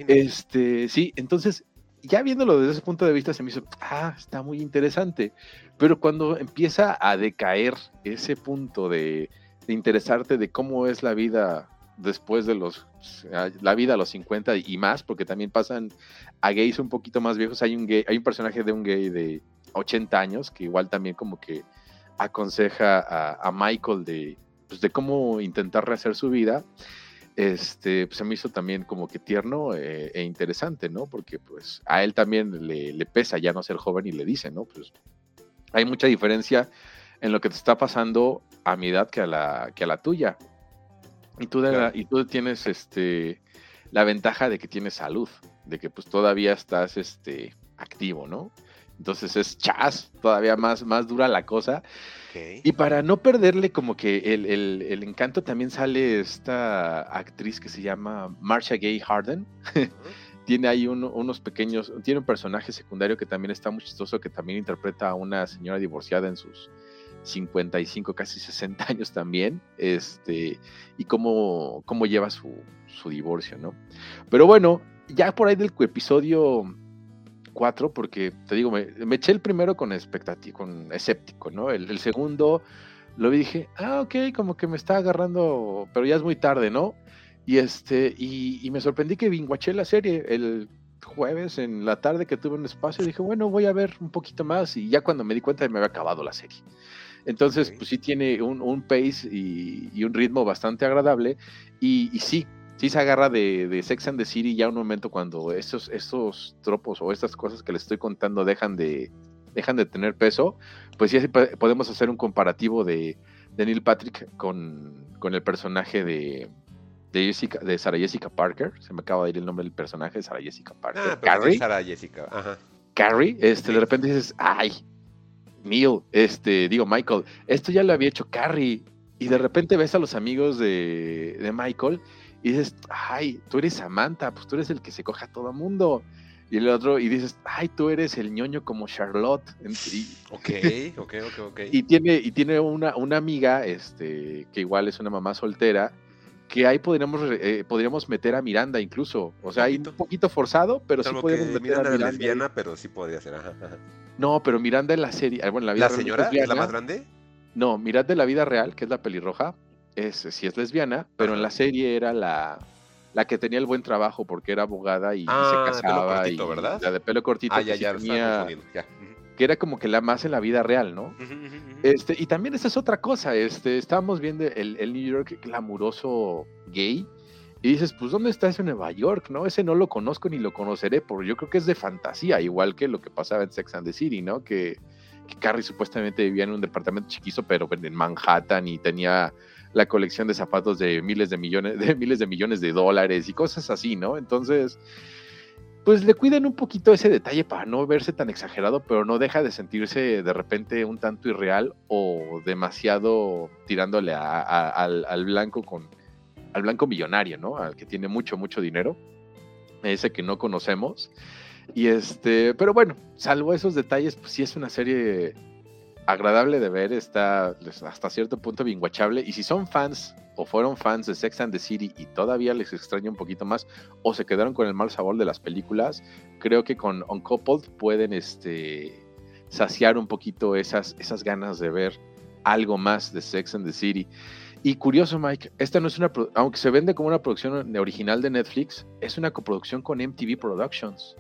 Este, sí, entonces ya viéndolo desde ese punto de vista se me hizo, ah, está muy interesante. Pero cuando empieza a decaer ese punto de, de interesarte de cómo es la vida después de los, la vida a los 50 y más, porque también pasan a gays un poquito más viejos. Hay un, gay, hay un personaje de un gay de 80 años que igual también como que aconseja a, Michael de, pues de cómo intentar rehacer su vida. Este, pues se me hizo también como que tierno eh, e interesante, ¿no? Porque pues a él también le, le pesa ya no ser joven y le dice, ¿no? Pues hay mucha diferencia en lo que te está pasando a mi edad que a la, que a la tuya. Y tú, y tú tienes este, la ventaja de que tienes salud, de que pues todavía estás este, activo, ¿no? Entonces es chas, todavía más, más dura la cosa. Y para no perderle como que el, encanto también sale esta actriz que se llama Marcia Gay Harden. tiene ahí unos pequeños, tiene un personaje secundario que también está muy chistoso, que también interpreta a una señora divorciada en sus 55, casi 60 años también, este, y cómo, cómo lleva su, su divorcio, ¿no? Pero bueno, ya por ahí del episodio 4, porque te digo, me, eché el primero con expectativa, con escéptico, ¿no? El, segundo lo vi y dije, ah, ok, como que me está agarrando, pero ya es muy tarde, ¿no? Y este, y, me sorprendí que vinguaché la serie el jueves en la tarde que tuve un espacio, dije, bueno, voy a ver un poquito más, y ya cuando me di cuenta me había acabado la serie. Entonces, pues sí tiene un, pace y, un ritmo bastante agradable. Y, sí, sí se agarra de, Sex and the City ya un momento cuando esos, esos tropos o estas cosas que les estoy contando dejan de, dejan de tener peso. Pues sí podemos hacer un comparativo de, Neil Patrick con, el personaje de, de Jessica, de Sarah Jessica Parker. Se me acaba de ir el nombre del personaje de Sarah Jessica Parker. Ah, pero Sarah Jessica, ajá. Carrie, este, de repente dices, ay, Neil, este, digo, Michael, esto ya lo había hecho Carrie. Y de repente ves a los amigos de, de Michael y dices, ay, tú eres Samantha, pues tú eres el que se coja a todo mundo. Y el otro, y dices, ay, tú eres el ñoño como Charlotte. Y, Ok, ok, ok, ok. y tiene, y tiene una, una amiga, este, que igual es una mamá soltera, que ahí podríamos, eh, podríamos meter a Miranda incluso. O sea, hay un poquito. forzado, pero sí Salvo que meter Miranda a Miranda. lesbiana, pero sí podría ser. Ajá, ajá. No, pero Miranda en la serie, ah, bueno, en la vida ¿La señora es la más grande? No, Miranda de la vida real, que es la pelirroja, es, sí es lesbiana, pero en la serie era la, la que tenía el buen trabajo porque era abogada y, y Ah, de se pelo casaba. cortito, y ¿verdad? La de pelo cortito, Ah, ya, ya, tenía-. Ya. Que era como que la más en la vida real, ¿no? Este, y también esa es otra cosa, este, estábamos viendo el, el New York glamuroso gay, y dices, pues, ¿dónde está ese Nueva York? No, ese no lo conozco ni lo conoceré, porque yo creo que es de fantasía, igual que lo que pasaba en Sex and the City, ¿no? Que, que Carrie supuestamente vivía en un departamento chiquizo, pero en Manhattan, y tenía la colección de zapatos de miles de millones, de miles de millones de dólares y cosas así, ¿no? Entonces, pues le cuidan un poquito ese detalle para no verse tan exagerado, pero no deja de sentirse de repente un tanto irreal o demasiado tirándole a- al, al blanco con al blanco millonario, ¿no? Al que tiene mucho, mucho dinero, ese que no conocemos. Y este, pero bueno, salvo esos detalles, pues sí es una serie agradable de ver, está hasta cierto punto bien guachable. Y si son fans o fueron fans de Sex and the City y todavía les extraña un poquito más, o se quedaron con el mal sabor de las películas, creo que con Uncoupled pueden este, saciar un poquito esas, esas ganas de ver algo más de Sex and the City. Y curioso, Mike, esta no es una, aunque se vende como una producción original de Netflix, es una coproducción con MTV Productions.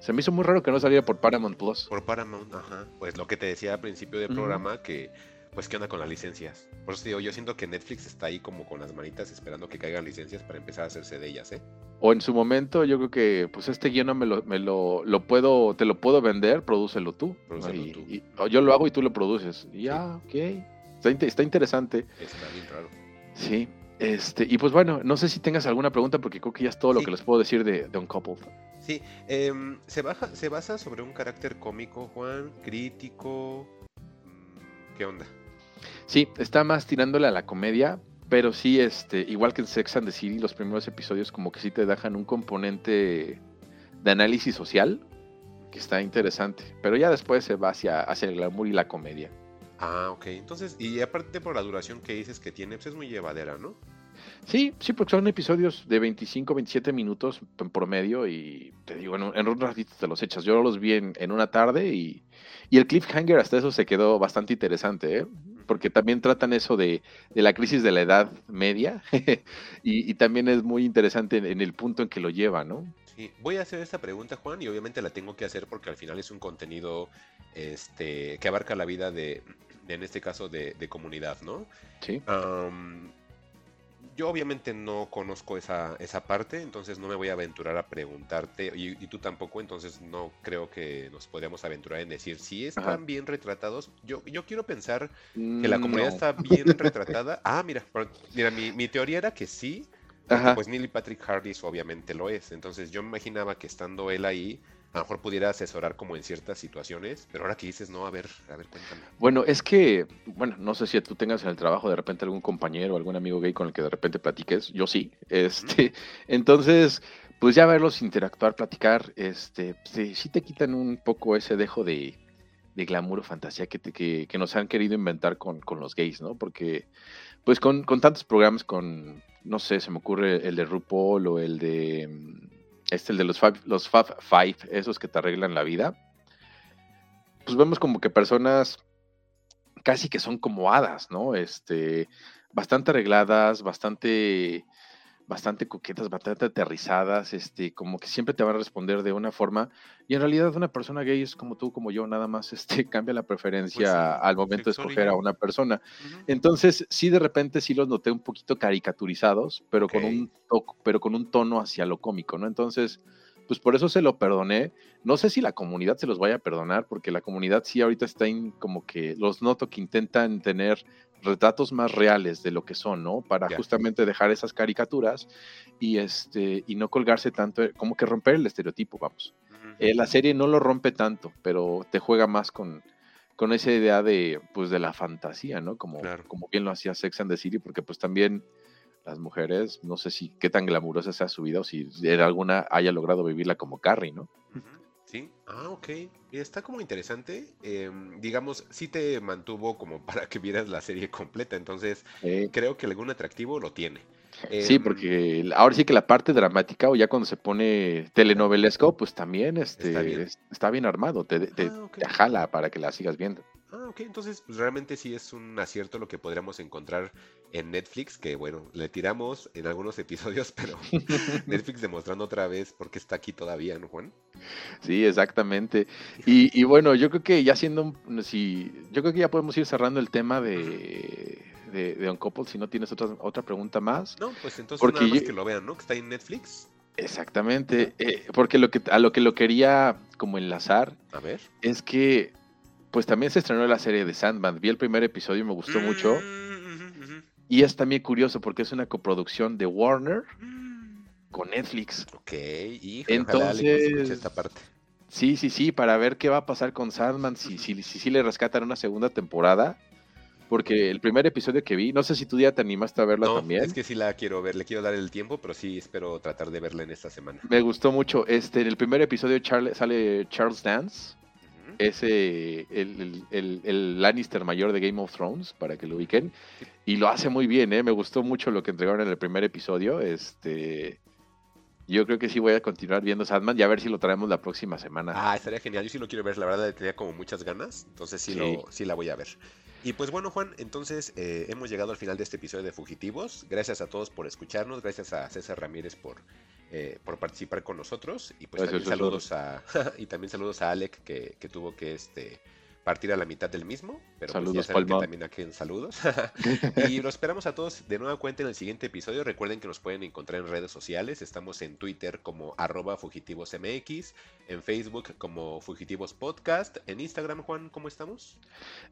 Se me hizo muy raro que no saliera por Paramount Plus. Por Paramount, ajá. Pues lo que te decía al principio del programa, que pues qué onda con las licencias. Por eso te digo, yo siento que Netflix está ahí como con las manitas esperando que caigan licencias para empezar a hacerse de ellas, ¿eh? O en su momento, yo creo que pues este guion me lo, me lo, lo puedo, te lo puedo vender, prodúcelo tú. Prodúcelo Y- tú. y- yo lo hago y tú lo produces. Y ya, ok. Está, está interesante. Está bien raro. Sí. Este, y pues bueno, no sé si tengas alguna pregunta porque creo que ya es todo lo que les puedo decir de, de Uncoupled. Sí, em, se, baja, se basa sobre un carácter cómico, Juan, crítico. mm, ¿Qué onda? Sí, está más tirándole a la comedia, pero sí, este, igual que en Sex and the City, los primeros episodios como que sí te dejan un componente de análisis social que está interesante, pero ya después se va hacia, hacia el glamour y la comedia. Ah, ok. Entonces, y aparte por la duración que dices que tiene, pues es muy llevadera, ¿no? Sí, sí, porque son episodios de 25, 27 minutos en promedio y te digo, en un, en un ratito te los echas. Yo los vi en, en una tarde y, y el cliffhanger hasta eso se quedó bastante interesante, ¿eh? porque también tratan eso de, de la crisis de la edad media y, y también es muy interesante en, en el punto en que lo lleva, ¿no? Sí, voy a hacer esta pregunta, Juan, y obviamente la tengo que hacer porque al final es un contenido este, que abarca la vida de, en este caso, de, de comunidad, ¿no? Sí. Yo obviamente no conozco esa, esa parte, entonces no me voy a aventurar a preguntarte, y, y tú tampoco, entonces no creo que nos podríamos aventurar en decir si están Ajá. bien retratados. Yo, yo quiero pensar que la comunidad No. está bien retratada. Ah, mira, mira, mi, mi teoría era que sí, Ajá. pues Neil Patrick Harris obviamente lo es. Entonces yo me imaginaba que estando él ahí, a lo mejor pudiera asesorar como en ciertas situaciones. Pero ahora que dices, no, a ver, a ver, cuéntame. Bueno, es que, bueno, no sé si tú tengas en el trabajo de repente algún compañero o algún amigo gay con el que de repente platiques, yo sí, este, entonces, pues ya verlos interactuar, platicar, este, sí, sí te quitan un poco ese dejo de, de glamour o fantasía que, te- que, que nos han querido inventar con, con los gays, ¿no? Porque, pues con, con tantos programas, con, no sé, se me ocurre el de RuPaul o el de, mm, este, el de los Fab, los Fab Five, esos que te arreglan la vida, pues vemos como que personas casi que son como hadas, ¿no? Este, bastante arregladas, bastante, bastante coquetas, bastante aterrizadas, este, como que siempre te van a responder de una forma, y en realidad una persona gay es como tú, como yo, nada más, este, cambia la preferencia Pues sí, al momento de escoger a una persona. Entonces, sí, de repente sí los noté un poquito caricaturizados, pero con un pero con un tono hacia lo cómico, ¿no? Entonces, pues por eso se lo perdoné. No sé si la comunidad se los vaya a perdonar, porque la comunidad sí ahorita está en como que los noto que intentan tener retratos más reales de lo que son, ¿no? Para justamente dejar esas caricaturas y este y no colgarse tanto, como que romper el estereotipo, vamos. Eh, la serie no lo rompe tanto, pero te juega más con, con esa idea de, pues, de la fantasía, ¿no? Como, Claro. como bien lo hacía Sex and the City, porque pues también las mujeres, no sé si qué tan glamurosa sea su vida o si en alguna haya logrado vivirla como Carrie, ¿no? Sí, ah, ok. Y Está como interesante. em, digamos, sí te mantuvo como para que vieras la serie completa, entonces Eh, creo que algún atractivo lo tiene. Sí, Em, porque ahora sí que la parte dramática, o ya cuando se pone telenovelesco, pues también este, Está bien. es- está bien armado, te, te- Ah, te jala para que la sigas viendo. Ah, ok, entonces pues, realmente sí es un acierto lo que podríamos encontrar en Netflix, que bueno, le tiramos en algunos episodios, pero Netflix demostrando otra vez por qué está aquí todavía, ¿no, Juan? Sí, exactamente. Y, y bueno, yo creo que ya siendo, si, yo creo que ya podemos ir cerrando el tema de, de, de Uncoupled, si no tienes otra, otra pregunta más. No, pues entonces Porque nada más que lo vean, ¿no? Que está en Netflix. Exactamente, eh, porque lo que, a lo que lo quería como enlazar A ver. es que, pues también se estrenó la serie de Sandman, vi el primer episodio y me gustó mucho. Mm. Y es también curioso porque es una coproducción de Warner Mm. con Netflix. Ok, hijo, Entonces- esta parte. Sí, sí, sí, para ver qué va a pasar con Sandman, si, si, si, si le rescatan una segunda temporada. Porque el primer episodio que vi, no sé si tú ya te animaste a verla No, también. es que sí la quiero ver, le quiero dar el tiempo, pero sí espero tratar de verla en esta semana. Me gustó mucho. Este, en el primer episodio Charle- sale Charles Dance. Ese el, el- el- el Lannister mayor de Game of Thrones, para que lo ubiquen. Y lo hace muy bien, ¿eh? Me gustó mucho lo que entregaron en el primer episodio. Este, yo creo que sí voy a continuar viendo Sandman y a ver si lo traemos la próxima semana. Ah, estaría genial. Yo sí lo quiero ver, la verdad le tenía como muchas ganas, entonces sí, Sí. Lo, sí la voy a ver. Y pues bueno, Juan, entonces eh, hemos llegado al final de este episodio de Fugitivos. Gracias a todos por escucharnos, gracias a César Ramírez por, eh, por participar con nosotros y pues Gracias, también saludos a y también saludos a Alec que, que tuvo que este partir a la mitad del mismo, pero pues ya Saludos, saben que también aquí en saludos. y los esperamos a todos de nueva cuenta en el siguiente episodio. Recuerden que nos pueden encontrar en redes sociales. Estamos en Twitter como arroba fugitivosmx, en Facebook como Fugitivos Podcast, en Instagram, Juan, ¿cómo estamos?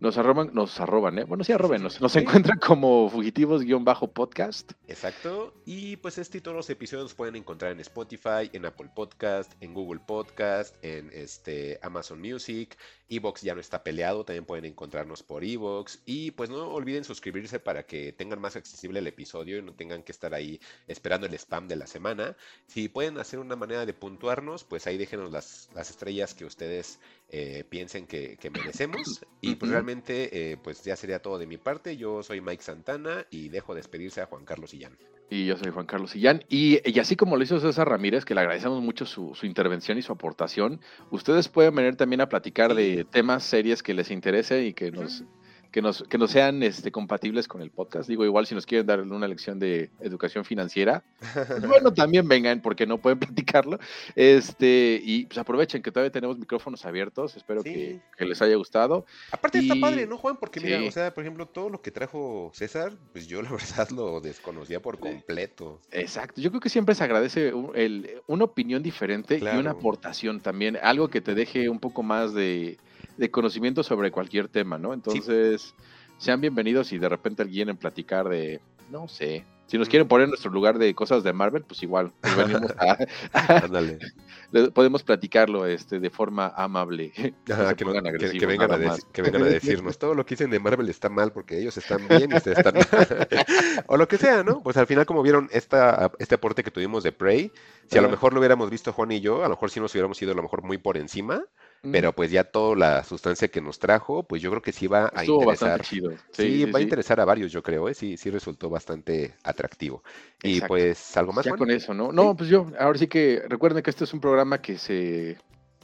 Nos arroban, nos arroban, ¿eh? Bueno, sí, arroben, nos, encuentran como fugitivos-podcast. Exacto. Y pues este y todos los episodios los pueden encontrar en Spotify, en Apple Podcast, en Google Podcast, en este Amazon Music. Evox ya no está peleado, también pueden encontrarnos por Evox. Y pues no olviden suscribirse para que tengan más accesible el episodio y no tengan que estar ahí esperando el spam de la semana. Si pueden hacer una manera de puntuarnos, pues ahí déjenos las, las estrellas que ustedes eh, piensen que, que merecemos. Y pues realmente, eh, pues ya sería todo de mi parte. Yo soy Mike Santana y dejo despedirse a Juan Carlos Illán. Y yo soy Juan Carlos Sillán. Y, y así como lo hizo César Ramírez, que le agradecemos mucho su, su intervención y su aportación, ustedes pueden venir también a platicar de temas, series que les interese y que nos, que nos, que nos sean este, compatibles con el podcast. Digo, igual si nos quieren dar una lección de educación financiera, pues bueno, también vengan porque no pueden platicarlo. Este, y pues aprovechen que todavía tenemos micrófonos abiertos. Espero Sí. que, que les haya gustado. Aparte está padre, ¿no, Juan? Porque mira, o sea, por ejemplo, todo lo que trajo César, pues yo la verdad lo desconocía por completo. Exacto, yo creo que siempre se agradece un- el- una opinión diferente y una aportación también, algo que te deje un poco más de, de conocimiento sobre cualquier tema, ¿no? Entonces, sean bienvenidos y de repente alguien en platicar de, no sé, si nos Mm. quieren poner en nuestro lugar de cosas de Marvel, pues igual, nos venimos a- podemos platicarlo este, de forma amable. Ajá, que, no- que- vengan a que vengan a decirnos todo lo que dicen de Marvel está mal porque ellos están bien y ustedes están mal. o lo que sea, ¿no? Pues al final, como vieron esta, este aporte que tuvimos de Prey, si a lo mejor lo hubiéramos visto Juan y yo, a lo mejor sí nos hubiéramos ido a lo mejor muy por encima, Mm, pero pues ya toda la sustancia que nos trajo, pues yo creo que sí va a estuvo interesar. chido. Sí, va a interesar a varios, yo creo, ¿eh? Sí, sí resultó bastante atractivo. Y pues, ¿algo más, Ya con eso, ¿no? No, pues yo, ahora sí que recuerden que este es un programa que se,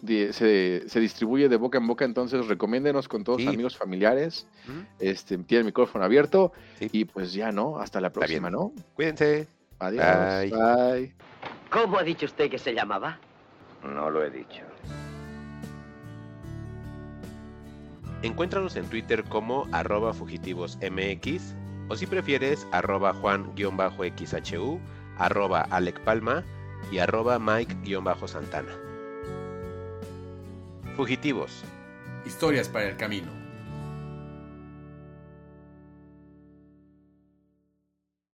se, se distribuye de boca en boca, entonces recomiéndenos con todos Sí. sus amigos familiares, este, tiene el micrófono abierto Sí. y pues ya, ¿no? Hasta la próxima, ¿no? Cuídense. Adiós. Bye. Bye. ¿Cómo ha dicho usted que se llamaba? No lo he dicho. Encuéntranos en Twitter como arroba fugitivosmx o si prefieres arroba juan-xhu, arroba Alec Palma y arroba Mike-santana. Fugitivos. Historias para el camino.